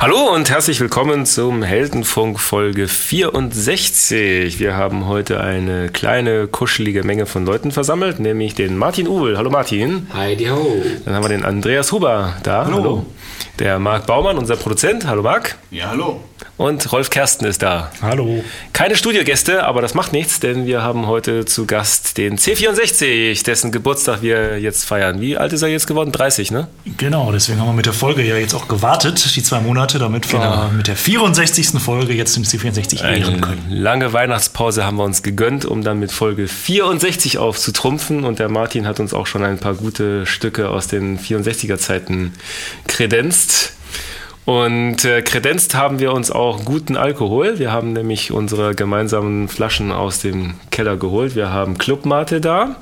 Hallo und herzlich willkommen zum Heldenfunk Folge 64. Wir haben heute eine kleine, kuschelige Menge von Leuten versammelt, nämlich den Martin Uhl. Hallo Martin. Heidi ho. Dann haben wir den Andreas Huber da. Hallo. Hallo. Der Marc Baumann, unser Produzent. Hallo Marc. Ja, hallo. Und Rolf Kersten ist da. Hallo. Keine Studiogäste, aber das macht nichts, denn wir haben heute zu Gast den C64, dessen Geburtstag wir jetzt feiern. Wie alt ist er jetzt geworden? 30, ne? Genau, deswegen haben wir mit der Folge ja jetzt auch gewartet, die zwei Monate, damit wir genau. mit der 64. Folge jetzt den C64 ehren können. Lange Weihnachtspause haben wir uns gegönnt, um dann mit Folge 64 aufzutrumpfen. Und der Martin hat uns auch schon ein paar gute Stücke aus den 64er Zeiten kredenzt. Und äh, kredenzt haben wir uns auch guten Alkohol. Wir haben nämlich unsere gemeinsamen Flaschen aus dem Keller geholt. Wir haben Clubmate da.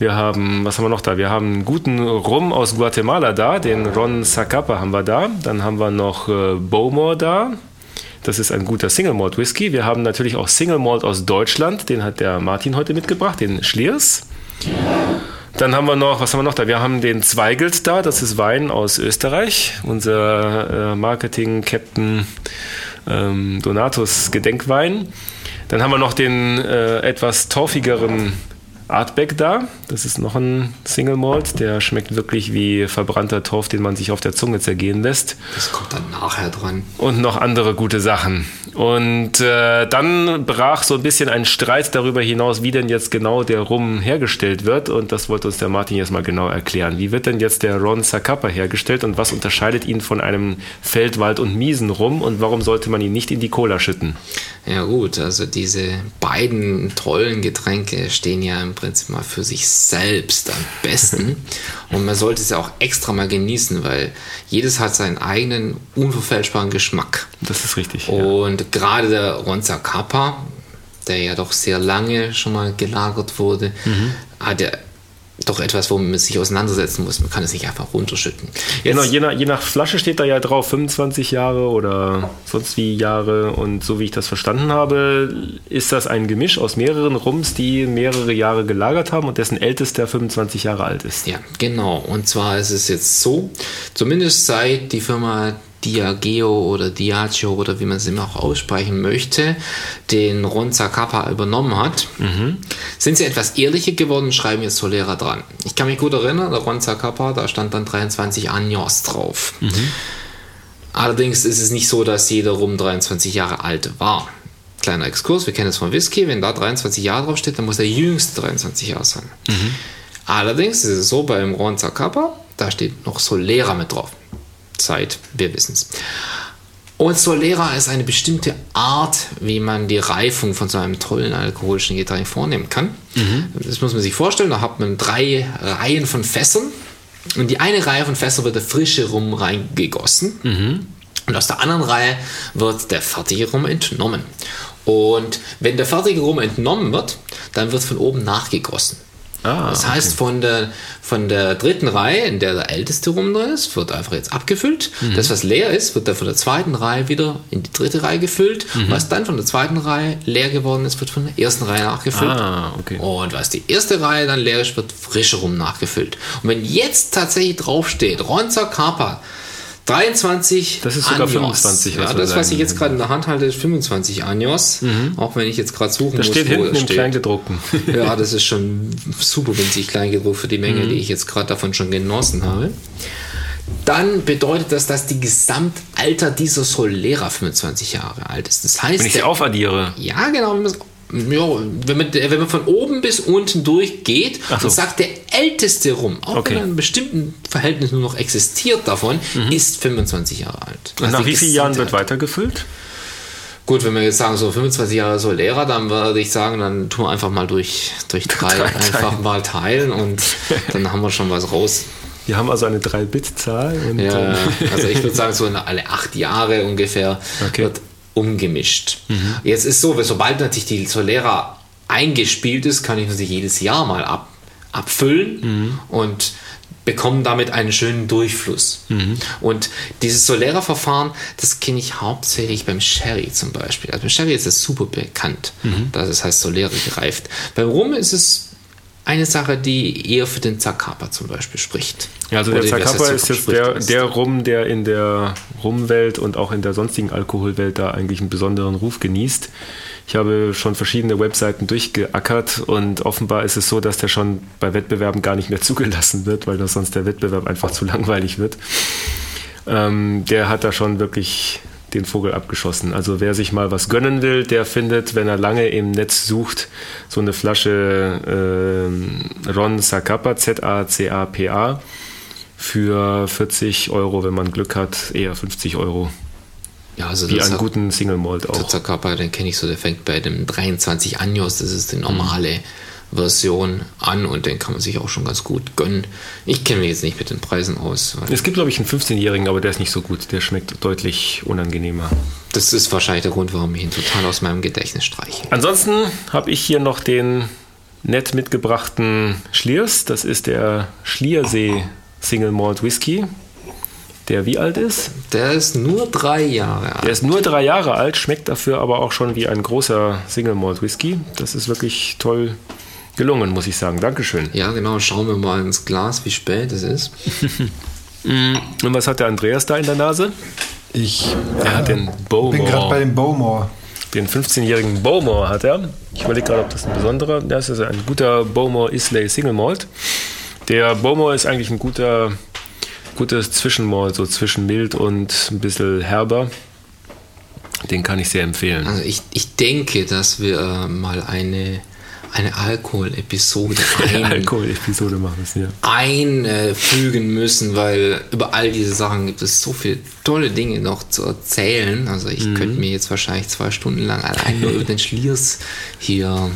Wir haben, was haben wir noch da? Wir haben einen guten Rum aus Guatemala da, den Ron Zacapa haben wir da. Dann haben wir noch äh, Bowmore da. Das ist ein guter Single Malt Whisky. Wir haben natürlich auch Single Malt aus Deutschland. Den hat der Martin heute mitgebracht, den Schliers. Dann haben wir noch, was haben wir noch da? Wir haben den Zweigelt da, das ist Wein aus Österreich. Unser äh, Marketing-Captain ähm, Donatus Gedenkwein. Dann haben wir noch den äh, etwas torfigeren Artback da. Das ist noch ein Single Malt. Der schmeckt wirklich wie verbrannter Torf, den man sich auf der Zunge zergehen lässt. Das kommt dann nachher dran. Und noch andere gute Sachen. Und äh, dann brach so ein bisschen ein Streit darüber hinaus, wie denn jetzt genau der Rum hergestellt wird. Und das wollte uns der Martin jetzt mal genau erklären. Wie wird denn jetzt der Ron Zacapa hergestellt und was unterscheidet ihn von einem Feldwald- und Miesenrum und warum sollte man ihn nicht in die Cola schütten? Ja gut, also diese beiden tollen Getränke stehen ja im Prinzip mal für sich selbst am besten. und man sollte es ja auch extra mal genießen, weil jedes hat seinen eigenen unverfälschbaren Geschmack. Das ist richtig. Und ja. gerade der Ronza Kappa, der ja doch sehr lange schon mal gelagert wurde, mhm. hat ja doch etwas, womit man sich auseinandersetzen muss. Man kann es nicht einfach runterschütten. Jetzt, genau, je nach, je nach Flasche steht da ja drauf 25 Jahre oder sonst wie Jahre. Und so wie ich das verstanden habe, ist das ein Gemisch aus mehreren Rums, die mehrere Jahre gelagert haben und dessen ältester 25 Jahre alt ist. Ja, genau. Und zwar ist es jetzt so, zumindest seit die Firma Diageo oder Diageo oder wie man es immer auch aussprechen möchte, den Ron Zacapa übernommen hat, mhm. sind sie etwas ehrlicher geworden schreiben jetzt Solera dran. Ich kann mich gut erinnern, der Ron Zacapa, da stand dann 23 Años drauf. Mhm. Allerdings ist es nicht so, dass jeder Rum 23 Jahre alt war. Kleiner Exkurs, wir kennen es von Whisky, wenn da 23 Jahre drauf steht, dann muss der jüngste 23 Jahre sein. Mhm. Allerdings ist es so beim Ron Zacapa, da steht noch Solera mit drauf. Zeit, wir wissen es. Und Solera ist eine bestimmte Art, wie man die Reifung von so einem tollen alkoholischen Getränk vornehmen kann. Mhm. Das muss man sich vorstellen. Da hat man drei Reihen von Fässern. Und die eine Reihe von Fässern wird der frische Rum reingegossen. Mhm. Und aus der anderen Reihe wird der fertige Rum entnommen. Und wenn der fertige Rum entnommen wird, dann wird von oben nachgegossen. Ah, das heißt, okay. von, der, von der dritten Reihe, in der der älteste Rum drin ist, wird einfach jetzt abgefüllt. Mhm. Das, was leer ist, wird dann von der zweiten Reihe wieder in die dritte Reihe gefüllt. Mhm. Was dann von der zweiten Reihe leer geworden ist, wird von der ersten Reihe nachgefüllt. Ah, okay. Und was die erste Reihe dann leer ist, wird frischer Rum nachgefüllt. Und wenn jetzt tatsächlich draufsteht, Ronza Kappa, 23 Das ist sogar Años. 25. Ja, das, was ich jetzt gerade in der Hand halte, ist 25 Años. Mhm. Auch wenn ich jetzt gerade suchen das muss, steht hinten im Kleingedruckten. ja, das ist schon super winzig kleingedruckt für die Menge, mhm. die ich jetzt gerade davon schon genossen habe. Dann bedeutet das, dass die Gesamtalter dieser Solera 25 Jahre alt ist. Das heißt, wenn ich sie aufaddiere. Ja, genau. Wenn ja, wenn man, wenn man von oben bis unten durchgeht so. und sagt, der älteste Rum, auch okay. wenn er in einem bestimmten Verhältnis nur noch existiert davon, mhm. ist 25 Jahre alt. Also nach wie vielen Jahren wird weitergefüllt? Gut, wenn wir jetzt sagen, so 25 Jahre so Lehrer, dann würde ich sagen, dann tun wir einfach mal durch, durch drei, drei einfach mal teilen und dann haben wir schon was raus. Wir haben also eine 3-Bit-Zahl. Ja, also ich würde sagen, so alle acht Jahre ungefähr okay. wird umgemischt. Mhm. Jetzt ist so, sobald natürlich die Solera eingespielt ist, kann ich natürlich jedes Jahr mal ab, abfüllen mhm. und bekommen damit einen schönen Durchfluss. Mhm. Und dieses Solera-Verfahren, das kenne ich hauptsächlich beim Sherry zum Beispiel. Also beim Sherry ist es super bekannt, mhm. dass es heißt Solera gereift. Beim Rum ist es eine Sache, die eher für den Zacapa zum Beispiel spricht. Ja, also der Zacapa ist jetzt der, der Rum, der in der Rumwelt und auch in der sonstigen Alkoholwelt da eigentlich einen besonderen Ruf genießt. Ich habe schon verschiedene Webseiten durchgeackert und offenbar ist es so, dass der schon bei Wettbewerben gar nicht mehr zugelassen wird, weil sonst der Wettbewerb einfach zu langweilig wird. Ähm, der hat da schon wirklich den Vogel abgeschossen. Also wer sich mal was gönnen will, der findet, wenn er lange im Netz sucht, so eine Flasche ähm, Ron Zacapa, Z-A-C-A-P-A, für 40 Euro, wenn man Glück hat, eher 50 Euro. Ja, also Wie einen hat- guten Single Malt Der auch. Zacapa, den kenne ich so, der fängt bei dem 23 Años, das ist die normale Version an und den kann man sich auch schon ganz gut gönnen. Ich kenne mich jetzt nicht mit den Preisen aus. Es gibt, glaube ich, einen 15-Jährigen, aber der ist nicht so gut. Der schmeckt deutlich unangenehmer. das ist wahrscheinlich der Grund, warum ich ihn total aus meinem Gedächtnis streiche. Ansonsten habe ich hier noch den nett mitgebrachten Schliers. Das ist der Schliersee Single Malt Whisky. Der wie alt ist? Der ist nur drei Jahre alt. Der ist nur drei Jahre alt, schmeckt dafür aber auch schon wie ein großer Single Malt Whisky. Das ist wirklich toll gelungen, muss ich sagen. Dankeschön. Ja, genau. Schauen wir mal ins Glas, wie spät es ist. Und was hat der Andreas da in der Nase? Ich Er hat den bin gerade bei Bowmore. dem Bowmore. Den 15-jährigen Bowmore hat er. Ich überlege gerade, ob das ein besonderer. Das ist ein guter Bowmore Islay Single Malt. Der Bowmore ist eigentlich ein guter, gutes Zwischenmalt, so zwischen mild und ein bisschen herber. Den kann ich sehr empfehlen. Also ich, ich denke, dass wir äh, mal eine, eine Alkohol-Episode ein, Alkohol-Episode machen wir ja. einfügen müssen, weil über all diese Sachen gibt es so viele tolle Dinge noch zu erzählen. Also ich Mhm. könnte mir jetzt wahrscheinlich zwei Stunden lang allein nur über den Schliers hier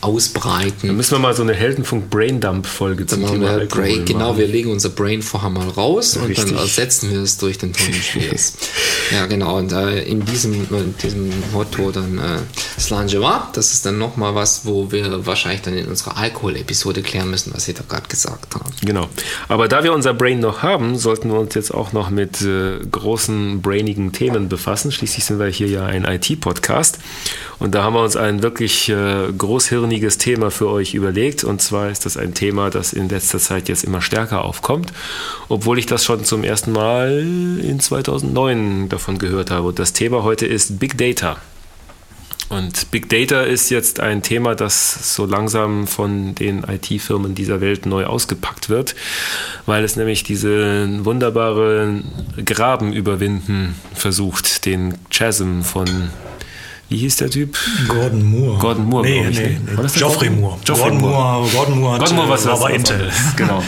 ausbreiten. Dann müssen wir mal so eine Heldenfunk Braindump Folge Dann zum machen Thema wir Brain, genau, wir legen unser Brain vorher mal raus und Richtig. dann ersetzen wir es durch den tollen Schliers. ja, genau. Und äh, in, diesem, in diesem Motto dann äh, Slangeva, das ist dann nochmal was, wo wir wahrscheinlich dann in unserer Alkohol-Episode klären müssen, was ihr da gerade gesagt habt. Genau. Aber da wir unser Brain noch haben, sollten wir uns jetzt auch noch mit äh, großen, brainigen Themen befassen. Schließlich sind wir hier ja ein IT-Podcast. Und da haben wir uns ein wirklich äh, großhirniges Thema für euch überlegt. Und zwar ist das ein Thema, das in letzter Zeit jetzt immer stärker aufkommt. Obwohl ich das schon zum ersten Mal in 2009 davon gehört habe. Und das Thema heute ist Big Data. Und Big Data ist jetzt ein Thema, das so langsam von den IT-Firmen dieser Welt neu ausgepackt wird, weil es nämlich diesen wunderbaren Graben überwinden versucht, den Chasm von, wie hieß der Typ? Gordon Moore. Gordon Moore, Nee, ich, nee, ne? nee. War das Geoffrey Gordon? Moore. Geoffrey Gordon Moore. Gordon Moore hat, Gordon Moore, was äh, war bei was Intel. Genau.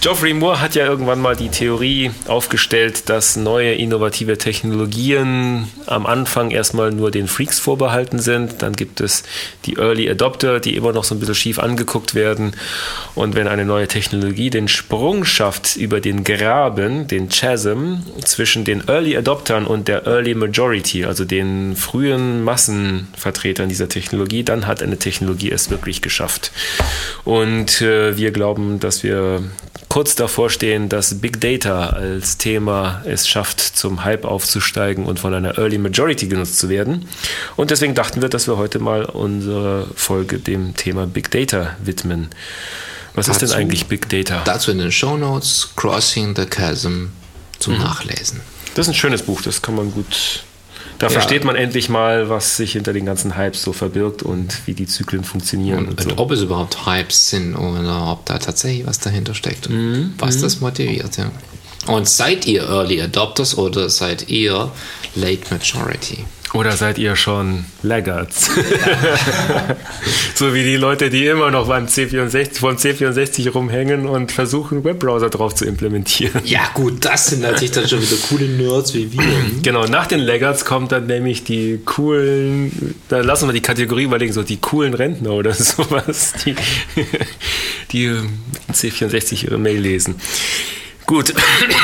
Geoffrey Moore hat ja irgendwann mal die Theorie aufgestellt, dass neue innovative Technologien am Anfang erstmal nur den Freaks vorbehalten sind. Dann gibt es die Early Adopter, die immer noch so ein bisschen schief angeguckt werden. Und wenn eine neue Technologie den Sprung schafft über den Graben, den Chasm, zwischen den Early Adoptern und der Early Majority, also den frühen Massenvertretern dieser Technologie, dann hat eine Technologie es wirklich geschafft. Und äh, wir glauben, dass wir kurz davor stehen, dass Big Data als Thema es schafft, zum Hype aufzusteigen und von einer Early Majority genutzt zu werden. Und deswegen dachten wir, dass wir heute mal unsere Folge dem Thema Big Data widmen. Was ist denn Dazu- eigentlich Big Data? Dazu in den Show Notes Crossing the Chasm zum Nachlesen. Das ist ein schönes Buch, das kann man gut. Da Ja. versteht man endlich mal, was sich hinter den ganzen Hypes so verbirgt und wie die Zyklen funktionieren. Und, Und so. ob es überhaupt Hypes sind oder ob da tatsächlich was dahinter steckt und was das motiviert. Ja. Und seid ihr Early Adopters oder seid ihr Late Majority? Oder seid ihr schon Laggards? so wie die Leute, die immer noch beim C64, vom C64 rumhängen und versuchen, Webbrowser drauf zu implementieren. Ja, gut, das sind natürlich dann schon wieder coole Nerds wie wir. Genau, nach den Laggards kommt dann nämlich die coolen, da lassen wir die Kategorie überlegen, so die coolen Rentner oder sowas, die, die mit dem C64 ihre Mail lesen. Gut,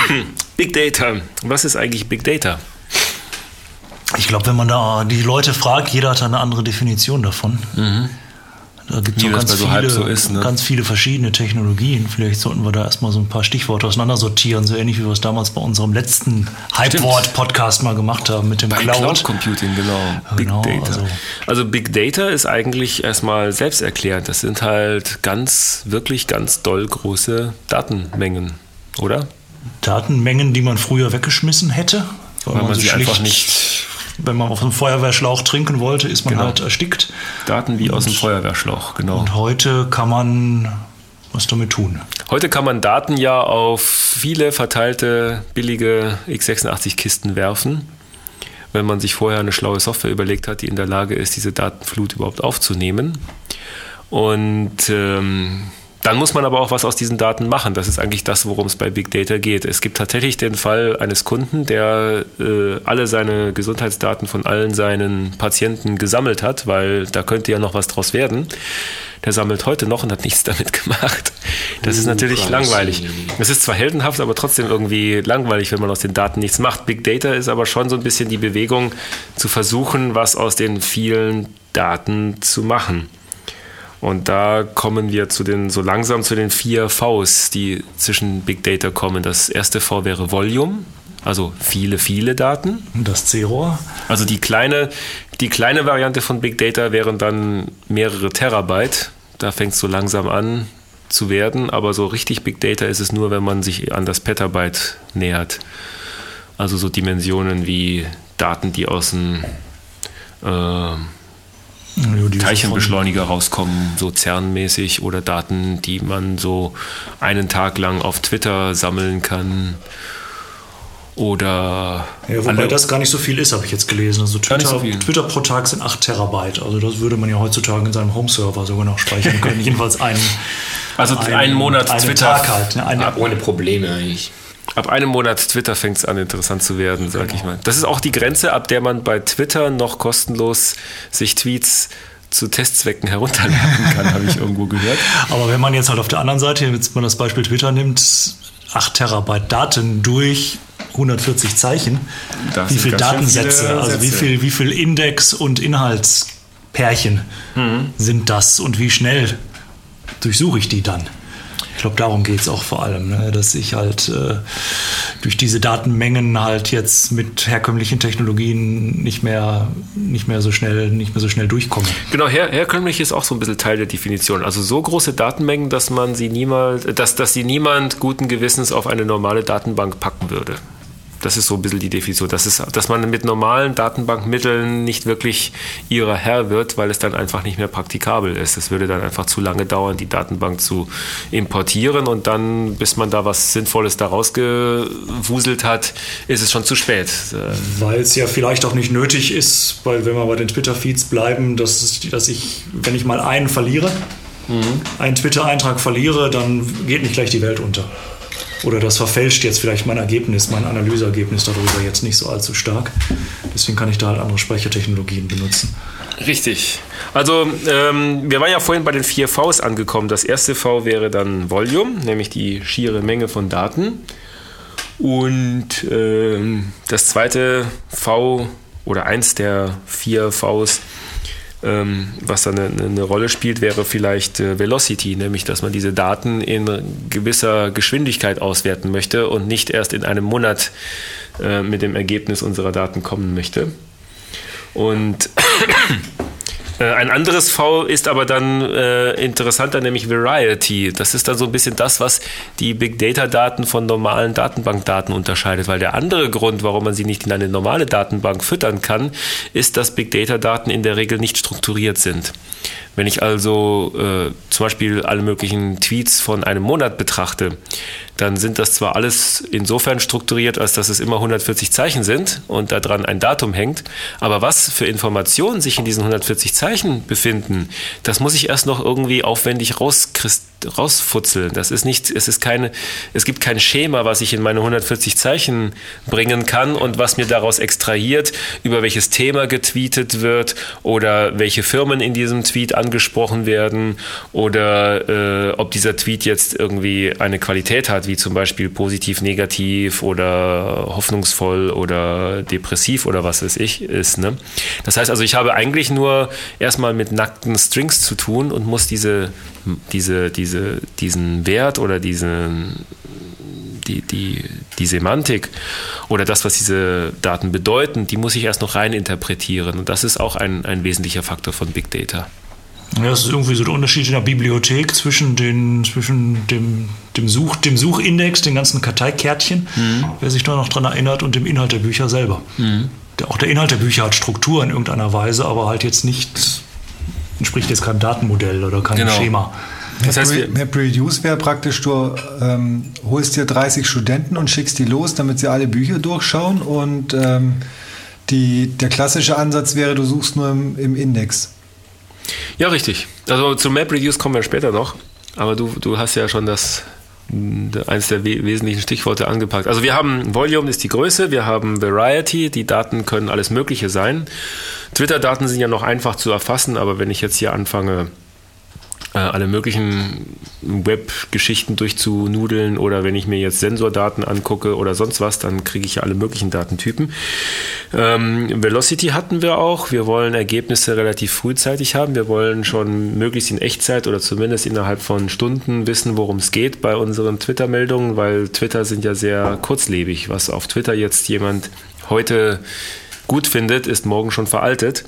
Big Data. Was ist eigentlich Big Data? Ich glaube, wenn man da die Leute fragt, jeder hat eine andere Definition davon. Mhm. Da gibt es ganz, so viele, so ist, ne? ganz viele verschiedene Technologien. Vielleicht sollten wir da erstmal so ein paar Stichworte auseinandersortieren, so ähnlich wie wir es damals bei unserem letzten Hypewort-Podcast mal gemacht haben mit dem Cloud. Cloud Computing, genau. Big Genau, Data. Also, also- Big Data ist eigentlich erstmal selbsterklärend. Das sind halt ganz, wirklich ganz doll große Datenmengen, oder? Datenmengen, die man früher weggeschmissen hätte, Weil man sie einfach nicht. Wenn man auf einem Feuerwehrschlauch trinken wollte, ist man Genau. halt erstickt. Daten wie aus dem Feuerwehrschlauch, genau. Und heute kann man was damit tun. Heute kann man Daten ja auf viele verteilte billige x86-Kisten werfen, wenn man sich vorher eine schlaue Software überlegt hat, die in der Lage ist, diese Datenflut überhaupt aufzunehmen. Und ähm, dann muss man aber auch was aus diesen Daten machen. Das ist eigentlich das, worum es bei Big Data geht. Es gibt tatsächlich den Fall eines Kunden, der äh, alle seine Gesundheitsdaten von allen seinen Patienten gesammelt hat, weil da könnte ja noch was draus werden. Der sammelt heute noch und hat nichts damit gemacht. Das ist Uh, natürlich Privacy. langweilig. Es ist zwar heldenhaft, aber trotzdem irgendwie langweilig, wenn man aus den Daten nichts macht. Big Data ist aber schon so ein bisschen die Bewegung, zu versuchen, was aus den vielen Daten zu machen. Und da kommen wir zu den, so langsam zu den vier Vs, die zwischen Big Data kommen. Das erste V wäre Volume, also viele, viele Daten. Und das C-Rohr, Also die kleine, die kleine Variante von Big Data wären dann mehrere Terabyte. Da fängt es so langsam an zu werden, aber so richtig Big Data ist es nur, wenn man sich an das Petabyte nähert. Also so Dimensionen wie Daten, die aus dem äh, Teilchenbeschleuniger rauskommen, so CERN-mäßig, oder Daten, die man so einen Tag lang auf Twitter sammeln kann. Oder Ja, wobei alle- das gar nicht so viel ist, habe ich jetzt gelesen. Also Twitter, so. Twitter pro Tag sind 8 Terabyte. Also das würde man ja heutzutage in seinem Home-Server sogar noch speichern können. Jedenfalls einen, Also einen Monat einen Twitter. Tag halt. Ne? Eine, Ohne Probleme eigentlich. Ab einem Monat Twitter fängt es an, interessant zu werden, sag ich mal. Das ist auch die Grenze, ab der man bei Twitter noch kostenlos sich Tweets zu Testzwecken herunterladen kann, habe ich irgendwo gehört. Aber wenn man jetzt halt auf der anderen Seite, jetzt mal das Beispiel Twitter nimmt, 8 Terabyte Daten durch 140 Zeichen, Das wie viele Datensätze, viele also wie viel, wie viel Index- und Inhaltspärchen Mhm. sind das und wie schnell durchsuche ich die dann? Ich glaube, darum geht es auch vor allem, ne? dass ich halt äh, durch diese Datenmengen halt jetzt mit herkömmlichen Technologien nicht mehr, nicht mehr so schnell, nicht mehr so schnell durchkomme. Genau, her herkömmlich ist auch so ein bisschen Teil der Definition. Also so große Datenmengen, dass man sie niemals, dass, dass sie niemand guten Gewissens auf eine normale Datenbank packen würde. Das ist so ein bisschen die Definition. Das ist, dass man mit normalen Datenbankmitteln nicht wirklich ihrer Herr wird, weil es dann einfach nicht mehr praktikabel ist. Es würde dann einfach zu lange dauern, die Datenbank zu importieren und dann, bis man da was Sinnvolles daraus gewuselt hat, ist es schon zu spät. Weil es ja vielleicht auch nicht nötig ist, weil wenn wir bei den Twitter-Feeds bleiben, dass, dass ich, wenn ich mal einen verliere, einen Twitter-Eintrag verliere, dann geht nicht gleich die Welt unter. Oder das verfälscht jetzt vielleicht mein Ergebnis, mein Analyseergebnis darüber jetzt nicht so allzu stark. Deswegen kann ich da halt andere Speichertechnologien benutzen. Richtig. Also ähm, wir waren ja vorhin bei den vier Vs angekommen. Das erste V wäre dann Volume, nämlich die schiere Menge von Daten. Und ähm, das zweite V oder eins der vier Vs, was dann eine, eine Rolle spielt, wäre vielleicht äh, Velocity, nämlich dass man diese Daten in gewisser Geschwindigkeit auswerten möchte und nicht erst in einem Monat äh, mit dem Ergebnis unserer Daten kommen möchte. Und ein anderes V ist aber dann äh, interessanter, nämlich Variety. Das ist dann so ein bisschen das, was die Big Data Daten von normalen Datenbankdaten unterscheidet, weil der andere Grund, warum man sie nicht in eine normale Datenbank füttern kann, ist, dass Big Data Daten in der Regel nicht strukturiert sind. Wenn ich also äh, zum Beispiel alle möglichen Tweets von einem Monat betrachte, dann sind das zwar alles insofern strukturiert, als dass es immer 140 Zeichen sind und daran ein Datum hängt, aber was für Informationen sich in diesen 140 Zeichen befinden, das muss ich erst noch irgendwie aufwendig rausfutzeln. Das ist nicht, es ist keine, es gibt kein Schema, was ich in meine 140 Zeichen bringen kann und was mir daraus extrahiert, über welches Thema getweetet wird oder welche Firmen in diesem Tweet angesprochen werden oder äh, ob dieser Tweet jetzt irgendwie eine Qualität hat, wie zum Beispiel positiv, negativ oder hoffnungsvoll oder depressiv oder was weiß ich ist. Ne? Das heißt also, ich habe eigentlich nur erstmal mit nackten Strings zu tun und muss diese, diese, diese, diesen Wert oder diesen, die, die, die Semantik oder das, was diese Daten bedeuten, die muss ich erst noch rein interpretieren. Und das ist auch ein, ein wesentlicher Faktor von Big Data. Ja, das ist irgendwie so der Unterschied in der Bibliothek zwischen, den, zwischen dem, dem, Such, dem Suchindex, den ganzen Karteikärtchen, mhm. wer sich da noch dran erinnert, und dem Inhalt der Bücher selber. Mhm. Der, auch der Inhalt der Bücher hat Struktur in irgendeiner Weise, aber halt jetzt nicht, entspricht jetzt keinem Datenmodell oder keinem genau. Schema. Das heißt, MapReduce wäre praktisch, du ähm, holst dir 30 Studenten und schickst die los, damit sie alle Bücher durchschauen und ähm, die, der klassische Ansatz wäre, du suchst nur im, im Index. Ja, richtig. Also zu MapReduce kommen wir später noch. Aber du, du hast ja schon das eines der wesentlichen Stichworte angepackt. Also wir haben Volume ist die Größe, wir haben Variety, die Daten können alles Mögliche sein. Twitter-Daten sind ja noch einfach zu erfassen, aber wenn ich jetzt hier anfange, äh, alle möglichen Web-Geschichten durchzunudeln oder wenn ich mir jetzt Sensordaten angucke oder sonst was, dann kriege ich ja alle möglichen Datentypen. Ähm, Velocity hatten wir auch. Wir wollen Ergebnisse relativ frühzeitig haben. Wir wollen schon möglichst in Echtzeit oder zumindest innerhalb von Stunden wissen, worum es geht bei unseren Twitter-Meldungen, weil Twitter sind ja sehr kurzlebig. Was auf Twitter jetzt jemand heute gut findet, ist morgen schon veraltet.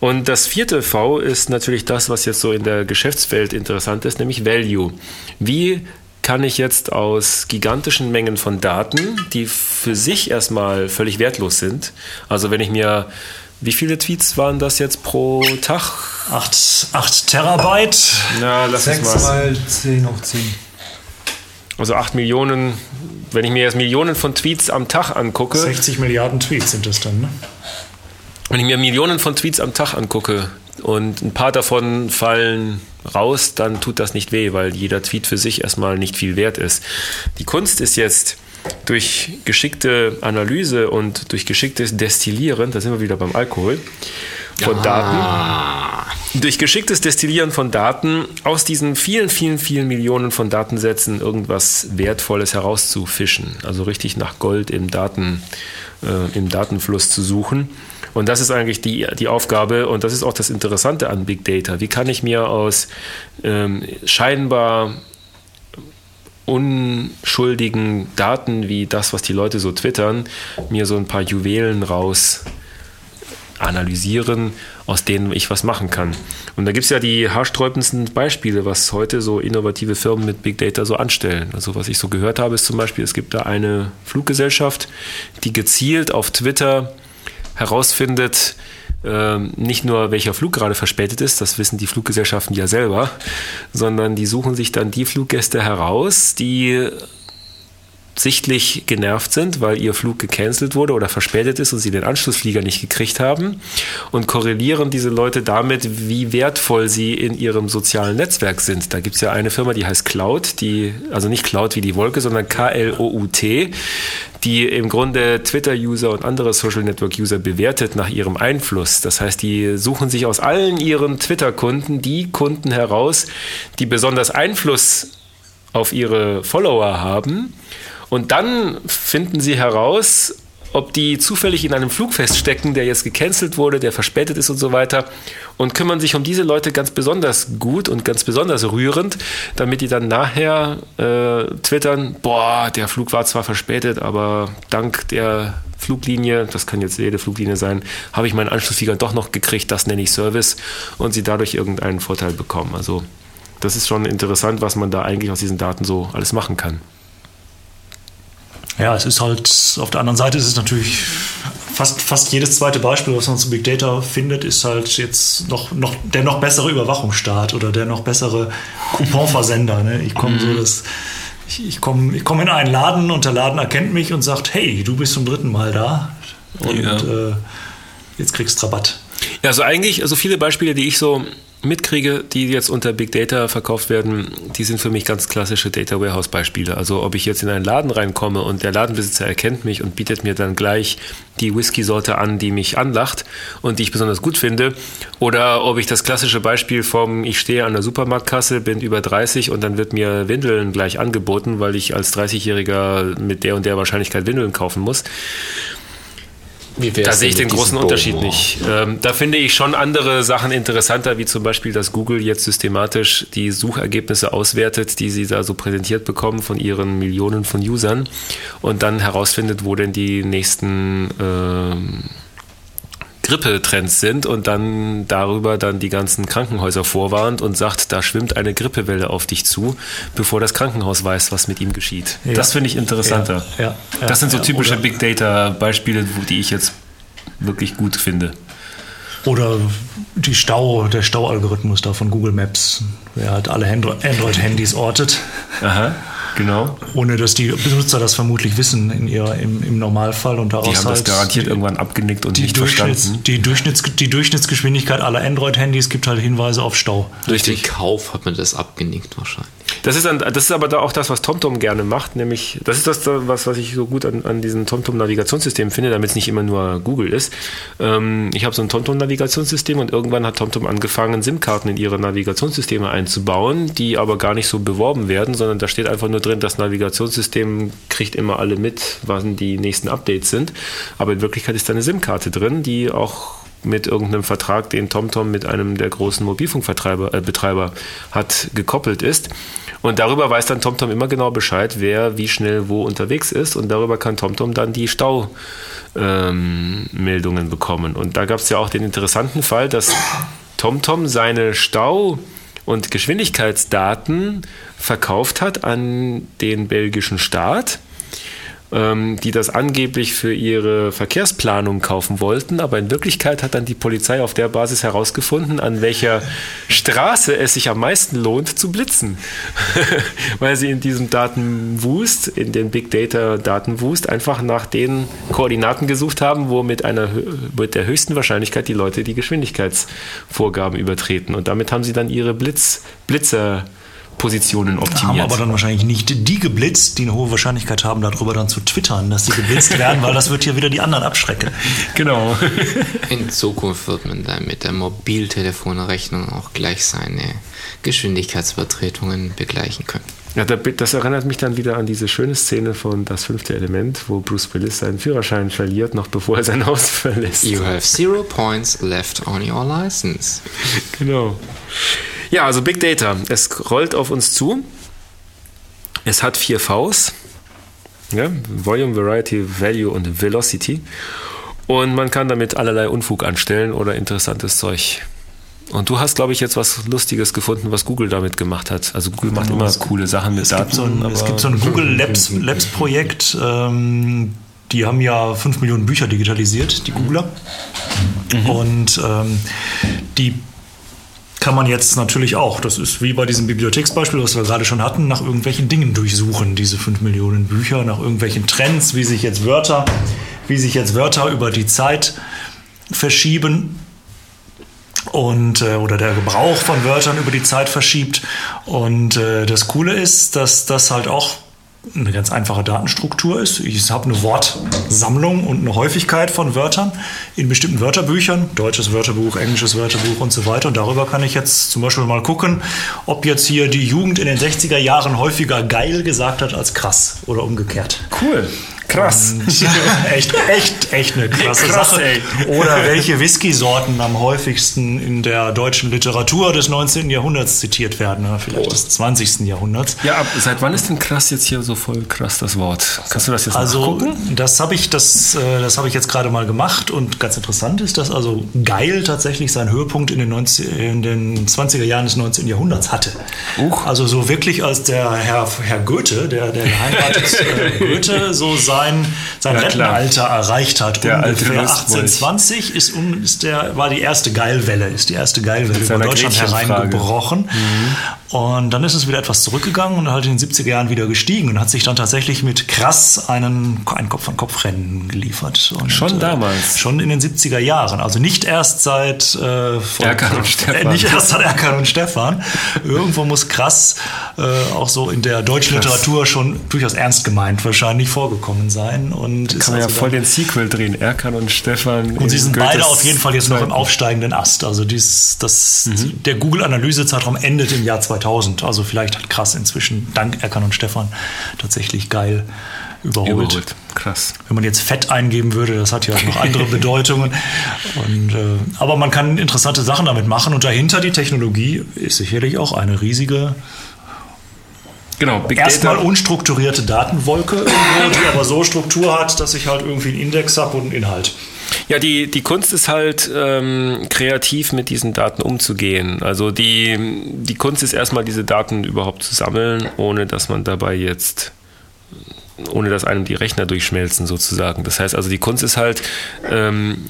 Und das vierte V ist natürlich das, was jetzt so in der Geschäftswelt interessant ist, nämlich Value. Wie kann ich jetzt aus gigantischen Mengen von Daten, die für sich erstmal völlig wertlos sind, also wenn ich mir wie viele Tweets waren das jetzt pro Tag? 8, Terabyte. Na, lass 6 mal. mal 10 hoch 10. Also 8 Millionen, wenn ich mir jetzt Millionen von Tweets am Tag angucke. 60 Milliarden Tweets sind das dann, ne? Wenn ich mir Millionen von Tweets am Tag angucke und ein paar davon fallen raus, dann tut das nicht weh, weil jeder Tweet für sich erstmal nicht viel wert ist. Die Kunst ist jetzt durch geschickte Analyse und durch geschicktes Destillieren, da sind wir wieder beim Alkohol, von ja. Daten, durch geschicktes Destillieren von Daten aus diesen vielen, vielen, vielen Millionen von Datensätzen irgendwas Wertvolles herauszufischen. Also richtig nach Gold im, Daten, äh, im Datenfluss zu suchen. Und das ist eigentlich die, die Aufgabe und das ist auch das Interessante an Big Data. Wie kann ich mir aus ähm, scheinbar unschuldigen Daten wie das, was die Leute so twittern, mir so ein paar Juwelen raus analysieren, aus denen ich was machen kann. Und da gibt es ja die haarsträubendsten Beispiele, was heute so innovative Firmen mit Big Data so anstellen. Also was ich so gehört habe, ist zum Beispiel, es gibt da eine Fluggesellschaft, die gezielt auf Twitter herausfindet, ähm, nicht nur welcher Flug gerade verspätet ist, das wissen die Fluggesellschaften ja selber, sondern die suchen sich dann die Fluggäste heraus, die sichtlich genervt sind, weil ihr Flug gecancelt wurde oder verspätet ist und sie den Anschlussflieger nicht gekriegt haben und korrelieren diese Leute damit, wie wertvoll sie in ihrem sozialen Netzwerk sind. Da gibt es ja eine Firma, die heißt Cloud, die, also nicht Cloud wie die Wolke, sondern K-L-O-U-T, die im Grunde Twitter-User und andere Social Network-User bewertet nach ihrem Einfluss. Das heißt, die suchen sich aus allen ihren Twitter-Kunden die Kunden heraus, die besonders Einfluss auf ihre Follower haben und dann finden sie heraus, ob die zufällig in einem Flug feststecken, der jetzt gecancelt wurde, der verspätet ist und so weiter und kümmern sich um diese Leute ganz besonders gut und ganz besonders rührend, damit die dann nachher äh, twittern, boah, der Flug war zwar verspätet, aber dank der Fluglinie, das kann jetzt jede Fluglinie sein, habe ich meinen Anschlussflieger doch noch gekriegt, das nenne ich Service und sie dadurch irgendeinen Vorteil bekommen. Also das ist schon interessant, was man da eigentlich aus diesen Daten so alles machen kann. Ja, es ist halt, auf der anderen Seite ist es natürlich fast, fast jedes zweite Beispiel, was man zu Big Data findet, ist halt jetzt noch, noch der noch bessere Überwachungsstaat oder der noch bessere Couponversender. Ne? Ich komme mhm. so das. Ich, ich komme ich komm in einen Laden und der Laden erkennt mich und sagt, hey, du bist zum dritten Mal da und ja. äh, jetzt kriegst du Rabatt. Ja, also eigentlich, also viele Beispiele, die ich so mitkriege, die jetzt unter Big Data verkauft werden, die sind für mich ganz klassische Data Warehouse Beispiele. Also ob ich jetzt in einen Laden reinkomme und der Ladenbesitzer erkennt mich und bietet mir dann gleich die Whisky-Sorte an, die mich anlacht und die ich besonders gut finde, oder ob ich das klassische Beispiel vom ich stehe an der Supermarktkasse, bin über 30 und dann wird mir Windeln gleich angeboten, weil ich als 30-Jähriger mit der und der Wahrscheinlichkeit Windeln kaufen muss da sehe ich den großen Unterschied Bogen? nicht. Ähm, da finde ich schon andere Sachen interessanter, wie zum Beispiel, dass Google jetzt systematisch die Suchergebnisse auswertet, die sie da so präsentiert bekommen von ihren Millionen von Usern und dann herausfindet, wo denn die nächsten ähm, Grippetrends sind und dann darüber dann die ganzen Krankenhäuser vorwarnt und sagt, da schwimmt eine Grippewelle auf dich zu, bevor das Krankenhaus weiß, was mit ihm geschieht. Ja. Das finde ich interessanter. Ja, ja, das sind so typische Big Data Beispiele, die ich jetzt wirklich gut finde. Oder die Stau, der Staualgorithmus da von Google Maps, der halt alle Android-Handys ortet. Aha. Genau. Ohne dass die Benutzer das vermutlich wissen in ihr, im, im Normalfall und daraus Die haben halt das garantiert die, irgendwann abgenickt und nicht verstanden. Die, Durchschnitts, die Durchschnittsgeschwindigkeit aller Android-Handys gibt halt Hinweise auf Stau. Durch den Kauf hat man das abgenickt wahrscheinlich. Das ist, dann, das ist aber da auch das, was TomTom gerne macht, nämlich, das ist das, was, was ich so gut an, an diesem TomTom-Navigationssystem finde, damit es nicht immer nur Google ist. Ähm, ich habe so ein TomTom-Navigationssystem und irgendwann hat TomTom angefangen, SIM-Karten in ihre Navigationssysteme einzubauen, die aber gar nicht so beworben werden, sondern da steht einfach nur drin, das Navigationssystem kriegt immer alle mit, wann die nächsten Updates sind. Aber in Wirklichkeit ist da eine SIM-Karte drin, die auch mit irgendeinem Vertrag, den TomTom mit einem der großen Mobilfunkbetreiber äh, hat, gekoppelt ist. Und darüber weiß dann TomTom immer genau Bescheid, wer wie schnell wo unterwegs ist. Und darüber kann TomTom dann die Staumeldungen ähm, bekommen. Und da gab es ja auch den interessanten Fall, dass TomTom seine Stau- und Geschwindigkeitsdaten verkauft hat an den belgischen Staat die das angeblich für ihre Verkehrsplanung kaufen wollten. Aber in Wirklichkeit hat dann die Polizei auf der Basis herausgefunden, an welcher Straße es sich am meisten lohnt zu blitzen. Weil sie in diesem Datenwust, in den Big Data Datenwust, einfach nach den Koordinaten gesucht haben, wo mit, einer, mit der höchsten Wahrscheinlichkeit die Leute die Geschwindigkeitsvorgaben übertreten. Und damit haben sie dann ihre Blitz, Blitzer Positionen optimiert. Haben aber dann wahrscheinlich nicht die geblitzt, die eine hohe Wahrscheinlichkeit haben, darüber dann zu twittern, dass sie geblitzt werden, weil das wird hier wieder die anderen abschrecken. Genau. In Zukunft wird man dann mit der Mobiltelefonrechnung auch gleich seine Geschwindigkeitsübertretungen begleichen können. Ja, das erinnert mich dann wieder an diese schöne Szene von Das fünfte Element, wo Bruce Willis seinen Führerschein verliert, noch bevor er sein Haus verlässt. You have zero points left on your license. Genau. Ja, also Big Data. Es rollt auf uns zu. Es hat vier Vs. Ja? Volume, Variety, Value und Velocity. Und man kann damit allerlei Unfug anstellen oder interessantes Zeug. Und du hast, glaube ich, jetzt was Lustiges gefunden, was Google damit gemacht hat. Also Google macht immer coole Sachen mit es Daten. Gibt so ein, es gibt so ein Google Labs, Labs Projekt. Ähm, die haben ja fünf Millionen Bücher digitalisiert, die Googler. Mhm. Und ähm, die kann man jetzt natürlich auch, das ist wie bei diesem Bibliotheksbeispiel, was wir gerade schon hatten, nach irgendwelchen Dingen durchsuchen, diese 5 Millionen Bücher, nach irgendwelchen Trends, wie sich jetzt Wörter, wie sich jetzt Wörter über die Zeit verschieben und äh, oder der Gebrauch von Wörtern über die Zeit verschiebt. Und äh, das Coole ist, dass das halt auch eine ganz einfache Datenstruktur ist. Ich habe eine Wortsammlung und eine Häufigkeit von Wörtern in bestimmten Wörterbüchern, deutsches Wörterbuch, englisches Wörterbuch und so weiter. Und darüber kann ich jetzt zum Beispiel mal gucken, ob jetzt hier die Jugend in den 60er Jahren häufiger geil gesagt hat als krass oder umgekehrt. Cool. Krass. echt, echt, echt eine krasse Krass, Sache. Ey. Oder welche Whisky-Sorten am häufigsten in der deutschen Literatur des 19. Jahrhunderts zitiert werden, oder vielleicht oh. des 20. Jahrhunderts. Ja, ab, seit wann ist denn krass jetzt hier so voll krass das Wort? Kannst du das jetzt also, nachgucken? Das habe ich, das, äh, das hab ich jetzt gerade mal gemacht und ganz interessant ist, dass also geil tatsächlich seinen Höhepunkt in den, 90, in den 20er Jahren des 19. Jahrhunderts hatte. Uch. Also so wirklich als der Herr, Herr Goethe, der, der geheimatet äh, Goethe, so sah sein, sein ja, Rentenalter erreicht hat. Der ungefähr 1820 ist, ist der, war die erste Geilwelle, ist die erste Geilwelle über Deutschland hereingebrochen. Mhm. Und dann ist es wieder etwas zurückgegangen und halt in den 70er Jahren wieder gestiegen und hat sich dann tatsächlich mit krass einen, ein Kopf-an-Kopf-Rennen geliefert. Und, schon äh, damals? schon in den 70er Jahren. Also nicht erst seit äh, von, Erkan und Stefan. Äh, nicht erst seit Erkan und Stefan. Irgendwo muss krass äh, auch so in der deutschen Literatur schon durchaus ernst gemeint wahrscheinlich vorgekommen sein. Und kann man also ja voll den Sequel drehen, Erkan und Stefan. Und sie sind beide auf jeden Fall jetzt noch im aufsteigenden Ast. Also dies, das, mhm. der Google-Analysezeitraum endet im Jahr 2000. Also vielleicht hat krass inzwischen, dank Erkan und Stefan, tatsächlich geil überholt. überholt. Krass. Wenn man jetzt Fett eingeben würde, das hat ja noch andere Bedeutungen. Und, äh, aber man kann interessante Sachen damit machen und dahinter die Technologie ist sicherlich auch eine riesige Genau, Big Erstmal Data. unstrukturierte Datenwolke, irgendwo, die aber so Struktur hat, dass ich halt irgendwie einen Index habe und einen Inhalt. Ja, die, die Kunst ist halt, ähm, kreativ mit diesen Daten umzugehen. Also die, die Kunst ist erstmal, diese Daten überhaupt zu sammeln, ohne dass man dabei jetzt ohne dass einem die Rechner durchschmelzen sozusagen. Das heißt also, die Kunst ist halt, ähm,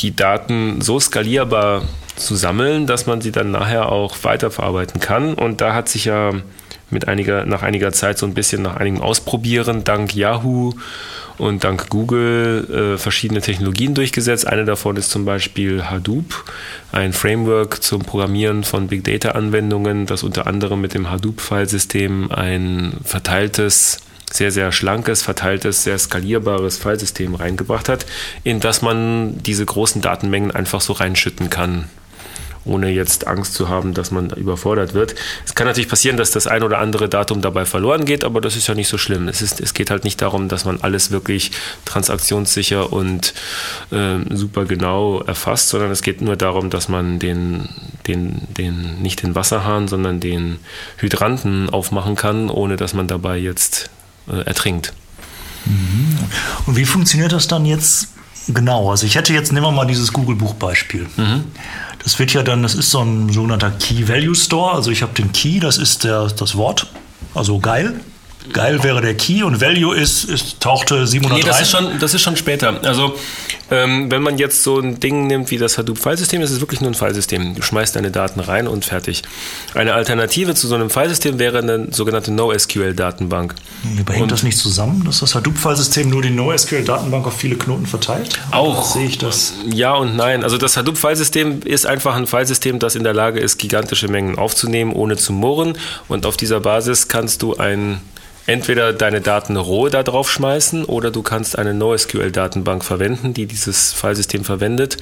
die Daten so skalierbar zu sammeln, dass man sie dann nachher auch weiterverarbeiten kann. Und da hat sich ja mit einiger, nach einiger Zeit so ein bisschen nach einigem Ausprobieren dank Yahoo und dank Google äh, verschiedene Technologien durchgesetzt. Eine davon ist zum Beispiel Hadoop, ein Framework zum Programmieren von Big Data Anwendungen, das unter anderem mit dem Hadoop-Filesystem ein verteiltes sehr, sehr schlankes, verteiltes, sehr skalierbares Filesystem reingebracht hat, in das man diese großen Datenmengen einfach so reinschütten kann ohne jetzt Angst zu haben, dass man überfordert wird. Es kann natürlich passieren, dass das ein oder andere Datum dabei verloren geht, aber das ist ja nicht so schlimm. Es, ist, es geht halt nicht darum, dass man alles wirklich transaktionssicher und äh, super genau erfasst, sondern es geht nur darum, dass man den, den, den, nicht den Wasserhahn, sondern den Hydranten aufmachen kann, ohne dass man dabei jetzt äh, ertrinkt. Mhm. Und wie funktioniert das dann jetzt genau? Also ich hätte jetzt, nehmen wir mal dieses Google-Buch-Beispiel. Mhm. Das wird ja dann, das ist so ein sogenannter Key-Value-Store. Also ich habe den Key, das ist der, das Wort, also geil. Geil wäre der Key und Value ist, ist tauchte 703. Nee, das ist schon, das ist schon später. Also ähm, wenn man jetzt so ein Ding nimmt wie das Hadoop-Filesystem, ist es wirklich nur ein Filesystem. Du schmeißt deine Daten rein und fertig. Eine Alternative zu so einem Filesystem wäre eine sogenannte NoSQL-Datenbank. Aber hängt das nicht zusammen, dass das Hadoop-Filesystem nur die NoSQL-Datenbank auf viele Knoten verteilt? Auch. Sehe ich das? Ja und nein. Also das Hadoop-Filesystem ist einfach ein Filesystem, das in der Lage ist, gigantische Mengen aufzunehmen, ohne zu murren. Und auf dieser Basis kannst du ein entweder deine Daten roh da drauf schmeißen oder du kannst eine NoSQL-Datenbank verwenden, die dieses Filesystem verwendet.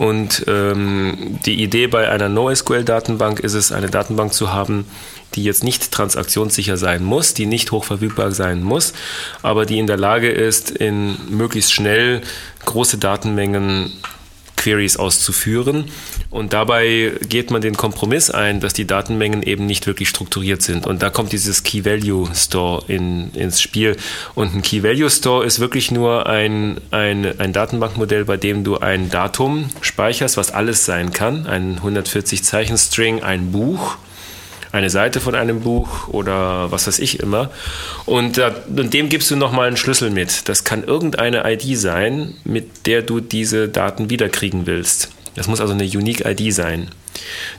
Und ähm, die Idee bei einer NoSQL-Datenbank ist es, eine Datenbank zu haben, die jetzt nicht transaktionssicher sein muss, die nicht hochverfügbar sein muss, aber die in der Lage ist, in möglichst schnell große Datenmengen Queries auszuführen. Und dabei geht man den Kompromiss ein, dass die Datenmengen eben nicht wirklich strukturiert sind. Und da kommt dieses Key Value Store in, ins Spiel. Und ein Key Value Store ist wirklich nur ein, ein, ein Datenbankmodell, bei dem du ein Datum speicherst, was alles sein kann. Ein 140 Zeichen String, ein Buch eine Seite von einem Buch oder was weiß ich immer. Und, äh, und dem gibst du nochmal einen Schlüssel mit. Das kann irgendeine ID sein, mit der du diese Daten wiederkriegen willst. Das muss also eine Unique ID sein.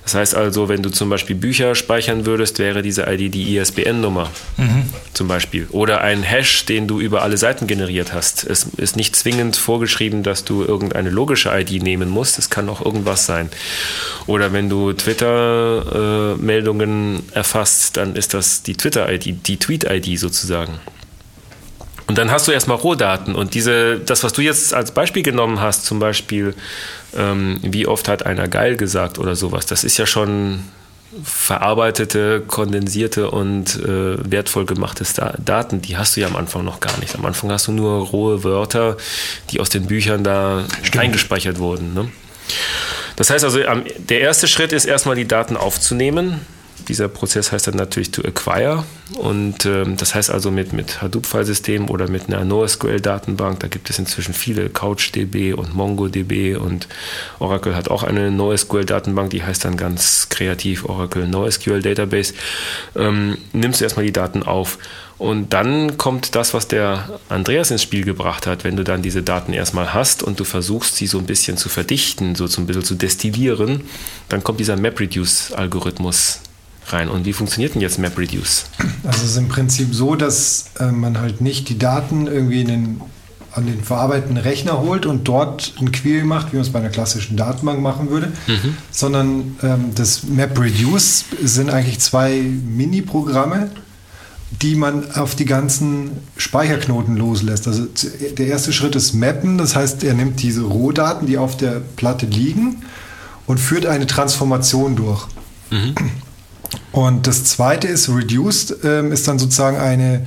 Das heißt also, wenn du zum Beispiel Bücher speichern würdest, wäre diese ID die ISBN-Nummer mhm. zum Beispiel. Oder ein Hash, den du über alle Seiten generiert hast. Es ist nicht zwingend vorgeschrieben, dass du irgendeine logische ID nehmen musst. Es kann auch irgendwas sein. Oder wenn du Twitter-Meldungen äh, erfasst, dann ist das die Twitter-ID, die Tweet-ID sozusagen. Und dann hast du erstmal Rohdaten. Und diese, das, was du jetzt als Beispiel genommen hast, zum Beispiel, ähm, wie oft hat einer geil gesagt oder sowas, das ist ja schon verarbeitete, kondensierte und äh, wertvoll gemachte Daten, die hast du ja am Anfang noch gar nicht. Am Anfang hast du nur rohe Wörter, die aus den Büchern da Stimmt. eingespeichert wurden. Ne? Das heißt also, der erste Schritt ist erstmal die Daten aufzunehmen dieser Prozess heißt dann natürlich to acquire. Und ähm, das heißt also mit, mit Hadoop-Filesystem oder mit einer NoSQL-Datenbank, da gibt es inzwischen viele, CouchDB und MongoDB und Oracle hat auch eine NoSQL-Datenbank, die heißt dann ganz kreativ Oracle NoSQL Database, ähm, nimmst du erstmal die Daten auf. Und dann kommt das, was der Andreas ins Spiel gebracht hat, wenn du dann diese Daten erstmal hast und du versuchst, sie so ein bisschen zu verdichten, so ein bisschen zu destillieren, dann kommt dieser MapReduce-Algorithmus rein. Und wie funktioniert denn jetzt MapReduce? Also es ist im Prinzip so, dass äh, man halt nicht die Daten irgendwie in den, an den verarbeitenden Rechner holt und dort ein Query macht, wie man es bei einer klassischen Datenbank machen würde, mhm. sondern ähm, das MapReduce sind eigentlich zwei Mini-Programme, die man auf die ganzen Speicherknoten loslässt. Also der erste Schritt ist Mappen, das heißt, er nimmt diese Rohdaten, die auf der Platte liegen, und führt eine Transformation durch. Mhm. Und das zweite ist Reduced, ähm, ist dann sozusagen eine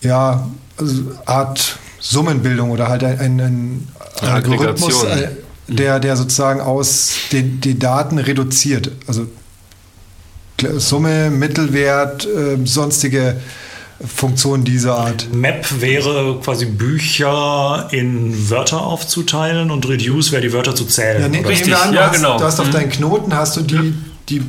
ja, also Art Summenbildung oder halt ein, ein, ein Algorithmus, äh, der, der sozusagen aus den, die Daten reduziert. Also Summe, Mittelwert, äh, sonstige Funktionen dieser Art. Map wäre quasi Bücher in Wörter aufzuteilen und Reduce wäre die Wörter zu zählen. Ja, nee, Richtig, an, ja, hast, genau. Du hast auf mhm. deinen Knoten hast du die, die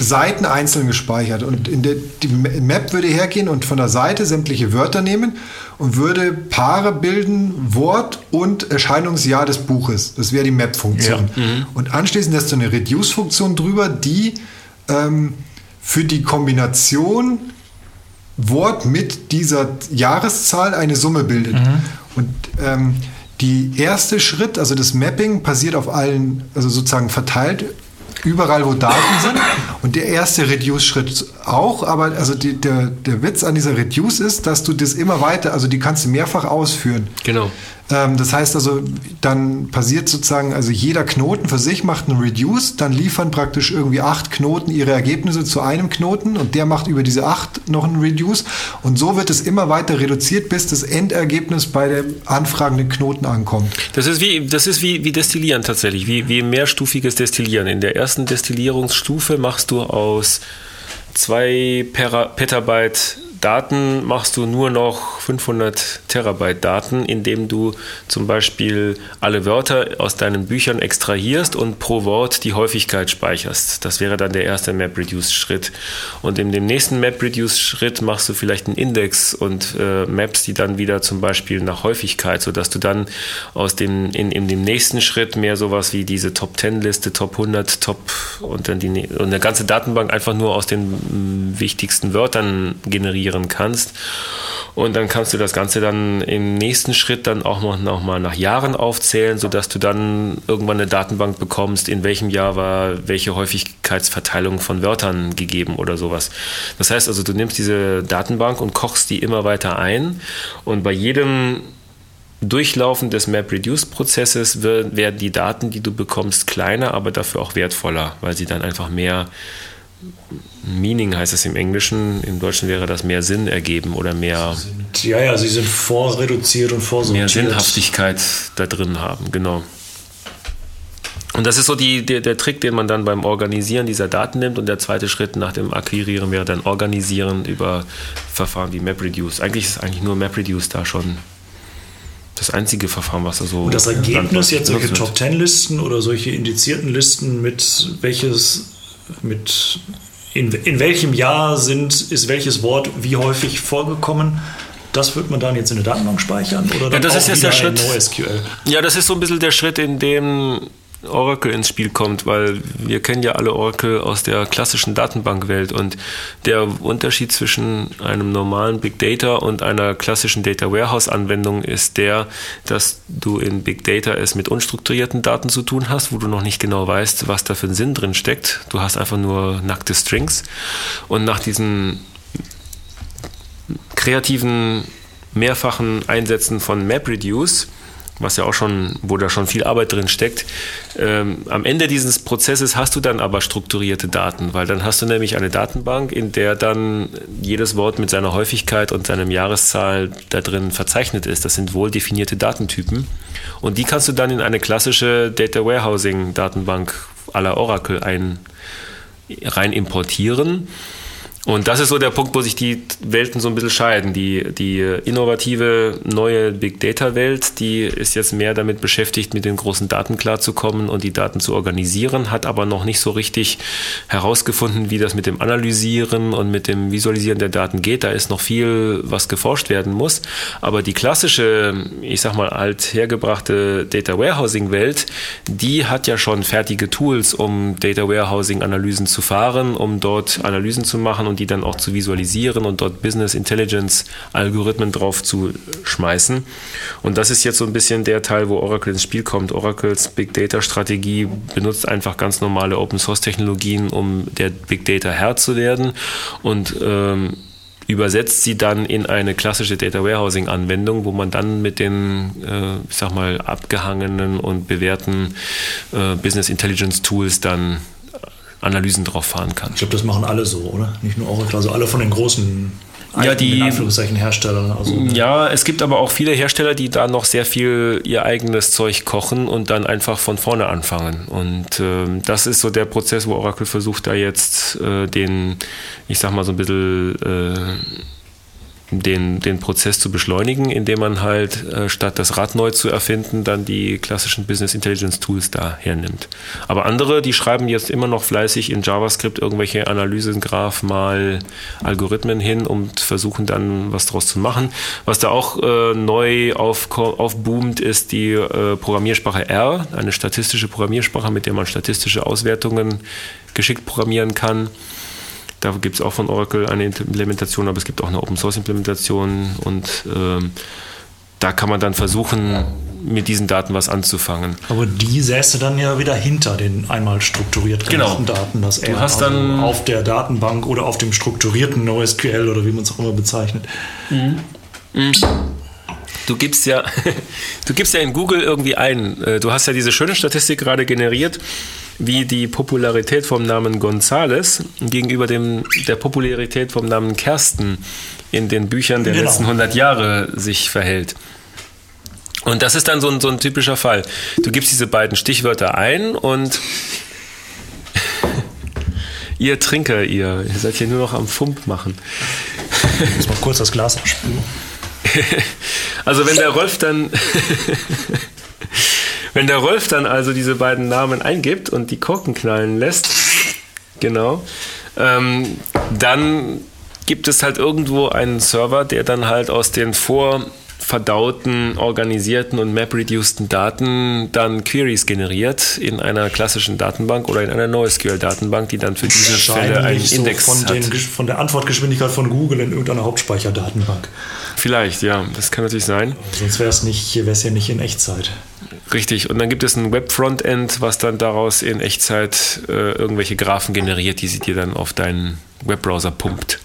Seiten einzeln gespeichert. Und in der, die Map würde hergehen und von der Seite sämtliche Wörter nehmen und würde Paare bilden, Wort und Erscheinungsjahr des Buches. Das wäre die Map-Funktion. Ja. Mhm. Und anschließend hast du eine Reduce-Funktion drüber, die ähm, für die Kombination Wort mit dieser Jahreszahl eine Summe bildet. Mhm. Und ähm, die erste Schritt, also das Mapping, passiert auf allen, also sozusagen verteilt überall, wo Daten sind. Und der erste Reduce-Schritt auch, aber also die, der, der Witz an dieser Reduce ist, dass du das immer weiter, also die kannst du mehrfach ausführen. Genau. Ähm, das heißt also, dann passiert sozusagen, also jeder Knoten für sich macht einen Reduce, dann liefern praktisch irgendwie acht Knoten ihre Ergebnisse zu einem Knoten und der macht über diese acht noch einen Reduce und so wird es immer weiter reduziert, bis das Endergebnis bei dem anfragenden Knoten ankommt. Das ist wie, das ist wie, wie Destillieren tatsächlich, wie, wie mehrstufiges Destillieren. In der ersten Destillierungsstufe machst du aus zwei Petabyte Daten machst du nur noch 500 Terabyte Daten, indem du zum Beispiel alle Wörter aus deinen Büchern extrahierst und pro Wort die Häufigkeit speicherst. Das wäre dann der erste MapReduce-Schritt. Und in dem nächsten MapReduce-Schritt machst du vielleicht einen Index und äh, maps die dann wieder zum Beispiel nach Häufigkeit, sodass du dann aus dem, in, in dem nächsten Schritt mehr sowas wie diese Top-10-Liste, Top 100, Top und dann die, und eine ganze Datenbank einfach nur aus den wichtigsten Wörtern generieren generieren kannst. Und dann kannst du das Ganze dann im nächsten Schritt dann auch noch, noch mal nach Jahren aufzählen, sodass du dann irgendwann eine Datenbank bekommst, in welchem Jahr war welche Häufigkeitsverteilung von Wörtern gegeben oder sowas. Das heißt also, du nimmst diese Datenbank und kochst die immer weiter ein und bei jedem Durchlaufen des MapReduce-Prozesses werden die Daten, die du bekommst, kleiner, aber dafür auch wertvoller, weil sie dann einfach mehr Meaning heißt es im Englischen, im Deutschen wäre das mehr Sinn ergeben oder mehr. Ja, ja, sie sind vorreduziert und vorsortiert. Mehr Sinnhaftigkeit da drin haben, genau. Und das ist so die, der, der, Trick, den man dann beim Organisieren dieser Daten nimmt. Und der zweite Schritt nach dem Akquirieren wäre dann Organisieren über Verfahren wie MapReduce. Eigentlich ist eigentlich nur MapReduce da schon das einzige Verfahren, was da so. Und das Ergebnis jetzt solche Top Ten Listen oder solche indizierten Listen mit welches mit in, in welchem Jahr sind, ist welches Wort wie häufig vorgekommen. Das wird man dann jetzt in der Datenbank speichern oder dann ja, das ist jetzt der Schritt, NoSQL? Ja, das ist so ein bisschen der Schritt, in dem Oracle ins Spiel kommt, weil wir kennen ja alle Oracle aus der klassischen Datenbankwelt und der Unterschied zwischen einem normalen Big Data und einer klassischen Data Warehouse Anwendung ist der, dass du in Big Data es mit unstrukturierten Daten zu tun hast, wo du noch nicht genau weißt, was da für ein Sinn drin steckt. Du hast einfach nur nackte Strings und nach diesen kreativen mehrfachen Einsätzen von MapReduce was ja auch schon, wo da schon viel Arbeit drin steckt. Ähm, am Ende dieses Prozesses hast du dann aber strukturierte Daten, weil dann hast du nämlich eine Datenbank, in der dann jedes Wort mit seiner Häufigkeit und seinem Jahreszahl da drin verzeichnet ist. Das sind wohl definierte Datentypen. Und die kannst du dann in eine klassische Data Warehousing Datenbank aller Oracle ein, rein importieren und das ist so der Punkt, wo sich die Welten so ein bisschen scheiden. Die, die innovative neue Big Data Welt, die ist jetzt mehr damit beschäftigt, mit den großen Daten klarzukommen und die Daten zu organisieren, hat aber noch nicht so richtig herausgefunden, wie das mit dem Analysieren und mit dem Visualisieren der Daten geht. Da ist noch viel, was geforscht werden muss. Aber die klassische, ich sag mal, althergebrachte Data Warehousing Welt, die hat ja schon fertige Tools, um Data Warehousing Analysen zu fahren, um dort Analysen zu machen und und die dann auch zu visualisieren und dort Business Intelligence Algorithmen drauf zu schmeißen. Und das ist jetzt so ein bisschen der Teil, wo Oracle ins Spiel kommt. Oracles Big Data Strategie benutzt einfach ganz normale Open Source Technologien, um der Big Data Herr zu werden und ähm, übersetzt sie dann in eine klassische Data Warehousing Anwendung, wo man dann mit den, äh, ich sag mal, abgehangenen und bewährten äh, Business Intelligence Tools dann Analysen drauf fahren kann. Ich glaube, das machen alle so, oder? Nicht nur Oracle, also alle von den großen ja, die Anführungszeichen Hersteller. Also, ja, es gibt aber auch viele Hersteller, die da noch sehr viel ihr eigenes Zeug kochen und dann einfach von vorne anfangen. Und äh, das ist so der Prozess, wo Oracle versucht, da jetzt äh, den, ich sag mal so ein bisschen äh, den, den Prozess zu beschleunigen, indem man halt äh, statt das Rad neu zu erfinden, dann die klassischen Business Intelligence Tools da hernimmt. Aber andere, die schreiben jetzt immer noch fleißig in JavaScript irgendwelche Analysen, Graph mal Algorithmen hin und versuchen dann was draus zu machen. Was da auch äh, neu auf, aufboomt, ist die äh, Programmiersprache R, eine statistische Programmiersprache, mit der man statistische Auswertungen geschickt programmieren kann. Da gibt es auch von Oracle eine Implementation, aber es gibt auch eine Open Source Implementation und ähm, da kann man dann versuchen, mit diesen Daten was anzufangen. Aber die säße dann ja wieder hinter den einmal strukturiert genau. Daten, das er hast dann auf der Datenbank oder auf dem strukturierten NoSQL oder wie man es auch immer bezeichnet. Mhm. Mhm. Du gibst ja, du gibst ja in Google irgendwie ein. Äh, du hast ja diese schöne Statistik gerade generiert wie die Popularität vom Namen Gonzales gegenüber dem, der Popularität vom Namen Kersten in den Büchern der genau. letzten 100 Jahre sich verhält. Und das ist dann so ein, so ein typischer Fall. Du gibst diese beiden Stichwörter ein und ihr Trinker, ihr, ihr seid hier nur noch am Fump machen. Ich muss mal kurz das Glas abspülen. also wenn der Rolf dann Wenn der Rolf dann also diese beiden Namen eingibt und die Korken knallen lässt, genau, ähm, dann gibt es halt irgendwo einen Server, der dann halt aus den vorverdauten, organisierten und map-reduceden Daten dann Queries generiert in einer klassischen Datenbank oder in einer NoSQL-Datenbank, die dann für diese Fälle einen so Index von, den, hat. von der Antwortgeschwindigkeit von Google in irgendeiner Hauptspeicherdatenbank. Vielleicht, ja, das kann natürlich sein. Sonst wäre es nicht, wäre es ja nicht in Echtzeit. Richtig. Und dann gibt es ein Web-Frontend, was dann daraus in Echtzeit äh, irgendwelche Graphen generiert, die sie dir dann auf deinen Webbrowser pumpt.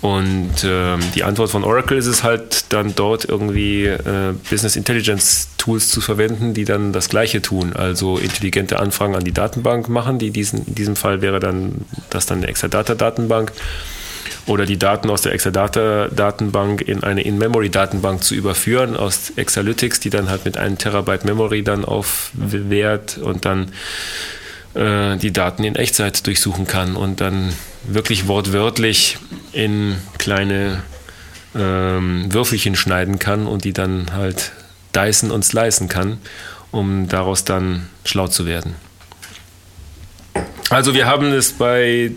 Und ähm, die Antwort von Oracle ist es halt dann dort irgendwie äh, Business Intelligence Tools zu verwenden, die dann das Gleiche tun. Also intelligente Anfragen an die Datenbank machen. Die diesen, in diesem Fall wäre dann das dann eine Exadata-Datenbank oder die Daten aus der Exadata-Datenbank in eine In-Memory-Datenbank zu überführen aus Exalytics, die dann halt mit einem Terabyte Memory dann aufwehrt und dann äh, die Daten in Echtzeit durchsuchen kann und dann wirklich wortwörtlich in kleine ähm, Würfelchen schneiden kann und die dann halt dicen und slicen kann, um daraus dann schlau zu werden. Also wir haben es bei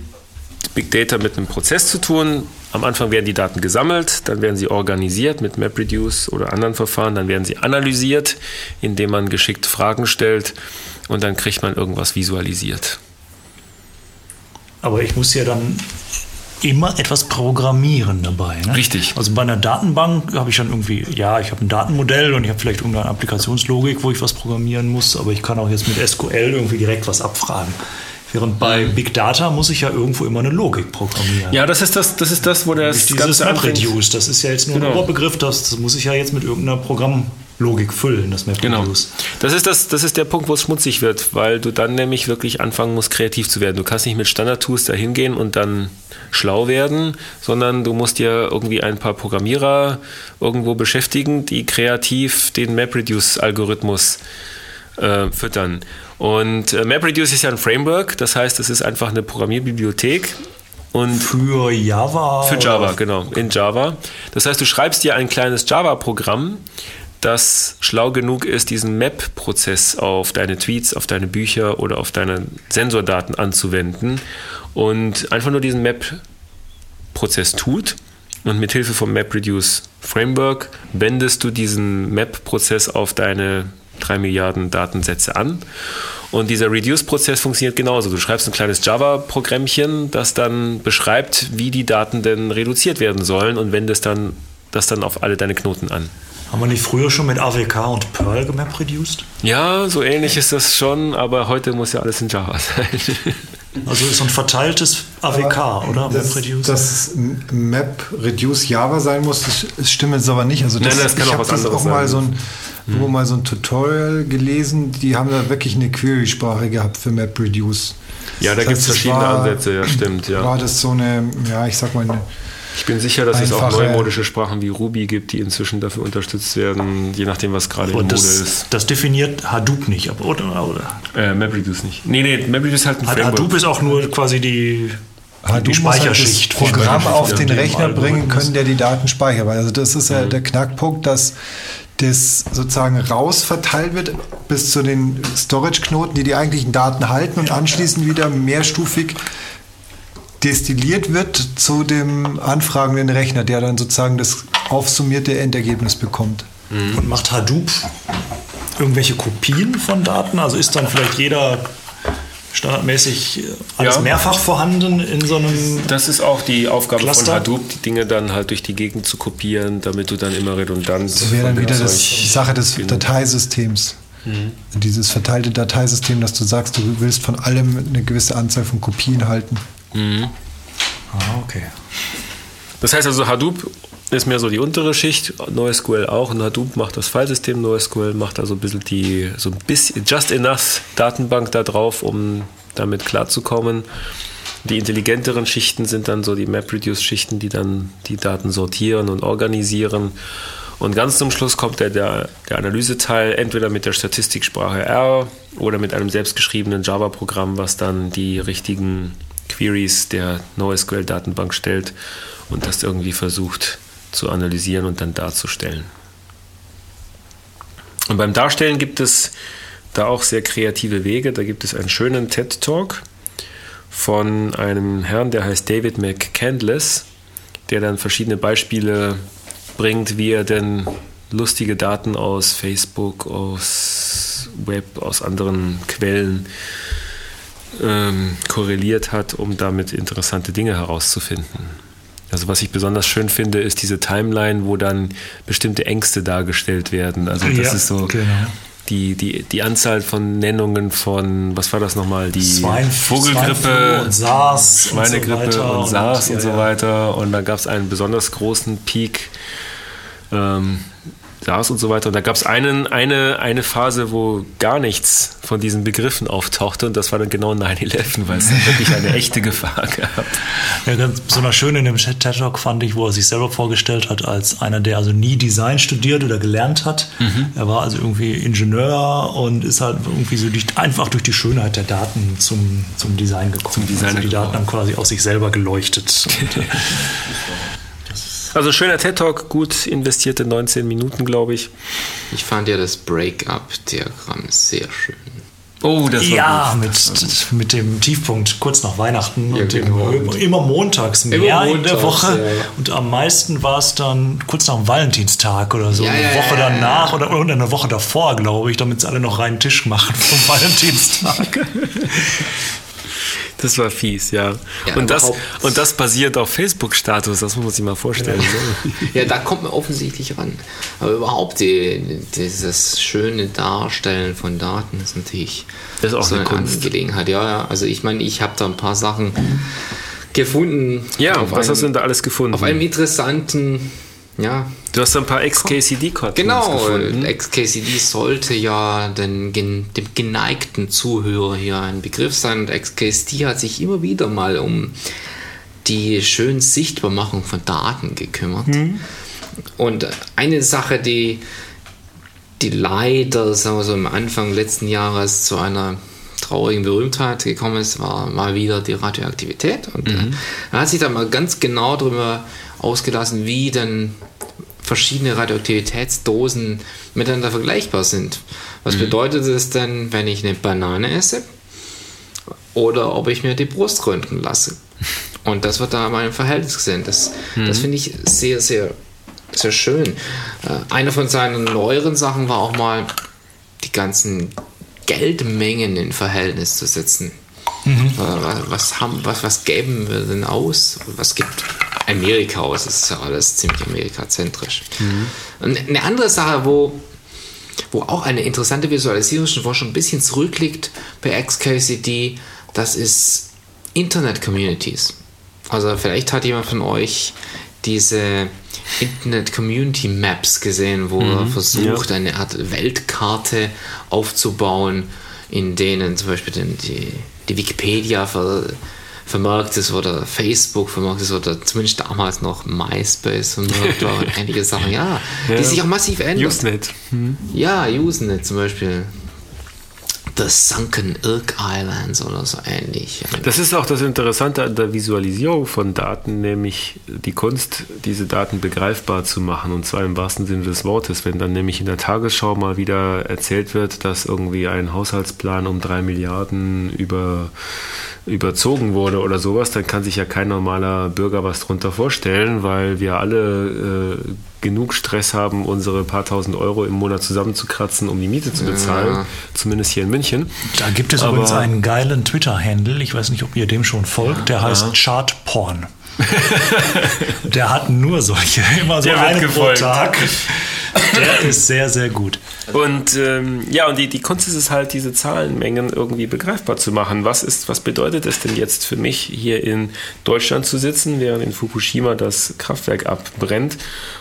Big Data mit einem Prozess zu tun. Am Anfang werden die Daten gesammelt, dann werden sie organisiert mit MapReduce oder anderen Verfahren, dann werden sie analysiert, indem man geschickt Fragen stellt und dann kriegt man irgendwas visualisiert. Aber ich muss ja dann immer etwas programmieren dabei. Ne? Richtig. Also bei einer Datenbank habe ich dann irgendwie, ja, ich habe ein Datenmodell und ich habe vielleicht irgendeine Applikationslogik, wo ich was programmieren muss, aber ich kann auch jetzt mit SQL irgendwie direkt was abfragen. Während bei Big Data muss ich ja irgendwo immer eine Logik programmieren. Ja, das ist das, das ist das, wo der dieses ganze MapReduce, das ist ja jetzt nur genau. ein Oberbegriff, das, das muss ich ja jetzt mit irgendeiner Programmlogik füllen, das MapReduce. Genau. Das ist, das, das ist der Punkt, wo es schmutzig wird, weil du dann nämlich wirklich anfangen musst, kreativ zu werden. Du kannst nicht mit Standard-Tools da hingehen und dann schlau werden, sondern du musst dir irgendwie ein paar Programmierer irgendwo beschäftigen, die kreativ den MapReduce-Algorithmus äh, füttern. Und äh, MapReduce ist ja ein Framework, das heißt, es ist einfach eine Programmierbibliothek. Und für Java? Für Java, genau, in Java. Das heißt, du schreibst dir ein kleines Java-Programm, das schlau genug ist, diesen Map-Prozess auf deine Tweets, auf deine Bücher oder auf deine Sensordaten anzuwenden und einfach nur diesen Map-Prozess tut. Und mit Hilfe vom MapReduce Framework wendest du diesen Map-Prozess auf deine drei Milliarden Datensätze an. Und dieser Reduce-Prozess funktioniert genauso. Du schreibst ein kleines Java-Programmchen, das dann beschreibt, wie die Daten denn reduziert werden sollen und wendest dann das dann auf alle deine Knoten an. Haben wir nicht früher schon mit AWK und Perl gemap reduced? Ja, so ähnlich ist das schon, aber heute muss ja alles in Java sein. Also ist so ein verteiltes AWK, oder? Das, MapReduce? dass MapReduce Java sein muss, das, das stimmt jetzt aber nicht. Also das, Nein, das kann ich auch habe das auch mal so ein, wo mal so ein Tutorial gelesen, die haben da wirklich eine Query-Sprache gehabt für MapReduce. Ja, da Das gibt es verschiedene war- Ansätze, ja, stimmt, ja. War das so eine, ja, ich sag mal, eine, Ich bin sicher, dass es auch Einfache- neumodische Sprachen wie Ruby gibt, die inzwischen dafür unterstützt werden, je nachdem, was gerade in Mode das, ist. das definiert Hadoop nicht, aber oder? oder? Äh, MapReduce nicht. Nee, nee, MapReduce ist halt ein Framework. Hadoop ist auch nur quasi die, Hadoop die halt Speicherschicht. das Programm auf den Rechner bringen können, der die Daten speichert. Also das ist ja der Knackpunkt, dass das sozusagen raus verteilt wird bis zu den Storage-Knoten, die die eigentlichen Daten halten und anschließend wieder mehrstufig destilliert wird zu dem anfragenden Rechner, der dann sozusagen das aufsummierte Endergebnis bekommt. Und macht Hadoop irgendwelche Kopien von Daten? Also ist dann vielleicht jeder standardmäßig äh, alles Ja. mehrfach vorhanden in so einem. Das ist auch die Aufgabe Cluster? von Hadoop, die Dinge dann halt durch die Gegend zu kopieren, damit du dann immer redundant. Das wäre dann wieder das, die Sache des Dateisystems. Dieses verteilte Dateisystem, dass du sagst, du willst von allem eine gewisse Anzahl von Kopien halten. Ah, okay. Das heißt also, Hadoop ist mehr so die untere Schicht, NoSQL auch und Hadoop macht das Filesystem, NoSQL macht also ein bisschen die, so ein bisschen, just enough Datenbank da drauf, um damit klarzukommen. Die intelligenteren Schichten sind dann so die MapReduce-Schichten, die dann die Daten sortieren und organisieren. Und ganz zum Schluss kommt der, der, der Analyseteil entweder mit der Statistiksprache R oder mit einem selbstgeschriebenen Java-Programm, was dann die richtigen Queries der NoSQL-Datenbank stellt und das irgendwie versucht zu analysieren und dann darzustellen. Und beim Darstellen gibt es da auch sehr kreative Wege. Da gibt es einen schönen TED-Talk von einem Herrn, der heißt David McCandless, der dann verschiedene Beispiele bringt, wie er denn lustige Daten aus Facebook, aus Web, aus anderen Quellen ähm, korreliert hat, um damit interessante Dinge herauszufinden. Also was ich besonders schön finde, ist diese Timeline, wo dann bestimmte Ängste dargestellt werden. Also das Ja, ist so genau. die, die, die Anzahl von Nennungen von, was war das nochmal? Die Swine- Vogelgrippe, und SARS und so Schweinegrippe und, und- SARS und, ja, so weiter. Und da gab es einen besonders großen Peak. Ähm, SARS und so weiter. Und da gab es einen, eine, eine Phase, wo gar nichts von diesen Begriffen auftauchte und das war dann genau 9-11, weil es wirklich eine echte Gefahr gab. Ja, ganz besonders schön in dem TED Talk fand ich, wo er sich selber vorgestellt hat als einer, der also nie Design studiert oder gelernt hat. Mhm. Er war also irgendwie Ingenieur und ist halt irgendwie so durch, einfach durch die Schönheit der Daten zum, zum Design gekommen. Zum Designer also die Daten haben quasi aus sich selber geleuchtet. Und, Also schöner TED-Talk, gut investierte 19 Minuten, glaube ich. Ich fand ja das Break-up-Diagramm sehr schön. Oh, das war ja, gut. mit, mit dem Tiefpunkt kurz nach Weihnachten Ja, und dem, genau. immer montags mehr Immer in der montags, Woche. ja. Und am meisten war es dann kurz nach dem Valentinstag oder so. Ja, eine ja, Woche danach Oder, oder eine Woche davor, glaube ich, damit sie alle noch reinen Tisch machen vom Valentinstag. Das war fies, ja. Ja, und, das, und das basiert auf Facebook-Status, das muss man sich mal vorstellen. ne? Ja, da kommt man offensichtlich ran. Aber überhaupt die, dieses schöne Darstellen von Daten ist natürlich Das ist auch so eine eine. Angelegenheit. Ja, ja. Also ich meine, ich habe da ein paar Sachen gefunden. Ja, was einem, hast du denn da alles gefunden? Auf einem interessanten, ja, du hast ein paar XKCD-Cartoons Genau, gefunden. XKCD sollte ja den, dem geneigten Zuhörer hier ein Begriff sein und XKCD hat sich immer wieder mal um die schön Sichtbarmachung von Daten gekümmert. Und eine Sache, die, die leider sagen wir so, am Anfang letzten Jahres zu einer traurigen Berühmtheit gekommen ist, war mal wieder die Radioaktivität. Und äh, er hat sich da mal ganz genau darüber ausgelassen, wie denn verschiedene Radioaktivitätsdosen miteinander vergleichbar sind. Was bedeutet es denn, wenn ich eine Banane esse oder ob ich mir die Brust röntgen lasse? Und das wird da mal im Verhältnis gesehen. Das, das finde ich sehr, sehr, sehr schön. Äh, eine von seinen neueren Sachen war auch mal, die ganzen Geldmengen in Verhältnis zu setzen. Äh, was, was, haben, was, was geben wir denn aus? Was gibt Amerika aus? Das ist ja alles ziemlich amerikazentrisch. Und eine andere Sache, wo, wo auch eine interessante Visualisierung schon ein bisschen zurückliegt bei XKCD, das ist Internet-Communities. Also vielleicht hat jemand von euch diese Internet-Community Maps gesehen, wo er versucht, ja. eine Art Weltkarte aufzubauen, in denen zum Beispiel die, die Wikipedia ver, vermerkt ist oder Facebook vermerkt ist oder zumindest damals noch MySpace vermerkt war und einige Sachen, ja, die Ja. sich auch massiv ändern. Usenet. Ja, Usenet zum Beispiel. The Sunken Ilk Islands oder so ähnlich. Das ist auch das Interessante an der Visualisierung von Daten, nämlich die Kunst, diese Daten begreifbar zu machen. Und zwar im wahrsten Sinne des Wortes. Wenn dann nämlich in der Tagesschau mal wieder erzählt wird, dass irgendwie ein Haushaltsplan um drei Milliarden über, überzogen wurde oder sowas, dann kann sich ja kein normaler Bürger was drunter vorstellen, weil wir alle äh, genug Stress haben, unsere paar tausend Euro im Monat zusammenzukratzen, um die Miete zu bezahlen. Zumindest hier in München. Da gibt es Aber- übrigens einen geilen Twitter-Handle, ich weiß nicht, ob ihr dem schon folgt, der heißt Chartporn. der hat nur solche, immer so einen pro. Tag. Der ist sehr, sehr gut. Und ähm, ja, und die, die Kunst ist es halt, diese Zahlenmengen irgendwie begreifbar zu machen. Was ist, was bedeutet es denn jetzt für mich, hier in Deutschland zu sitzen, während in Fukushima das Kraftwerk abbrennt?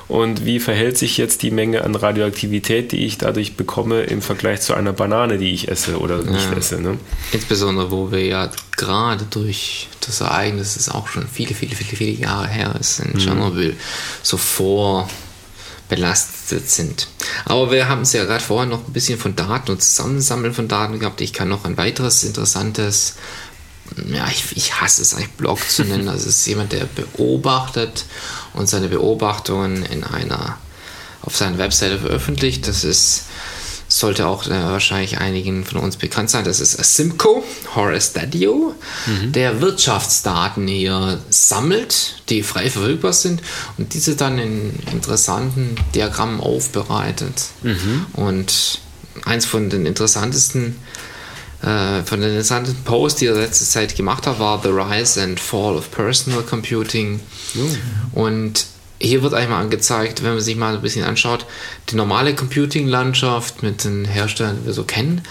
Und wie verhält sich jetzt die Menge an Radioaktivität, die ich dadurch bekomme, im Vergleich zu einer Banane, die ich esse oder nicht Ja. esse? Ne? Insbesondere, wo wir ja gerade durch das Ereignis, das auch schon viele, viele, viele, viele Jahre her ist, in Tschernobyl, so vorbelastet sind. Aber wir haben es ja gerade vorher noch ein bisschen von Daten und Zusammensammeln von Daten gehabt. Ich kann noch ein weiteres interessantes, ja, ich, ich hasse es eigentlich Blog zu nennen. Also es ist jemand, der beobachtet und seine Beobachtungen in einer auf seiner Webseite veröffentlicht. Das ist sollte auch äh, wahrscheinlich einigen von uns bekannt sein. Das ist Simco, Horace Dadio, der Wirtschaftsdaten hier sammelt, die frei verfügbar sind und diese dann in interessanten Diagrammen aufbereitet. Und eins von den interessantesten äh, von den interessanten Posts, die er letzte Zeit gemacht hat, war The Rise and Fall of Personal Computing. Und hier wird einmal angezeigt, wenn man sich mal ein bisschen anschaut, die normale Computing-Landschaft mit den Herstellern, die wir so kennen,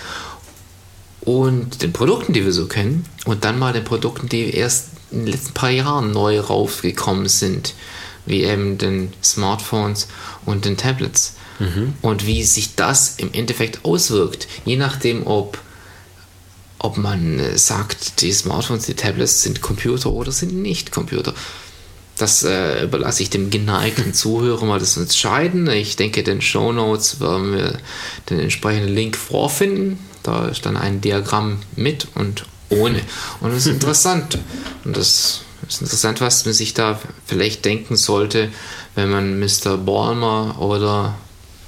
und den Produkten, die wir so kennen, und dann mal den Produkten, die erst in den letzten paar Jahren neu rausgekommen sind, wie eben den Smartphones und den Tablets. Und wie sich das im Endeffekt auswirkt, je nachdem, ob ob man äh, sagt, die Smartphones, die Tablets sind Computer oder sind nicht Computer. Das äh, überlasse ich dem geneigten Zuhörer mal das entscheiden. Ich denke, in den Show Notes werden wir den entsprechenden Link vorfinden. Da ist dann ein Diagramm mit und ohne. Und das ist interessant. Und das ist interessant, was man sich da vielleicht denken sollte, wenn man Mr. Ballmer oder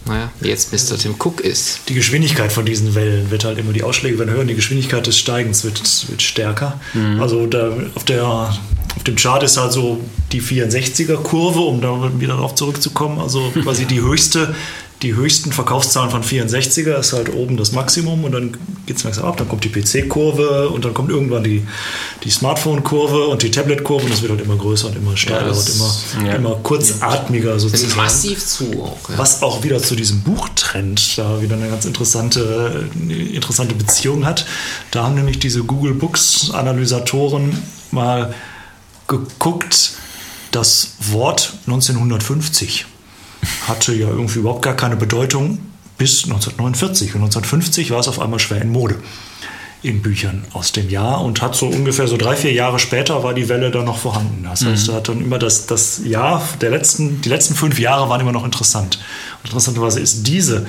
naja, jetzt Mr. Tim Cook ist. Die Geschwindigkeit von diesen Wellen wird halt immer, die Ausschläge werden höher und die Geschwindigkeit des Steigens wird, wird stärker. Also da auf, der, auf dem Chart ist halt so die 64er-Kurve, um da wieder darauf zurückzukommen. Also quasi die höchste, die höchsten Verkaufszahlen von 64er ist halt oben das Maximum und dann geht es langsam ab, dann kommt die PC-Kurve und dann kommt irgendwann die, die Smartphone-Kurve und die Tablet-Kurve und das wird halt immer größer und immer stärker das- und immer, ja. immer kurzatmiger sozusagen. massiv zu auch. Ja. Was auch wieder zu diesem Buchtrend da wieder eine ganz interessante, interessante Beziehung hat. Da haben nämlich diese Google Books Analysatoren mal geguckt, das Wort 1950 hatte ja irgendwie überhaupt gar keine Bedeutung bis 1949. Und 1950 war es auf einmal schwer in Mode in Büchern aus dem Jahr und hat so ungefähr so drei, vier Jahre später war die Welle dann noch vorhanden. Das heißt, er hat dann immer das, das Jahr der letzten, die letzten fünf Jahre waren immer noch interessant. Und interessanterweise ist diese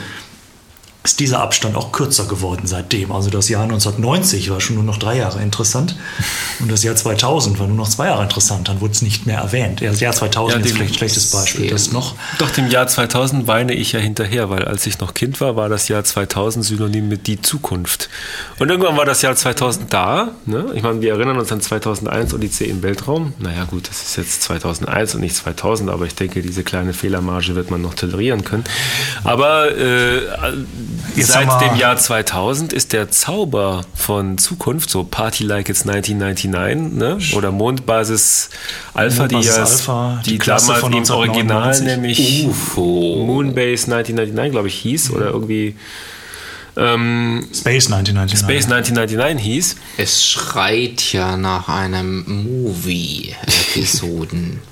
ist dieser Abstand auch kürzer geworden seitdem. Also das Jahr 1990 war schon nur noch drei Jahre interessant und das Jahr 2000 war nur noch zwei Jahre interessant. Dann wurde es nicht mehr erwähnt. Das Jahr 2000 Ja, ist vielleicht ein schlechtes Beispiel. Das noch Doch dem Jahr 2000 weine ich ja hinterher, weil als ich noch Kind war, war das Jahr 2000 synonym mit die Zukunft. Und irgendwann war das Jahr 2000 da. Ne? Ich meine, wir erinnern uns an 2001 Odyssee im Weltraum. Naja gut, das ist jetzt 2001 und nicht 2000, aber ich denke, diese kleine Fehlermarge wird man noch tolerieren können. Aber äh, Jetzt seit dem Jahr 2000 ist der Zauber von Zukunft, so Party Like It's 1999 ne? oder Mondbasis Alpha, die, Mondbasis ja, Alpha, die die Klasse damals von im Original 1999. nämlich UFO. Moonbase 1999, glaube ich, hieß oder irgendwie ähm, Space 1999. Space 1999 hieß. Es schreit ja nach einem Movie-Episoden.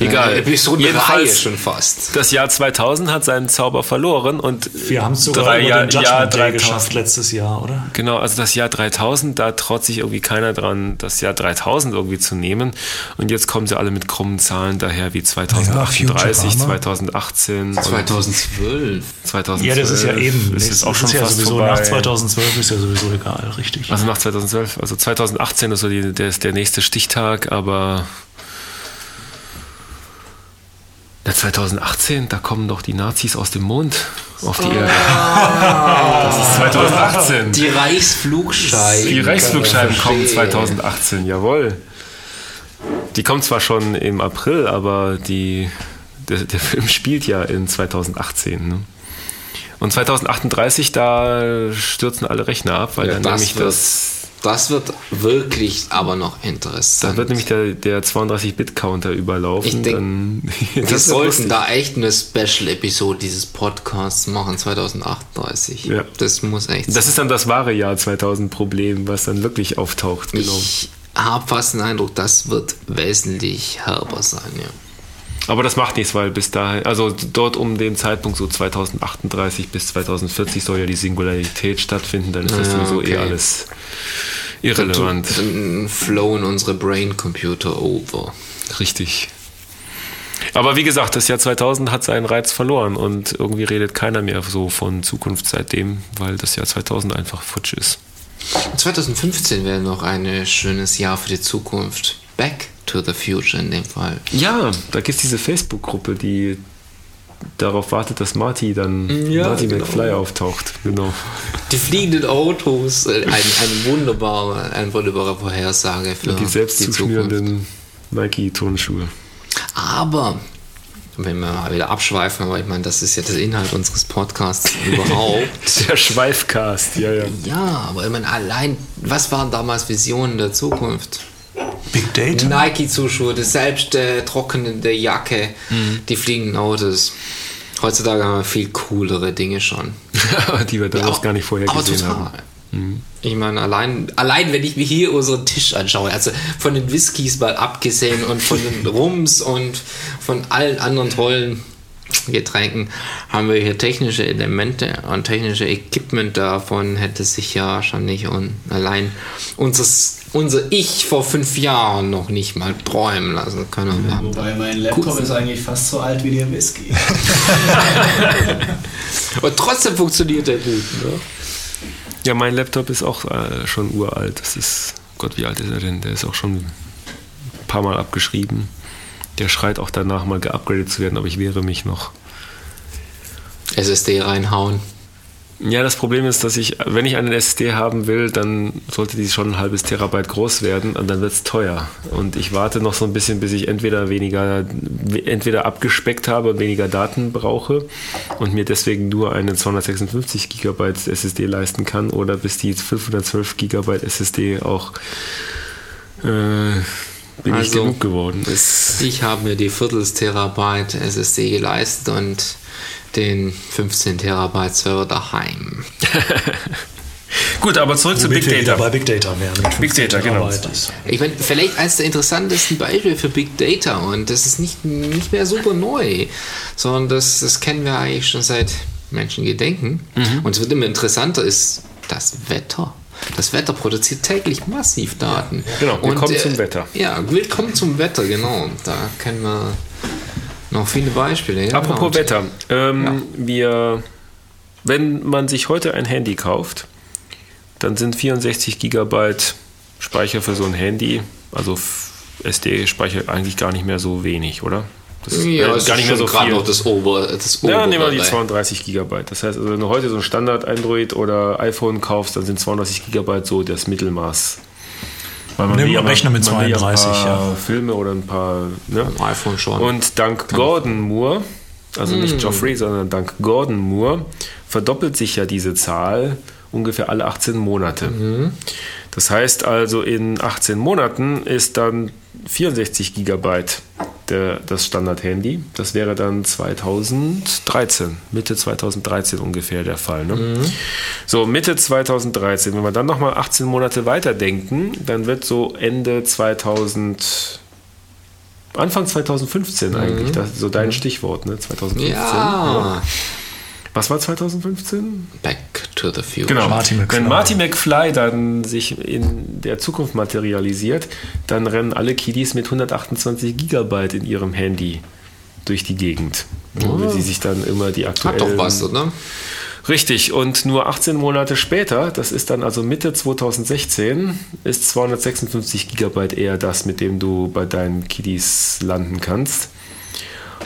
Egal. Äh, Episodenreihe Jedenfalls- schon fast. Das Jahr 2000 hat seinen Zauber verloren und Wir haben es sogar drei über Jahr, den Judgment Jahr Day 3000. geschafft letztes Jahr, oder? Genau, also das Jahr 3000, da traut sich irgendwie keiner dran, das Jahr 3000 irgendwie zu nehmen. Und jetzt kommen sie alle mit krummen Zahlen daher wie 2038, Futurama. 2018, und 2012. 2012. Ja, das ist ja eben. Das ist auch schon ist ja fast sowieso vorbei. nach 2012 ist ja sowieso egal, richtig. Also nach 2012, also 2018 ist so die, der, ist der nächste Stichtag, aber na, 2018, da kommen doch die Nazis aus dem Mond auf die Erde. Das ist 2018. Die Reichsflugscheiben. Die Reichsflugscheiben kommen Verstehe. 2018, jawohl. Die kommen zwar schon im April, aber die, der, der Film spielt ja in 2018. Ne? Und 2038, da stürzen alle Rechner ab, weil Ja, dann das nämlich wird- das. Das wird wirklich aber noch interessant. Da wird nämlich der, der 32-Bit-Counter überlaufen. Ich denk, dann, Wir sollten da echt eine Special-Episode dieses Podcasts machen, 2038. Ja. Das muss echt Das ist dann das wahre Jahr 2000-Problem, was dann wirklich auftaucht. Genau. Ich habe fast den Eindruck, das wird wesentlich herber sein, ja. Aber das macht nichts, weil bis dahin, also dort um den Zeitpunkt so 2038 bis 2040 soll ja die Singularität stattfinden, dann ist das Ja, sowieso okay. eh alles irrelevant. Dann flown unsere Brain-Computer over. Richtig. Aber wie gesagt, das Jahr 2000 hat seinen Reiz verloren und irgendwie redet keiner mehr so von Zukunft seitdem, weil das Jahr 2000 einfach futsch ist. 2015 wäre noch ein schönes Jahr für die Zukunft. Back to the Future in dem Fall. Ja, da gibt es diese Facebook-Gruppe, die darauf wartet, dass Marty dann Ja, Marty genau. McFly auftaucht. Genau. Die fliegenden Autos, äh, ein, ein wunderbare, eine wunderbare Vorhersage für die selbst die zuschnürenden Nike-Turnschuhe. Aber, wenn wir mal wieder abschweifen, aber ich meine, das ist ja der Inhalt unseres Podcasts überhaupt. Der Schweifcast, ja, ja. Ja, aber ich meine, allein, was waren damals Visionen der Zukunft? Big Data. Nike-Zuschuhe, das selbst äh, trocknende Jacke, Mhm. die fliegenden Autos. Heutzutage haben wir viel coolere Dinge schon. die wir damals Aber- gar nicht vorher aber gesehen total. haben. Mhm. Ich meine, allein, allein wenn ich mir hier unseren Tisch anschaue, also von den Whiskys mal abgesehen und von den Rums und von allen anderen tollen Getränken, haben wir hier technische Elemente und technische Equipment davon hätte sich ja wahrscheinlich und allein unseres, unser Ich vor fünf Jahren noch nicht mal träumen lassen können. Haben Wobei mein Laptop Cool. ist eigentlich fast so alt wie der Whisky. Und trotzdem funktioniert der gut. Ne? Ja, mein Laptop ist auch äh, schon uralt. Das ist, Gott, wie alt ist er denn? Der ist auch schon ein paar Mal abgeschrieben. Der schreit auch danach, mal geupgradet zu werden, aber ich wehre mich noch. SSD reinhauen. Ja, das Problem ist, dass ich, wenn ich einen SSD haben will, dann sollte die schon ein halbes Terabyte groß werden und dann wird es teuer. Und ich warte noch so ein bisschen, bis ich entweder weniger, entweder abgespeckt habe und weniger Daten brauche und mir deswegen nur eine 256 Gigabyte SSD leisten kann oder bis die 512 Gigabyte SSD auch äh, bin ich Also- genug geworden ist. Ich habe mir die Viertels Terabyte SSD geleistet und den 15 Terabyte Server daheim. Gut, aber zurück zu Big Data. bei Big Data wären. Big 15 Data, genau. Ich meine, vielleicht eines der interessantesten Beispiele für Big Data und das ist nicht, nicht mehr super neu, sondern das, das kennen wir eigentlich schon seit Menschengedenken. Und es wird immer interessanter, ist das Wetter. Das Wetter produziert täglich massiv Daten. Genau, willkommen Und, zum Wetter. Ja, willkommen zum Wetter, genau. Da kennen wir noch viele Beispiele. Ja, Apropos genau. Wetter. Ähm, Wir, wenn man sich heute ein Handy kauft, dann sind 64 Gigabyte Speicher für so ein Handy, also SD-Speicher eigentlich gar nicht mehr so wenig, oder? Das ist Ja, äh, ist schon gerade noch das Ober, das ja, nehmen wir die Oberbereich. 32 Gigabyte. Das heißt, also wenn du heute so ein Standard Android oder iPhone kaufst, dann sind 32 Gigabyte so das Mittelmaß. Weil man Nimm- ja mal- rechne mit man will ja 32, ein paar ja. Filme oder ein paar ne? IPhone schon. Und dank Gordon Moore, also nicht Geoffrey, sondern dank Gordon Moore, verdoppelt sich ja diese Zahl ungefähr alle 18 Monate. Das heißt also, in 18 Monaten ist dann 64 Gigabyte der, das Standard-Handy. Das wäre dann 2013, Mitte 2013 ungefähr der Fall. Ne? Mhm. So, Mitte 2013. Wenn wir dann nochmal 18 Monate weiterdenken, dann wird so Ende 2000. Anfang 2015 eigentlich, mhm. das ist so dein mhm. Stichwort, ne? 2015. Ja. ja. Was war 2015? Back to the Future. Genau. Marty Wenn Marty McFly dann sich in der Zukunft materialisiert, dann rennen alle Kiddies mit 128 Gigabyte in ihrem Handy durch die Gegend. Oh. Weil sie sich dann immer die aktuellen... Hat doch was, oder? Richtig, und nur 18 Monate später, das ist dann also Mitte 2016, ist 256 Gigabyte eher das, mit dem du bei deinen Kiddies landen kannst.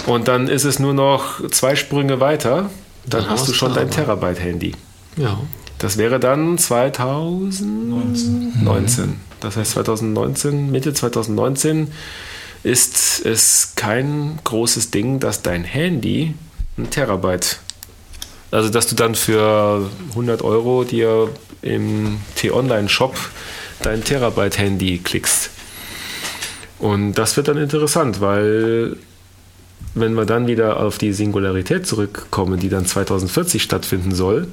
Und dann ist es nur noch zwei Sprünge weiter, dann, hast du schon dein Terabyte-Handy. Ja. Das wäre dann 2019. 19. Das heißt 2019, Mitte 2019 ist es kein großes Ding, dass dein Handy ein Terabyte, also dass du dann für 100 Euro dir im T-Online-Shop dein Terabyte-Handy klickst. Und das wird dann interessant, weil wenn wir dann wieder auf die Singularität zurückkommen, die dann 2040 stattfinden soll,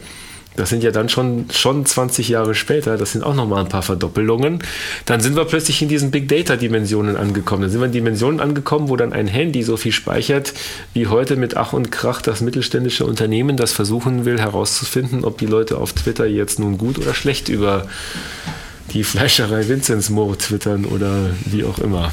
das sind ja dann schon, schon 20 Jahre später, das sind auch nochmal ein paar Verdoppelungen. Dann sind wir plötzlich in diesen Big Data-Dimensionen angekommen. Dann sind wir in Dimensionen angekommen, wo dann ein Handy so viel speichert, wie heute mit Ach und Krach das mittelständische Unternehmen, das versuchen will herauszufinden, ob die Leute auf Twitter jetzt nun gut oder schlecht über die Fleischerei Vinzenz Moore twittern oder wie auch immer.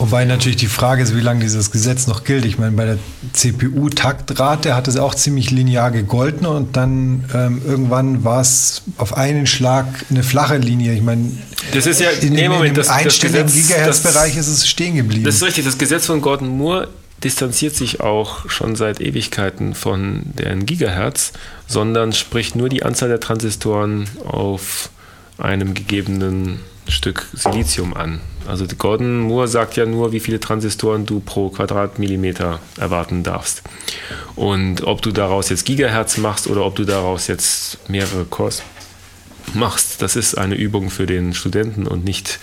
Wobei natürlich die Frage ist, wie lange dieses Gesetz noch gilt. Ich meine, bei der CPU-Taktrate hat es auch ziemlich linear gegolten und dann ähm, irgendwann war es auf einen Schlag eine flache Linie. Ich meine, das ist ja in, nee, Moment, das, einstelligen Gigahertz-Bereich ist es stehen geblieben. Das ist richtig. Das Gesetz von Gordon Moore distanziert sich auch schon seit Ewigkeiten von den Gigahertz, sondern spricht nur die Anzahl der Transistoren auf einem gegebenen Stück Silizium an. Also Gordon Moore sagt ja nur, wie viele Transistoren du pro Quadratmillimeter erwarten darfst. Und ob du daraus jetzt Gigahertz machst oder ob du daraus jetzt mehrere Cores machst, das ist eine Übung für den Studenten und nicht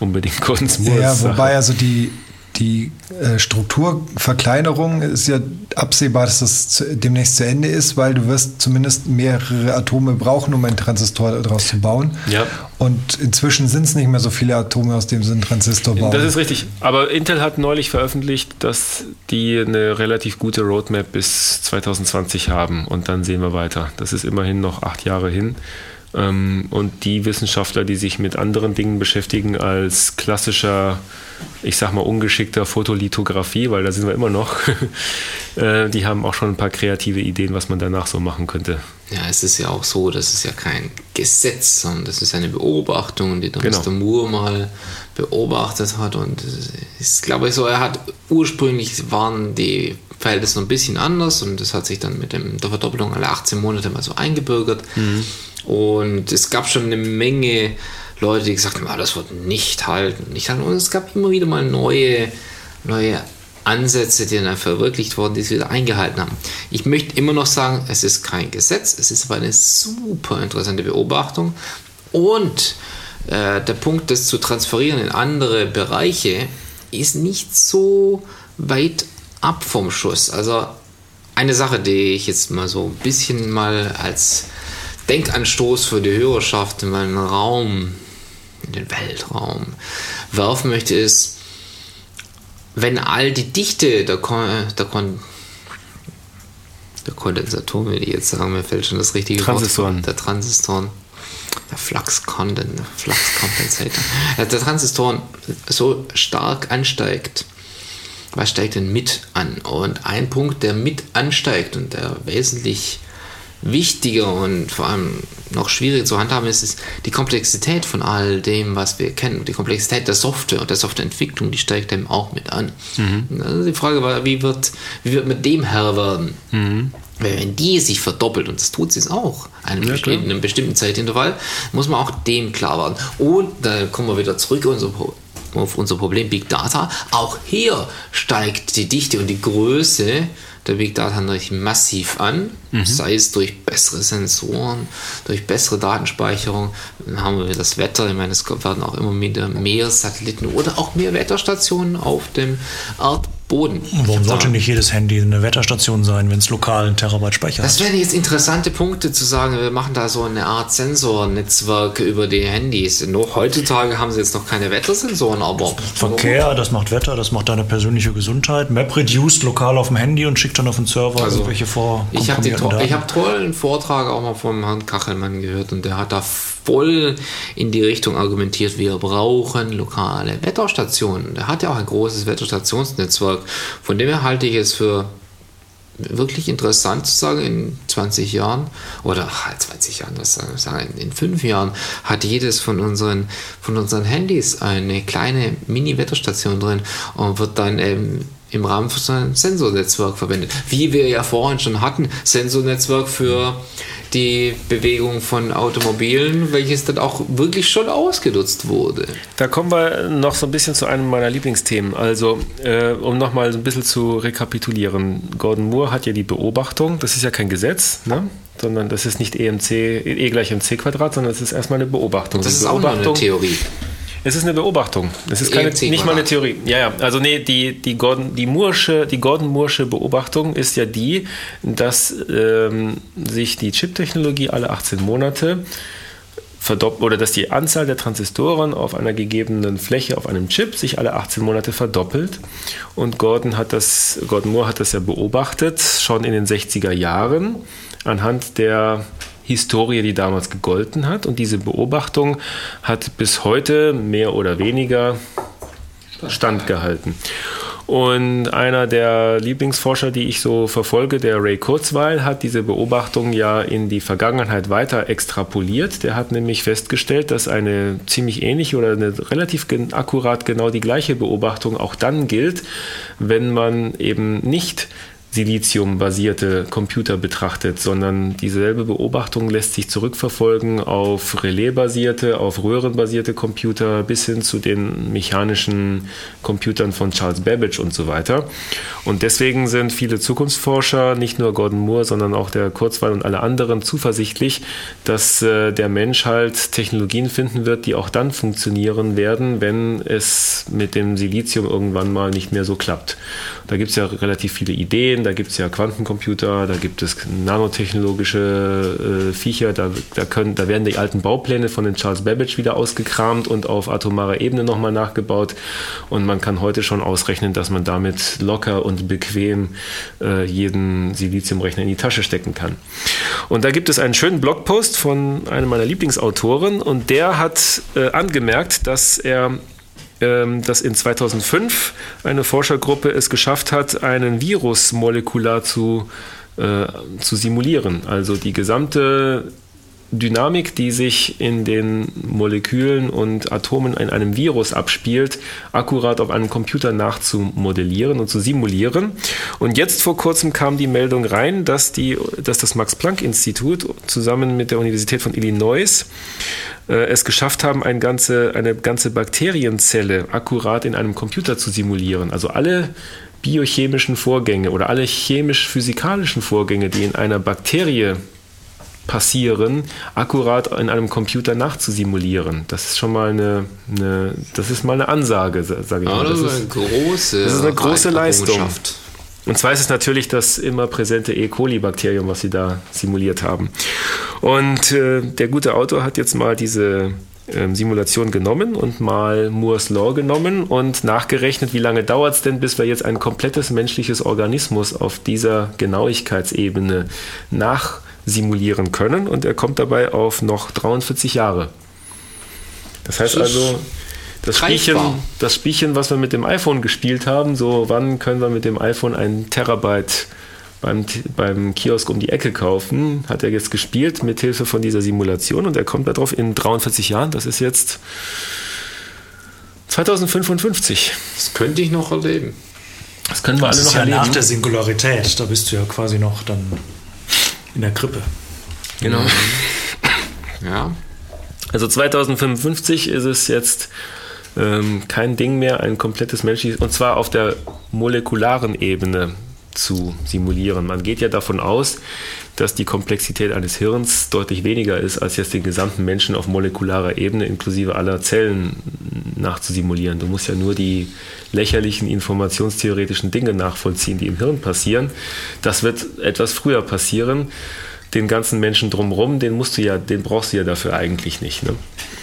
unbedingt Gordon Moore. Ja, wobei also die die äh, Strukturverkleinerung ist ja absehbar, dass das zu, demnächst zu Ende ist, weil du wirst zumindest mehrere Atome brauchen, um einen Transistor daraus zu bauen. Ja. Und inzwischen sind es nicht mehr so viele Atome, aus denen sie einen Transistor bauen. Das ist richtig. Aber Intel hat neulich veröffentlicht, dass die eine relativ gute Roadmap bis 2020 haben. Und dann sehen wir weiter. Das ist immerhin noch acht Jahre hin. Ähm, und die Wissenschaftler, die sich mit anderen Dingen beschäftigen als klassischer, ich sag mal, ungeschickter Fotolithografie, weil da sind wir immer noch, äh, die haben auch schon ein paar kreative Ideen, was man danach so machen könnte. Ja, es ist ja auch so, das ist ja kein Gesetz, sondern das ist eine Beobachtung, die genau. Mr. Moore mal beobachtet hat. Und ich glaube so, er hat ursprünglich waren die Verhältnisse ein bisschen anders und das hat sich dann mit dem, der Verdoppelung alle 18 Monate mal so eingebürgert. Mhm. Und es gab schon eine Menge Leute, die gesagt haben, ah, das wird nicht halten, nicht halten. Und es gab immer wieder mal neue, neue Ansätze, die dann verwirklicht wurden, die es wieder eingehalten haben. Ich möchte immer noch sagen, es ist kein Gesetz, es ist aber eine super interessante Beobachtung. Und äh, der Punkt, das zu transferieren in andere Bereiche, ist nicht so weit ab vom Schuss. Also eine Sache, die ich jetzt mal so ein bisschen mal als Denkanstoß für die Hörerschaft in meinen Raum, in den Weltraum werfen möchte, ist, wenn all die Dichte der, Kon der, Kon der Kondensatoren, wie ich jetzt sagen, mir fällt schon das richtige Transistoren. Wort, der Transistoren, der Flux, Conden, Flux Compensator, der Transistoren so stark ansteigt, was steigt denn mit an? Und ein Punkt, der mit ansteigt und der wesentlich wichtiger und vor allem noch schwieriger zu handhaben ist, ist die Komplexität von all dem, was wir kennen. Die Komplexität der Software und der Softwareentwicklung, die steigt eben auch mit an. Mhm. Also die Frage war, wie wird, wie wird mit dem Herr werden? Mhm. Wenn die sich verdoppelt, und das tut sie auch, einem, ja, bestimmten, einem bestimmten Zeitintervall, muss man auch dem klar werden. Und da kommen wir wieder zurück, unser auf unser Problem Big Data. Auch hier steigt die Dichte und die Größe der Big Data natürlich massiv an, mhm. sei es durch bessere Sensoren, durch bessere Datenspeicherung. Dann haben wir das Wetter, ich meine, es werden auch immer mehr Satelliten oder auch mehr Wetterstationen auf dem Erdball Boden. Warum sollte nicht jedes Handy eine Wetterstation sein, wenn es lokal einen Terabyte Speicher das hat? Das wären jetzt interessante Punkte zu sagen, wir machen da so eine Art Sensornetzwerk über die Handys. Noch heutzutage haben sie jetzt noch keine Wettersensoren, aber. Verkehr, das macht Wetter, das macht deine persönliche Gesundheit. MapReduced lokal auf dem Handy und schickt dann auf den Server also, irgendwelche vor. Ich habe hab tollen Vortrag auch mal vom Herrn Kachelmann gehört und der hat da voll in die Richtung argumentiert, wir brauchen lokale Wetterstationen. Der hat ja auch ein großes Wetterstationsnetzwerk. Von dem her halte ich es für wirklich interessant zu sagen, in 20 Jahren oder ach, 20 Jahren, was sagen, sagen, in fünf Jahren hat jedes von unseren, von unseren Handys eine kleine Mini-Wetterstation drin und wird dann ähm, im Rahmen von so einem Sensornetzwerk verwendet. Wie wir ja vorhin schon hatten, Sensornetzwerk für die Bewegung von Automobilen, welches dann auch wirklich schon ausgenutzt wurde. Da kommen wir noch so ein bisschen zu einem meiner Lieblingsthemen. Also, äh, um nochmal so ein bisschen zu rekapitulieren. Gordon Moore hat ja die Beobachtung, das ist ja kein Gesetz, ne? sondern das ist nicht EMC, E gleich mc Quadrat, sondern es ist erstmal eine Beobachtung. Das ist auch nur eine Theorie. Es ist eine Beobachtung. Es ist keine, nicht mal eine Theorie. Ja, ja. Also nee, die, die Gordon, die Moore'sche, die Gordon Moore'sche Beobachtung ist ja die, dass ähm, sich die Chip-Technologie alle 18 Monate verdoppelt oder dass die Anzahl der Transistoren auf einer gegebenen Fläche auf einem Chip sich alle 18 Monate verdoppelt. Und Gordon hat das, Gordon Moore hat das ja beobachtet, schon in den 60er Jahren, anhand der Historie, die damals gegolten hat. Und diese Beobachtung hat bis heute mehr oder weniger standgehalten. Und einer der Lieblingsforscher, die ich so verfolge, der Ray Kurzweil, hat diese Beobachtung ja in die Vergangenheit weiter extrapoliert. Der hat nämlich festgestellt, dass eine ziemlich ähnliche oder eine relativ akkurat genau die gleiche Beobachtung auch dann gilt, wenn man eben nicht Silizium-basierte Computer betrachtet, sondern dieselbe Beobachtung lässt sich zurückverfolgen auf Relais-basierte, auf Röhrenbasierte Computer bis hin zu den mechanischen Computern von Charles Babbage und so weiter. Und deswegen sind viele Zukunftsforscher, nicht nur Gordon Moore, sondern auch der Kurzweil und alle anderen zuversichtlich, dass äh, der Mensch halt Technologien finden wird, die auch dann funktionieren werden, wenn es mit dem Silizium irgendwann mal nicht mehr so klappt. Da gibt es ja relativ viele Ideen, da gibt es ja Quantencomputer, da gibt es nanotechnologische äh, Viecher, da, da, können, da werden die alten Baupläne von den Charles Babbage wieder ausgekramt und auf atomarer Ebene nochmal nachgebaut. Und man kann heute schon ausrechnen, dass man damit locker und bequem äh, jeden Siliziumrechner in die Tasche stecken kann. Und da gibt es einen schönen Blogpost von einem meiner Lieblingsautoren und der hat äh, angemerkt, dass er dass in 2005 eine Forschergruppe es geschafft hat, einen Virus molekular zu, äh, zu simulieren. Also die gesamte Dynamik, die sich in den Molekülen und Atomen in einem Virus abspielt, akkurat auf einem Computer nachzumodellieren und zu simulieren. Und jetzt vor kurzem kam die Meldung rein, dass, die, dass das Max-Planck-Institut zusammen mit der Universität von Illinois äh, es geschafft haben, ein ganze, eine ganze Bakterienzelle akkurat in einem Computer zu simulieren. Also alle biochemischen Vorgänge oder alle chemisch-physikalischen Vorgänge, die in einer Bakterie passieren, akkurat in einem Computer nachzusimulieren. Das ist schon mal eine, eine das ist mal eine Ansage, sage ich mal. Das, ist eine große, das ist eine große Leistung. Und zwar ist es natürlich das immer präsente E. coli-Bakterium, was sie da simuliert haben. Und äh, der gute Autor hat jetzt mal diese ähm, Simulation genommen und mal Moores Law genommen und nachgerechnet, wie lange dauert es denn, bis wir jetzt ein komplettes menschliches Organismus auf dieser Genauigkeitsebene nachsimulieren können. Und er kommt dabei auf noch 43 Jahre. Das heißt also, das Spielchen, das Spielchen, was wir mit dem iPhone gespielt haben, so wann können wir mit dem iPhone ein Terabyte beim, beim Kiosk um die Ecke kaufen, hat er jetzt gespielt mit Hilfe von dieser Simulation und er kommt darauf in 43 Jahren, das ist jetzt 2055. Das könnte ich noch erleben. Das können wir das alle noch ja erleben. Nach der Singularität, da bist du ja quasi noch dann in der Krippe. Genau. Ja. Also 2055 ist es jetzt ähm, kein Ding mehr, ein komplettes menschliches, und zwar auf der molekularen Ebene zu simulieren. Man geht ja davon aus, dass die Komplexität eines Hirns deutlich weniger ist, als jetzt den gesamten Menschen auf molekularer Ebene inklusive aller Zellen nachzusimulieren. Du musst ja nur die lächerlichen informationstheoretischen Dinge nachvollziehen, die im Hirn passieren. Das wird etwas früher passieren. Den ganzen Menschen drumherum, den musst du ja, den brauchst du ja dafür eigentlich nicht. Ne?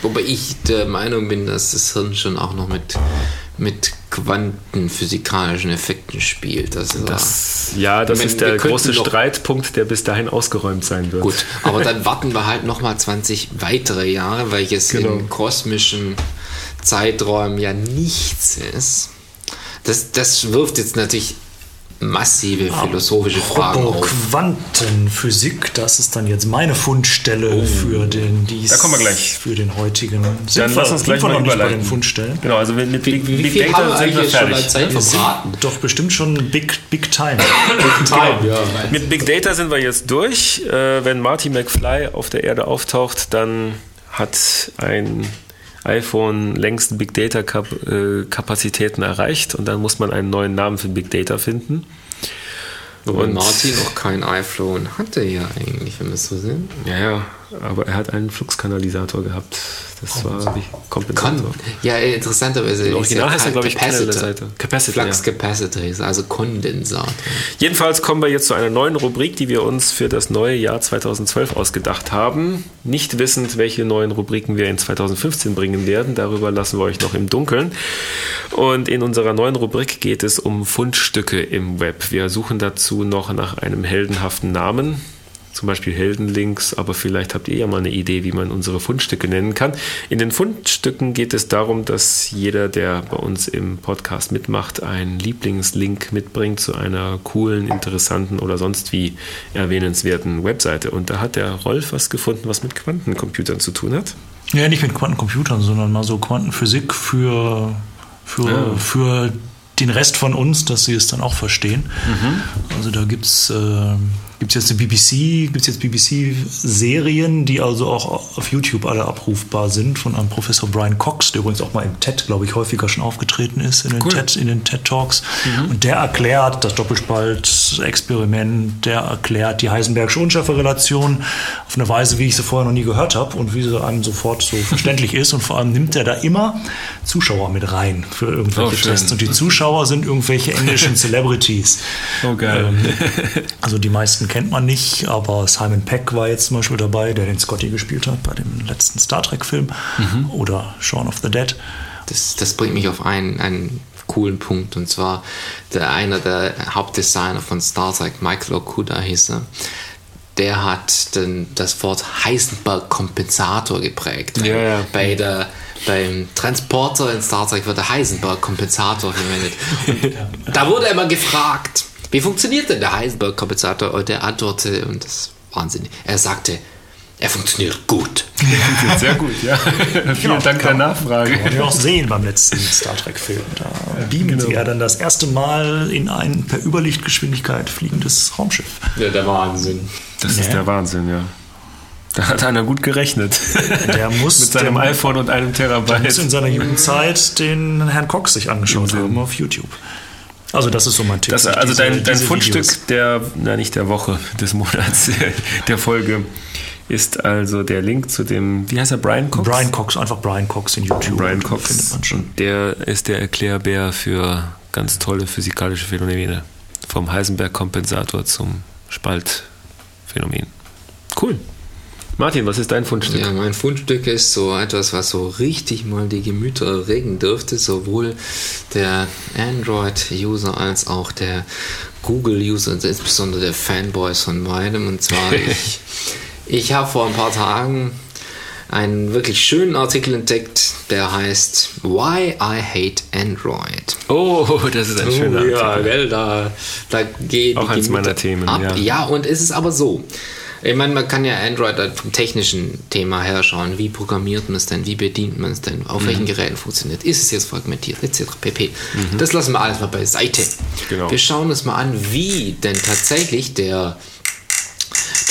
Wobei ich der Meinung bin, dass das Hirn schon auch noch mit, mit quantenphysikalischen Effekten spielt. Also Das, ja, das meine, ist der große Streitpunkt, der bis dahin ausgeräumt sein wird. Gut, aber dann warten wir halt nochmal 20 weitere Jahre, weil es Genau. im kosmischen Zeitraum ja nichts ist. Das, das wirft jetzt natürlich massive philosophische Fragen Apropos auf. Quantenphysik, das ist dann jetzt meine Fundstelle für den dies, Oh. Da kommen wir gleich. für den heutigen. Sind Dann wir- lass uns sind gleich mal noch nicht bei überleiten. den Fundstellen. Genau, also mit, mit Big, Wie, wie Big viel haben Data wir sind eigentlich wir jetzt schon fertig. Zeit Wir sind verbraten? doch bestimmt schon big, big time. Mit Big Data sind wir jetzt durch. Äh, wenn Marty McFly auf der Erde auftaucht, dann hat ein iPhone längst Big Data äh, Kapazitäten erreicht und dann muss man einen neuen Namen für Big Data finden. Wobei Und- Martin noch kein iPhone hatte ja eigentlich, wenn wir es so sehen. Ja, ja, aber er hat einen Fluxkanalisator gehabt. Das war wie Kompensator. Kon ja, interessanterweise. Im Original ist heißt er, glaube ich. Capacitor. Capacitor, Flux ja. Capacitor ist also Kondensator. Jedenfalls kommen wir jetzt zu einer neuen Rubrik, die wir uns für das neue Jahr 2012 ausgedacht haben. Nicht wissend, welche neuen Rubriken wir in 2015 bringen werden. Darüber lassen wir euch noch im Dunkeln. Und in unserer neuen Rubrik geht es um Fundstücke im Web. Wir suchen dazu noch nach einem heldenhaften Namen. Zum Beispiel Heldenlinks, aber vielleicht habt ihr ja mal eine Idee, wie man unsere Fundstücke nennen kann. In den Fundstücken geht es darum, dass jeder, der bei uns im Podcast mitmacht, einen Lieblingslink mitbringt zu einer coolen, interessanten oder sonst wie erwähnenswerten Webseite. Und da hat der Rolf was gefunden, was mit Quantencomputern zu tun hat. Ja, nicht mit Quantencomputern, sondern mal so Quantenphysik für, für, Ja. für den Rest von uns, dass sie es dann auch verstehen. Also da gibt es äh, gibt's jetzt eine BBC, gibt's jetzt BBC-Serien, die also auch auf YouTube alle abrufbar sind, von einem Professor Brian Cox, der übrigens auch mal im TED, glaube ich, häufiger schon aufgetreten ist, in den, TED, in den TED Talks. Und der erklärt das Doppelspalt-Experiment, der erklärt die Heisenbergsche Unschärferelation auf eine Weise, wie ich sie vorher noch nie gehört habe und wie sie einem sofort so verständlich ist. Und vor allem nimmt er da immer Zuschauer mit rein für irgendwelche Oh. Tests. Und die Zuschauer sind irgendwelche englischen Celebrities. Oh, geil. Ähm, also die meisten kennt man nicht, aber Simon Peck war jetzt zum Beispiel dabei, der den Scotty gespielt hat bei dem letzten Star Trek-Film Mhm. oder Shaun of the Dead. Das, das bringt mich auf einen, einen coolen Punkt und zwar der einer der Hauptdesigner von Star Trek, Michael Okuda hieß er. Der hat den, das Wort Heisenberg-Kompensator geprägt. Ja, ja. Bei der, beim Transporter in Star Trek wird der Heisenberg-Kompensator verwendet. Und da wurde immer gefragt, wie funktioniert denn der Heisenberg-Kompensator? Und er antwortete, und das ist wahnsinnig, er sagte, er funktioniert gut. Sehr gut, ja. Vielen Dank der Nachfrage. Kann man ja auch sehen beim letzten Star Trek-Film. Da beamen sie ja dann das erste Mal in ein per Überlichtgeschwindigkeit fliegendes Raumschiff. Ja, der Wahnsinn. Das ist Ja. der Wahnsinn, ja. Da hat einer gut gerechnet. Der muss, Mit seinem der, iPhone und einem der Terabyte. muss in seiner Jugendzeit den Herrn Cox sich angeschaut haben auf YouTube. Also das ist so mein Tipp. Das, also diese- dein, dein Fundstück Videos. der, na nicht der Woche, des Monats, der Folge ist also der Link zu dem, wie heißt er, Brian Cox? Brian Cox, einfach Brian Cox in YouTube. Brian findet Cox. man schon. Der ist der Erklärbär für ganz tolle physikalische Phänomene. Vom Heisenberg-Kompensator zum Spaltphänomen. Cool. Martin, was ist dein Fundstück? Ja, mein Fundstück ist so etwas, was so richtig mal die Gemüter erregen dürfte, sowohl der Android-User als auch der Google-User, und insbesondere der Fanboys von beidem. Und zwar, ich, ich habe vor ein paar Tagen einen wirklich schönen Artikel entdeckt, der heißt Why I Hate Android. Oh, das ist ein schöner Oh, ja, Artikel. gell, da, da geht Auch eins meiner Themen, ab. ja. Ja, und es ist aber so. Ich meine, man kann ja Android dann vom technischen Thema her schauen. Wie programmiert man es denn? Wie bedient man es denn? Auf Mhm. welchen Geräten funktioniert? Ist es jetzt fragmentiert? Etc. pp. Das lassen wir alles mal beiseite. Genau. Wir schauen uns mal an, wie denn tatsächlich der,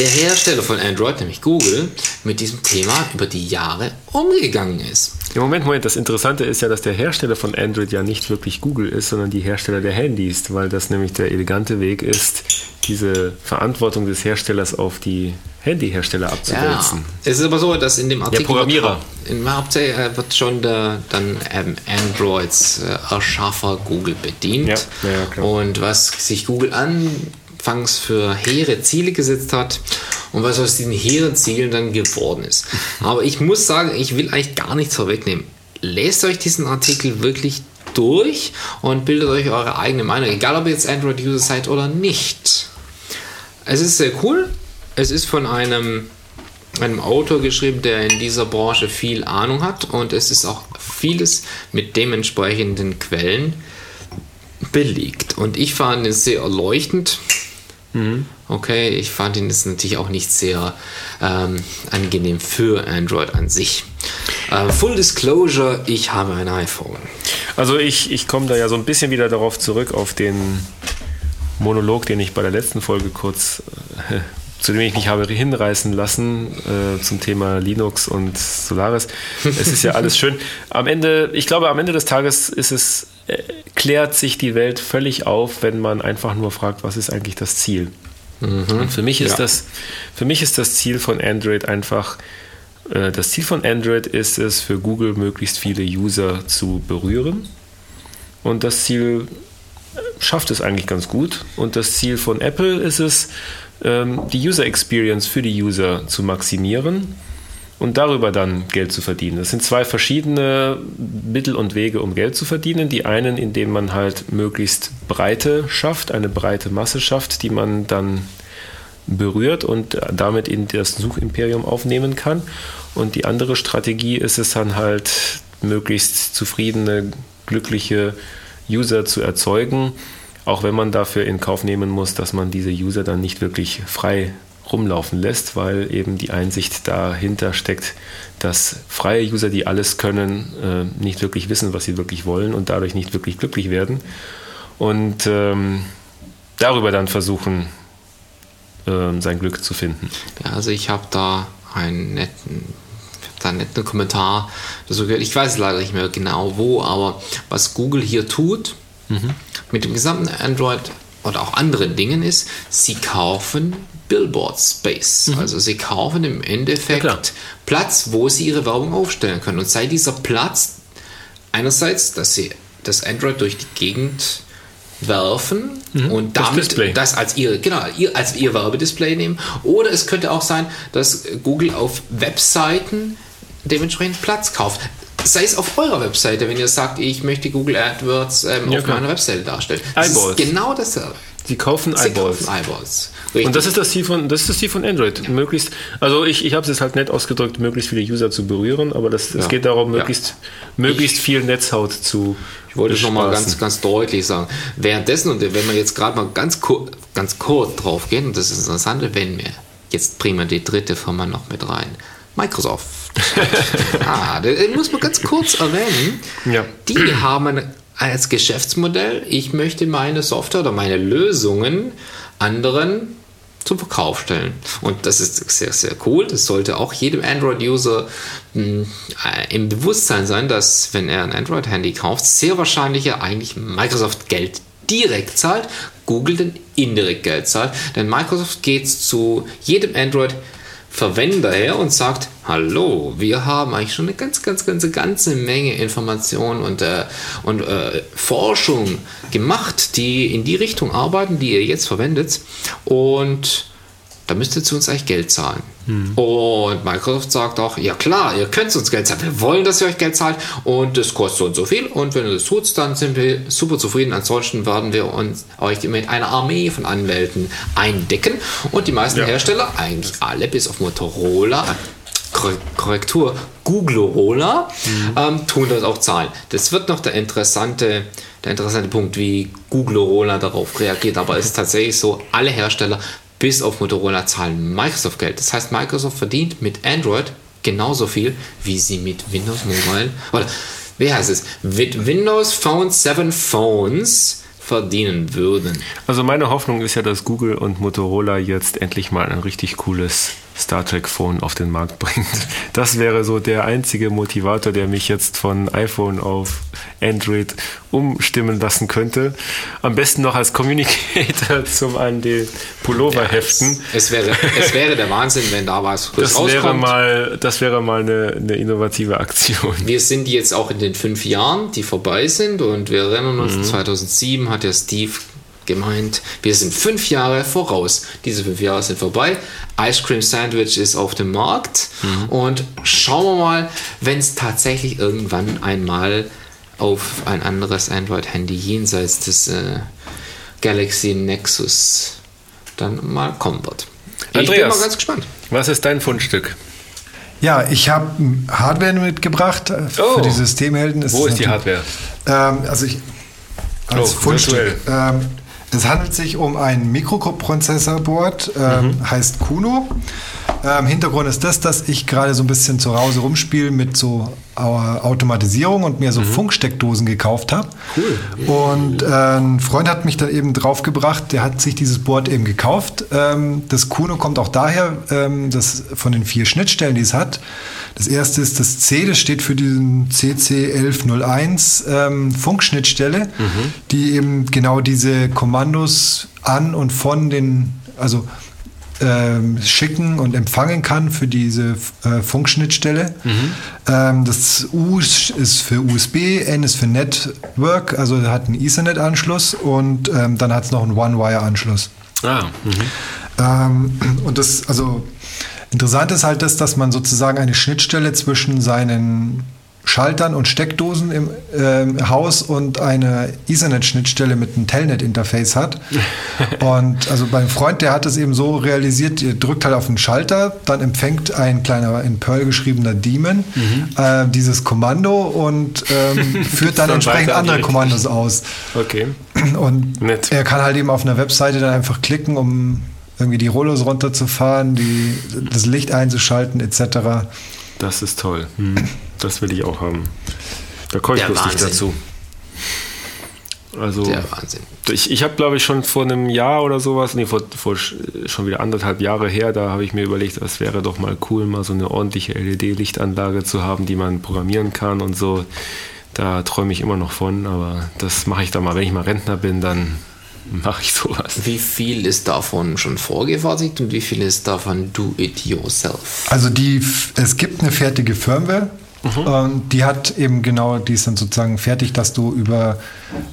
der Hersteller von Android, nämlich Google, mit diesem Thema über die Jahre umgegangen ist. Im Moment, Moment, das Interessante ist ja, dass der Hersteller von Android ja nicht wirklich Google ist, sondern die Hersteller der Handys, weil das nämlich der elegante Weg ist, diese Verantwortung des Herstellers auf die Handyhersteller abzuwälzen. Ja, es ist aber so, dass in dem Artikel Programmierer. Wird, in Hauptsächlich äh, wird schon der, dann ähm, Androids äh, Erschaffer Google bedient. Ja, ja, klar. Und was sich Google anfangs für hehre Ziele gesetzt hat und was aus diesen hehren Zielen dann geworden ist. Aber ich muss sagen, ich will eigentlich gar nichts vorwegnehmen. Lest euch diesen Artikel wirklich durch und bildet euch eure eigene Meinung, egal ob ihr jetzt Android-User seid oder nicht. Es ist sehr cool. Es ist von einem, einem Autor geschrieben, der in dieser Branche viel Ahnung hat und es ist auch vieles mit dementsprechenden Quellen belegt. Und ich fand es sehr erleuchtend. Okay, ich fand ihn jetzt natürlich auch nicht sehr ähm, angenehm für Android an sich. Äh, Full Disclosure, ich habe ein iPhone. Also ich, ich komme da ja so ein bisschen wieder darauf zurück, auf den Monolog, den ich bei der letzten Folge kurz, äh, zu dem ich mich habe hinreißen lassen, äh, zum Thema Linux und Solaris. Es ist ja alles schön. Am Ende, ich glaube, am Ende des Tages ist es, klärt sich die Welt völlig auf, wenn man einfach nur fragt, was ist eigentlich das Ziel? Und für mich ist Ja. das, für mich ist das Ziel von Android einfach, äh, das Ziel von Android ist es, für Google möglichst viele User zu berühren. Und das Ziel äh, schafft es eigentlich ganz gut. Und das Ziel von Apple ist es, ähm, die User Experience für die User zu maximieren und darüber dann Geld zu verdienen. Das sind zwei verschiedene Mittel und Wege, um Geld zu verdienen. Die einen, indem man halt möglichst Breite schafft, eine breite Masse schafft, die man dann berührt und damit in das Suchimperium aufnehmen kann. Und die andere Strategie ist es dann halt, möglichst zufriedene, glückliche User zu erzeugen, auch wenn man dafür in Kauf nehmen muss, dass man diese User dann nicht wirklich frei rumlaufen lässt, weil eben die Einsicht dahinter steckt, dass freie User, die alles können, äh, nicht wirklich wissen, was sie wirklich wollen und dadurch nicht wirklich glücklich werden. Und ähm, darüber dann versuchen, ähm, sein Glück zu finden. Ja, also ich habe da einen netten, da einen netten Kommentar dazu gehört. Ich weiß leider nicht mehr genau wo, aber was Google hier tut mit dem gesamten Android oder auch anderen Dingen ist, sie kaufen Billboard Space. Also sie kaufen im Ja. Endeffekt Platz, wo sie ihre Werbung aufstellen können. Und sei dieser Platz einerseits, dass sie das Android durch die Gegend werfen und Mhm. das damit Display. das als ihr genau ihr, als ihr Werbedisplay nehmen oder es könnte auch sein, dass Google auf Webseiten dementsprechend Platz kauft. Sei es auf eurer Webseite, wenn ihr sagt, ich möchte Google AdWords ähm, Ja, auf klar. meiner Webseite darstellen. Das Eyeballs. ist genau dasselbe. Sie kaufen Sie Eyeballs. kaufen Eyeballs. Und das ist das Ziel von, das ist das Ziel von Android. Möglichst, also ich, ich habe es jetzt halt nett ausgedrückt, möglichst viele User zu berühren, aber das, es Ja. geht darum, Ja. möglichst, möglichst viel Netzhaut zu Ich wollte es nochmal ganz, ganz deutlich sagen. Währenddessen, und wenn wir jetzt gerade mal ganz, kur ganz kurz drauf gehen, und das ist das Interessante, wenn wir, jetzt wir die dritte Firma noch mit rein, Microsoft. ah, das muss man ganz kurz erwähnen. Ja. Die haben als Geschäftsmodell, ich möchte meine Software oder meine Lösungen anderen zum Verkauf stellen. Und das ist sehr, sehr cool. Das sollte auch jedem Android-User äh, im Bewusstsein sein, dass wenn er ein Android-Handy kauft, sehr wahrscheinlich er eigentlich Microsoft Geld direkt zahlt, Google dann indirekt Geld zahlt. Denn Microsoft geht zu jedem Android Verwender her und sagt, hallo, wir haben eigentlich schon eine ganz, ganz, ganze, ganze Menge Informationen und, äh, und äh, Forschung gemacht, die in die Richtung arbeiten, die ihr jetzt verwendet. Und da müsst ihr zu uns eigentlich Geld zahlen. Und Microsoft sagt auch, ja klar, ihr könnt uns Geld zahlen. Wir wollen, dass ihr euch Geld zahlt und das kostet so und so viel. Und wenn ihr das tut, dann sind wir super zufrieden. Ansonsten werden wir uns euch mit einer Armee von Anwälten eindecken. Und die meisten Ja. Hersteller, eigentlich alle, bis auf Motorola, Korre- Korrektur, Googlerola, ähm, tun das auch zahlen. Das wird noch der interessante, der interessante Punkt, wie Googlerola darauf reagiert. Aber es ist tatsächlich so, alle Hersteller bis auf Motorola zahlen Microsoft Geld. Das heißt, Microsoft verdient mit Android genauso viel, wie sie mit Windows Mobile oder wie heißt es? Mit Windows Phone 7 Phones verdienen würden. Also meine Hoffnung ist ja, dass Google und Motorola jetzt endlich mal ein richtig cooles Star Trek Phone auf den Markt bringt. Das wäre so der einzige Motivator, der mich jetzt von iPhone auf Android umstimmen lassen könnte. Am besten noch als Communicator zum an die Pullover heften. Es wäre, es wäre der Wahnsinn, wenn da was Das wäre mal, das wäre mal eine, eine innovative Aktion. Wir sind jetzt auch in den fünf Jahren, die vorbei sind und wir erinnern uns, 2007 hat der Steve gemeint, wir sind fünf Jahre voraus. Diese fünf Jahre sind vorbei. Ice Cream Sandwich ist auf dem Markt und schauen wir mal, wenn es tatsächlich irgendwann einmal auf ein anderes Android-Handy jenseits des äh, Galaxy Nexus dann mal kommen wird. Ich bin Andreas. mal ganz gespannt. Was ist dein Fundstück? Ja, ich habe Hardware mitgebracht äh, für Oh. die Systemhelden. Es Wo ist die Hardware? Ähm, also ich als Oh, Fundstück. Ähm, es handelt sich um ein Mikroprozessorboard, ähm, Mhm. heißt Kuno. Ähm, Hintergrund ist das, dass ich gerade so ein bisschen zu Hause rumspiele mit so Au- Automatisierung und mir so Funksteckdosen gekauft habe. Cool. Und äh, ein Freund hat mich dann eben draufgebracht, der hat sich dieses Board eben gekauft. Ähm, das Kuno kommt auch daher, ähm, dass von den vier Schnittstellen, die es hat. Das erste ist das C, das steht für diesen CC1101 ähm, Funkschnittstelle, die eben genau diese Kommandos an und von den, also ähm, schicken und empfangen kann für diese äh, Funkschnittstelle. Ähm, das U ist für USB, N ist für Network, also hat einen Ethernet-Anschluss und ähm, dann hat es noch einen One-Wire-Anschluss. Ah, mhm. Ähm, und das, also interessant ist halt das, dass man sozusagen eine Schnittstelle zwischen seinen Schaltern und Steckdosen im ähm, Haus und eine Ethernet-Schnittstelle mit einem Telnet-Interface hat. und also beim Freund, der hat es eben so realisiert, ihr drückt halt auf den Schalter, dann empfängt ein kleiner in Perl geschriebener Daemon äh, dieses Kommando und ähm, führt dann dann entsprechend andere Kommandos aus. okay. Und Nett. er kann halt eben auf einer Webseite dann einfach klicken, um irgendwie die Rollos runterzufahren, die, das Licht einzuschalten etc. Das ist toll. Hm. Das will ich auch haben. Da komme ich Wahnsinn. dazu. Also, Der Wahnsinn. ich, ich habe, glaube ich, schon vor einem Jahr oder sowas, nee, vor, vor sch- schon wieder anderthalb Jahre her, da habe ich mir überlegt, es wäre doch mal cool, mal so eine ordentliche LED-Lichtanlage zu haben, die man programmieren kann und so. Da träume ich immer noch von, aber das mache ich dann mal. Wenn ich mal Rentner bin, dann mache ich sowas. Wie viel ist davon schon vorgefertigt und wie viel ist davon do it yourself? Also die, es gibt eine fertige Firmware. Und die hat eben genau, die ist dann sozusagen fertig, dass du über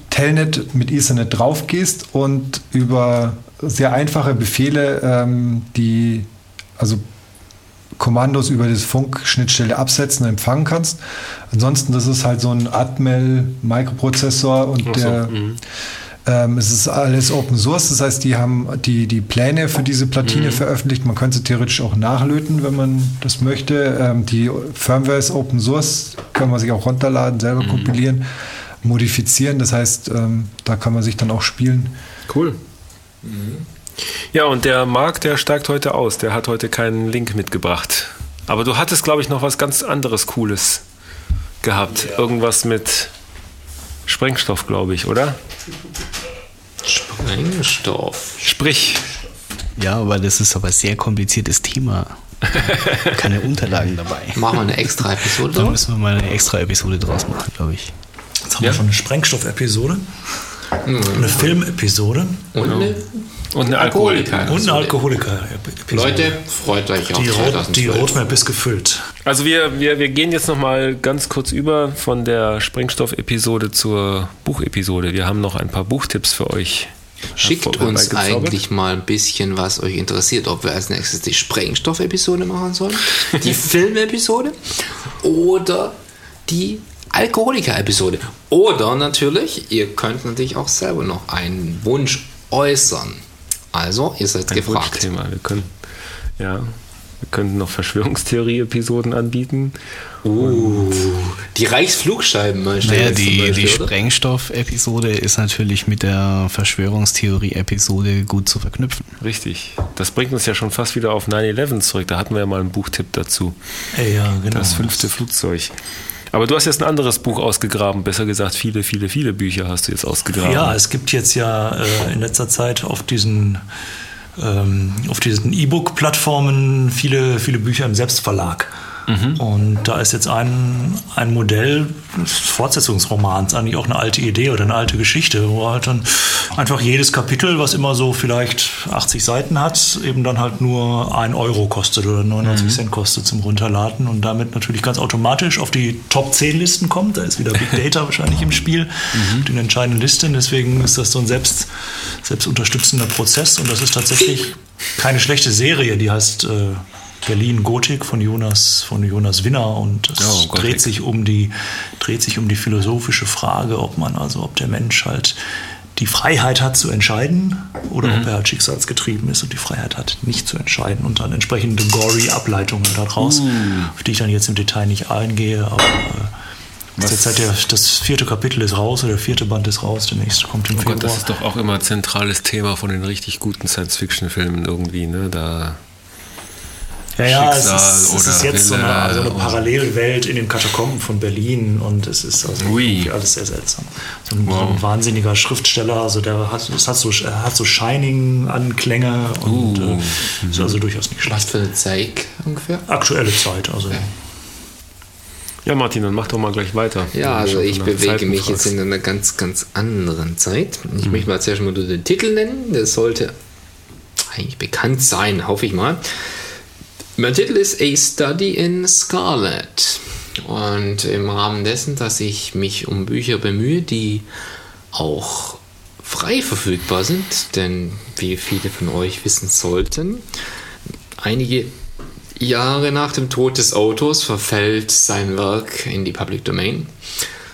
Telnet mit Ethernet drauf gehst und über sehr einfache Befehle, ähm, die also Kommandos über das Funkschnittstelle absetzen und empfangen kannst. Ansonsten, das ist halt so ein Atmel-Mikroprozessor und so, der ähm, es ist alles Open Source, das heißt, die haben die, die Pläne für diese Platine veröffentlicht. Man könnte sie theoretisch auch nachlöten, wenn man das möchte. Ähm, die Firmware ist Open Source, kann man sich auch runterladen, selber kompilieren, modifizieren. Das heißt, ähm, da kann man sich dann auch spielen. Cool. Ja, und der Marc, der steigt heute aus. Der hat heute keinen Link mitgebracht. Aber du hattest, glaube ich, noch was ganz anderes Cooles gehabt. Irgendwas mit Sprengstoff, glaube ich, oder? Sprengstoff. Sprich. Ja, aber das ist aber ein sehr kompliziertes Thema. Keine Unterlagen dabei. Machen wir eine extra Episode Da draus? müssen wir mal eine extra Episode draus machen, glaube ich. Jetzt haben Ja. wir schon eine Sprengstoff-Episode, eine Film-Episode Und eine Und eine Alkoholiker. Alkoholiker. und eine Alkoholiker-Episode. Leute, freut euch auf die, Rot, die 2012. Roadmap ist gefüllt. Also wir, wir, wir gehen jetzt nochmal ganz kurz über von der Sprengstoff-Episode zur Buchepisode. Wir haben noch ein paar Buchtipps für euch. Schickt uns eigentlich mal ein bisschen, was euch interessiert, ob wir als nächstes die Sprengstoff-Episode machen sollen, die Film-Episode oder die Alkoholiker-Episode. Oder natürlich, ihr könnt natürlich auch selber noch einen Wunsch äußern. Also, ihr seid Ein gefragt. Wunschthema. Wir können, ja, wir könnten noch Verschwörungstheorie-Episoden anbieten. Uh, die Reichsflugscheiben mal Naja, die, Beispiel, die? Sprengstoff-Episode ist natürlich mit der Verschwörungstheorie-Episode gut zu verknüpfen. Richtig. Das bringt uns ja schon fast wieder auf 9-11 zurück. Da hatten wir ja mal einen Buchtipp dazu. Ja, genau. Das fünfte Flugzeug. Aber du hast jetzt ein anderes Buch ausgegraben, besser gesagt, viele, viele, viele Bücher hast du jetzt ausgegraben. Ja, es gibt jetzt ja äh, in letzter Zeit auf diesen ähm, auf diesen E-Book-Plattformen viele, viele Bücher im Selbstverlag. Mhm. Und da ist jetzt ein, ein Modell des Fortsetzungsromans, eigentlich auch eine alte Idee oder eine alte Geschichte, wo halt dann einfach jedes Kapitel, was immer so vielleicht 80 Seiten hat, eben dann halt nur ein Euro kostet oder 99 mhm. Cent kostet zum Runterladen und damit natürlich ganz automatisch auf die Top 10 Listen kommt. Da ist wieder Big Data wahrscheinlich im Spiel, mhm. den entscheidenden Listen. Deswegen ist das so ein selbst, selbst unterstützender Prozess und das ist tatsächlich keine schlechte Serie, die heißt äh, Berlin Gotik von Jonas, von Jonas Winner und es oh, dreht sich um die, dreht sich um die philosophische Frage, ob man, also ob der Mensch halt die Freiheit hat zu entscheiden oder mhm. ob er halt schicksalsgetrieben ist und die Freiheit hat, nicht zu entscheiden und dann entsprechende gory Ableitungen daraus, uh. auf die ich dann jetzt im Detail nicht eingehe, aber äh, ist jetzt halt der, das vierte Kapitel ist raus oder der vierte Band ist raus, der nächste kommt im oh Februar. Gott, das ist doch auch immer ein zentrales Thema von den richtig guten Science-Fiction-Filmen irgendwie, ne? Da ja, ja, es ist, es ist jetzt so eine, also eine Parallelwelt in den Katakomben von Berlin und es ist also alles sehr seltsam. So ein, wow. so ein, wahnsinniger Schriftsteller, also der hat, es hat so, hat so Shining-Anklänge und uh. äh, ist also durchaus nicht schlecht. Was für eine Zeit ungefähr? Aktuelle Zeit, also. Okay. Ja, Martin, dann mach doch mal gleich weiter. Ja, also ich bewege mich jetzt in einer ganz, ganz anderen Zeit. Ich mhm. möchte mal zuerst mal den Titel nennen. Der sollte eigentlich bekannt sein, hoffe ich mal. Mein Titel ist A Study in Scarlet. Und im Rahmen dessen, dass ich mich um Bücher bemühe, die auch frei verfügbar sind, denn wie viele von euch wissen sollten, einige Jahre nach dem Tod des Autors verfällt sein Werk in die Public Domain.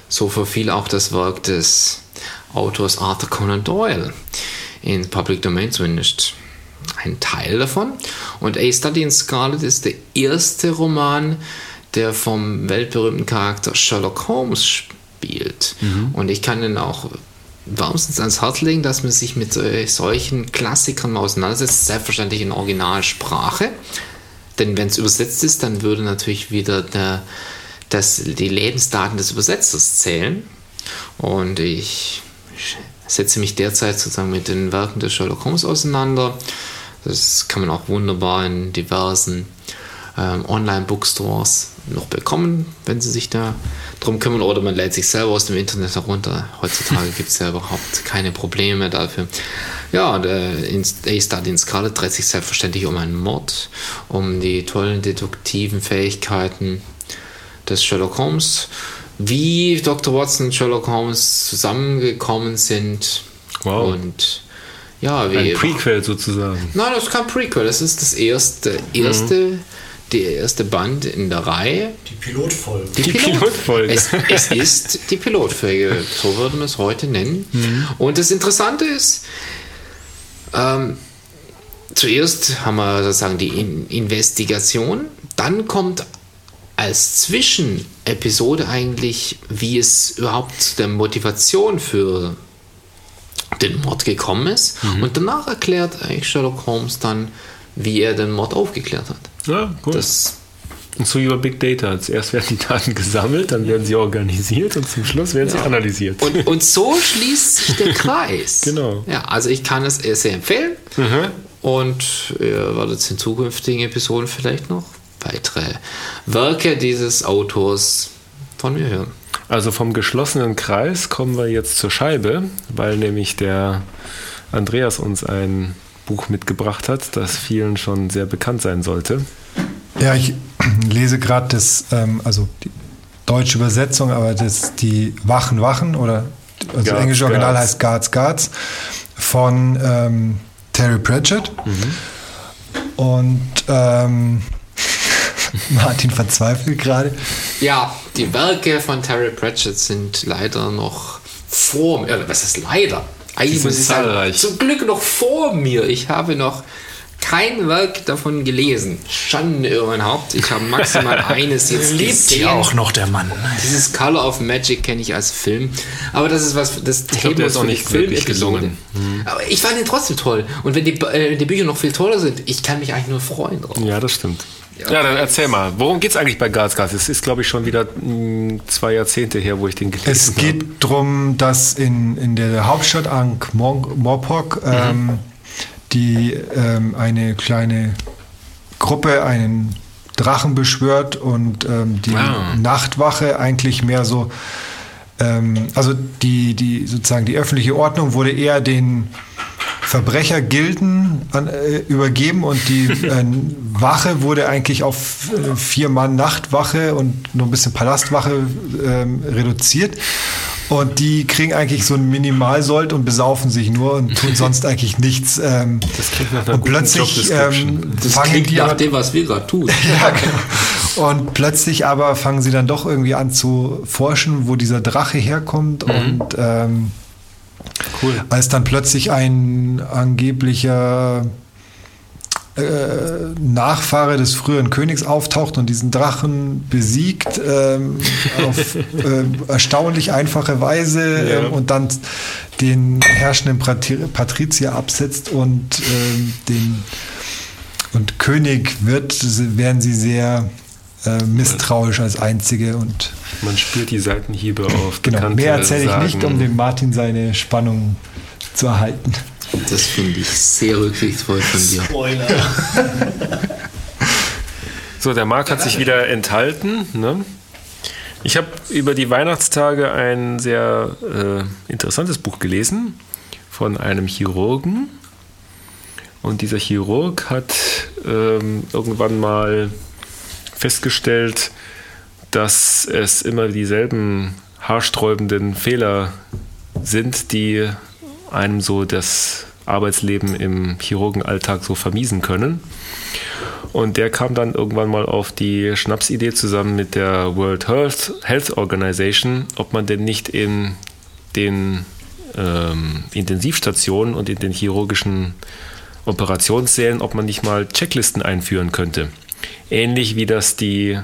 So verfiel auch das Werk des Autors Arthur Conan Doyle in Public Domain, zumindest ein Teil davon. Und A Study in Scarlet ist der erste Roman, der vom weltberühmten Charakter Sherlock Holmes spielt. Mhm. Und ich kann ihn auch wärmstens ans Herz legen, dass man sich mit solchen Klassikern auseinandersetzt, selbstverständlich in Originalsprache. Denn wenn es übersetzt ist, dann würde natürlich wieder der, das, die Lebensdaten des Übersetzers zählen. Und ich setze mich derzeit sozusagen mit den Werken des Sherlock Holmes auseinander das kann man auch wunderbar in diversen ähm, Online-Bookstores noch bekommen, wenn sie sich da drum kümmern. Oder man lädt sich selber aus dem Internet herunter. Heutzutage gibt es ja überhaupt keine Probleme dafür. Ja, der A-Study in Scarlet dreht sich selbstverständlich um einen Mord, um die tollen deduktiven Fähigkeiten des Sherlock Holmes, wie Dr. Watson und Sherlock Holmes zusammengekommen sind wow. und ja, wie. Ein Prequel sozusagen. Nein, das ist kein Prequel. Das ist das erste, erste, mhm. der erste Band in der Reihe. Die Pilotfolge. Die, die Pilotfolge. Es, es, ist die Pilotfolge, so würden wir es heute nennen. Mhm. Und das Interessante ist, ähm, zuerst haben wir sozusagen die in Investigation, dann kommt als Zwischenepisode eigentlich, wie es überhaupt der Motivation für den Mord gekommen ist. Mhm. Und danach erklärt eigentlich Sherlock Holmes dann, wie er den Mord aufgeklärt hat. Ja, cool. Das und so über Big Data. Zuerst werden die Daten gesammelt, dann werden sie organisiert und zum Schluss werden ja. sie analysiert. Und, und, so schließt sich der Kreis. genau. Ja, also ich kann es sehr empfehlen. Mhm. Und ihr werdet in zukünftigen Episoden vielleicht noch weitere Werke dieses Autors von mir hören. Also vom geschlossenen Kreis kommen wir jetzt zur Scheibe, weil nämlich der Andreas uns ein Buch mitgebracht hat, das vielen schon sehr bekannt sein sollte. Ja, ich lese gerade das, ähm, also die deutsche Übersetzung, aber das die Wachen Wachen oder also das englische Original heißt Guards Guards von ähm, Terry Pratchett. Mhm. Und ähm, Martin verzweifelt gerade. Ja, die Werke von Terry Pratchett sind leider noch vor mir. Was ist leider? Eigentlich muss ich sagen, zum Glück noch vor mir. Ich habe noch kein Werk davon gelesen. Schande über mein Haupt. Ich habe maximal eines jetzt Lebt gesehen. ja auch noch der Mann. Dieses Color of Magic kenne ich als Film. Aber das ist was, das ich Thema ist auch nicht wirklich gelungen. Mhm. Aber ich fand ihn trotzdem toll. Und wenn die, äh, die Bücher noch viel toller sind, ich kann mich eigentlich nur freuen drauf. Ja, das stimmt. Ja, dann erzähl mal, worum geht es eigentlich bei Garzgas? Es ist, glaube ich, schon wieder mh, zwei Jahrzehnte her, wo ich den gelesen habe. Es geht darum, dass in, in der Hauptstadt Ankh-Morpork ähm, die ähm, eine kleine Gruppe einen Drachen beschwört und ähm, die Ah. Nachtwache eigentlich mehr so, ähm, also die, die sozusagen die öffentliche Ordnung wurde eher den Verbrechergilden an, äh, übergeben und die äh, Wache wurde eigentlich auf äh, vier Mann Nachtwache und nur ein bisschen Palastwache ähm, reduziert. Und die kriegen eigentlich so einen Minimalsold und besaufen sich nur und tun sonst eigentlich nichts. Ähm, Das klingt nach einer und plötzlich ähm, Das fangen klingt die nach aber, dem, was wir gerade tun. ja, genau. Und plötzlich aber fangen sie dann doch irgendwie an zu forschen, wo dieser Drache herkommt. Und ähm, Cool. als dann plötzlich ein angeblicher äh, Nachfahre des früheren Königs auftaucht und diesen Drachen besiegt ähm, auf äh, erstaunlich einfache Weise Ja. ähm, und dann den herrschenden Patri Patrizier absetzt und ähm, den und König wird, werden sie sehr äh, misstrauisch als einzige und Man spürt die Seitenhiebe auf genau, bekannte mehr erzähle ich nicht, um dem Martin seine Spannung zu erhalten. Das finde ich sehr rücksichtsvoll von dir. Spoiler. So, der Marc hat sich wieder enthalten. Ne? Ich habe über die Weihnachtstage ein sehr äh, interessantes Buch gelesen von einem Chirurgen. Und dieser Chirurg hat ähm, irgendwann mal festgestellt, dass es immer dieselben haarsträubenden Fehler sind, die einem so das Arbeitsleben im Chirurgenalltag so vermiesen können. Und der kam dann irgendwann mal auf die Schnapsidee zusammen mit der World Health, Health Organization, ob man denn nicht in den ähm, Intensivstationen und in den chirurgischen Operationssälen, ob man nicht mal Checklisten einführen könnte. Ähnlich wie das die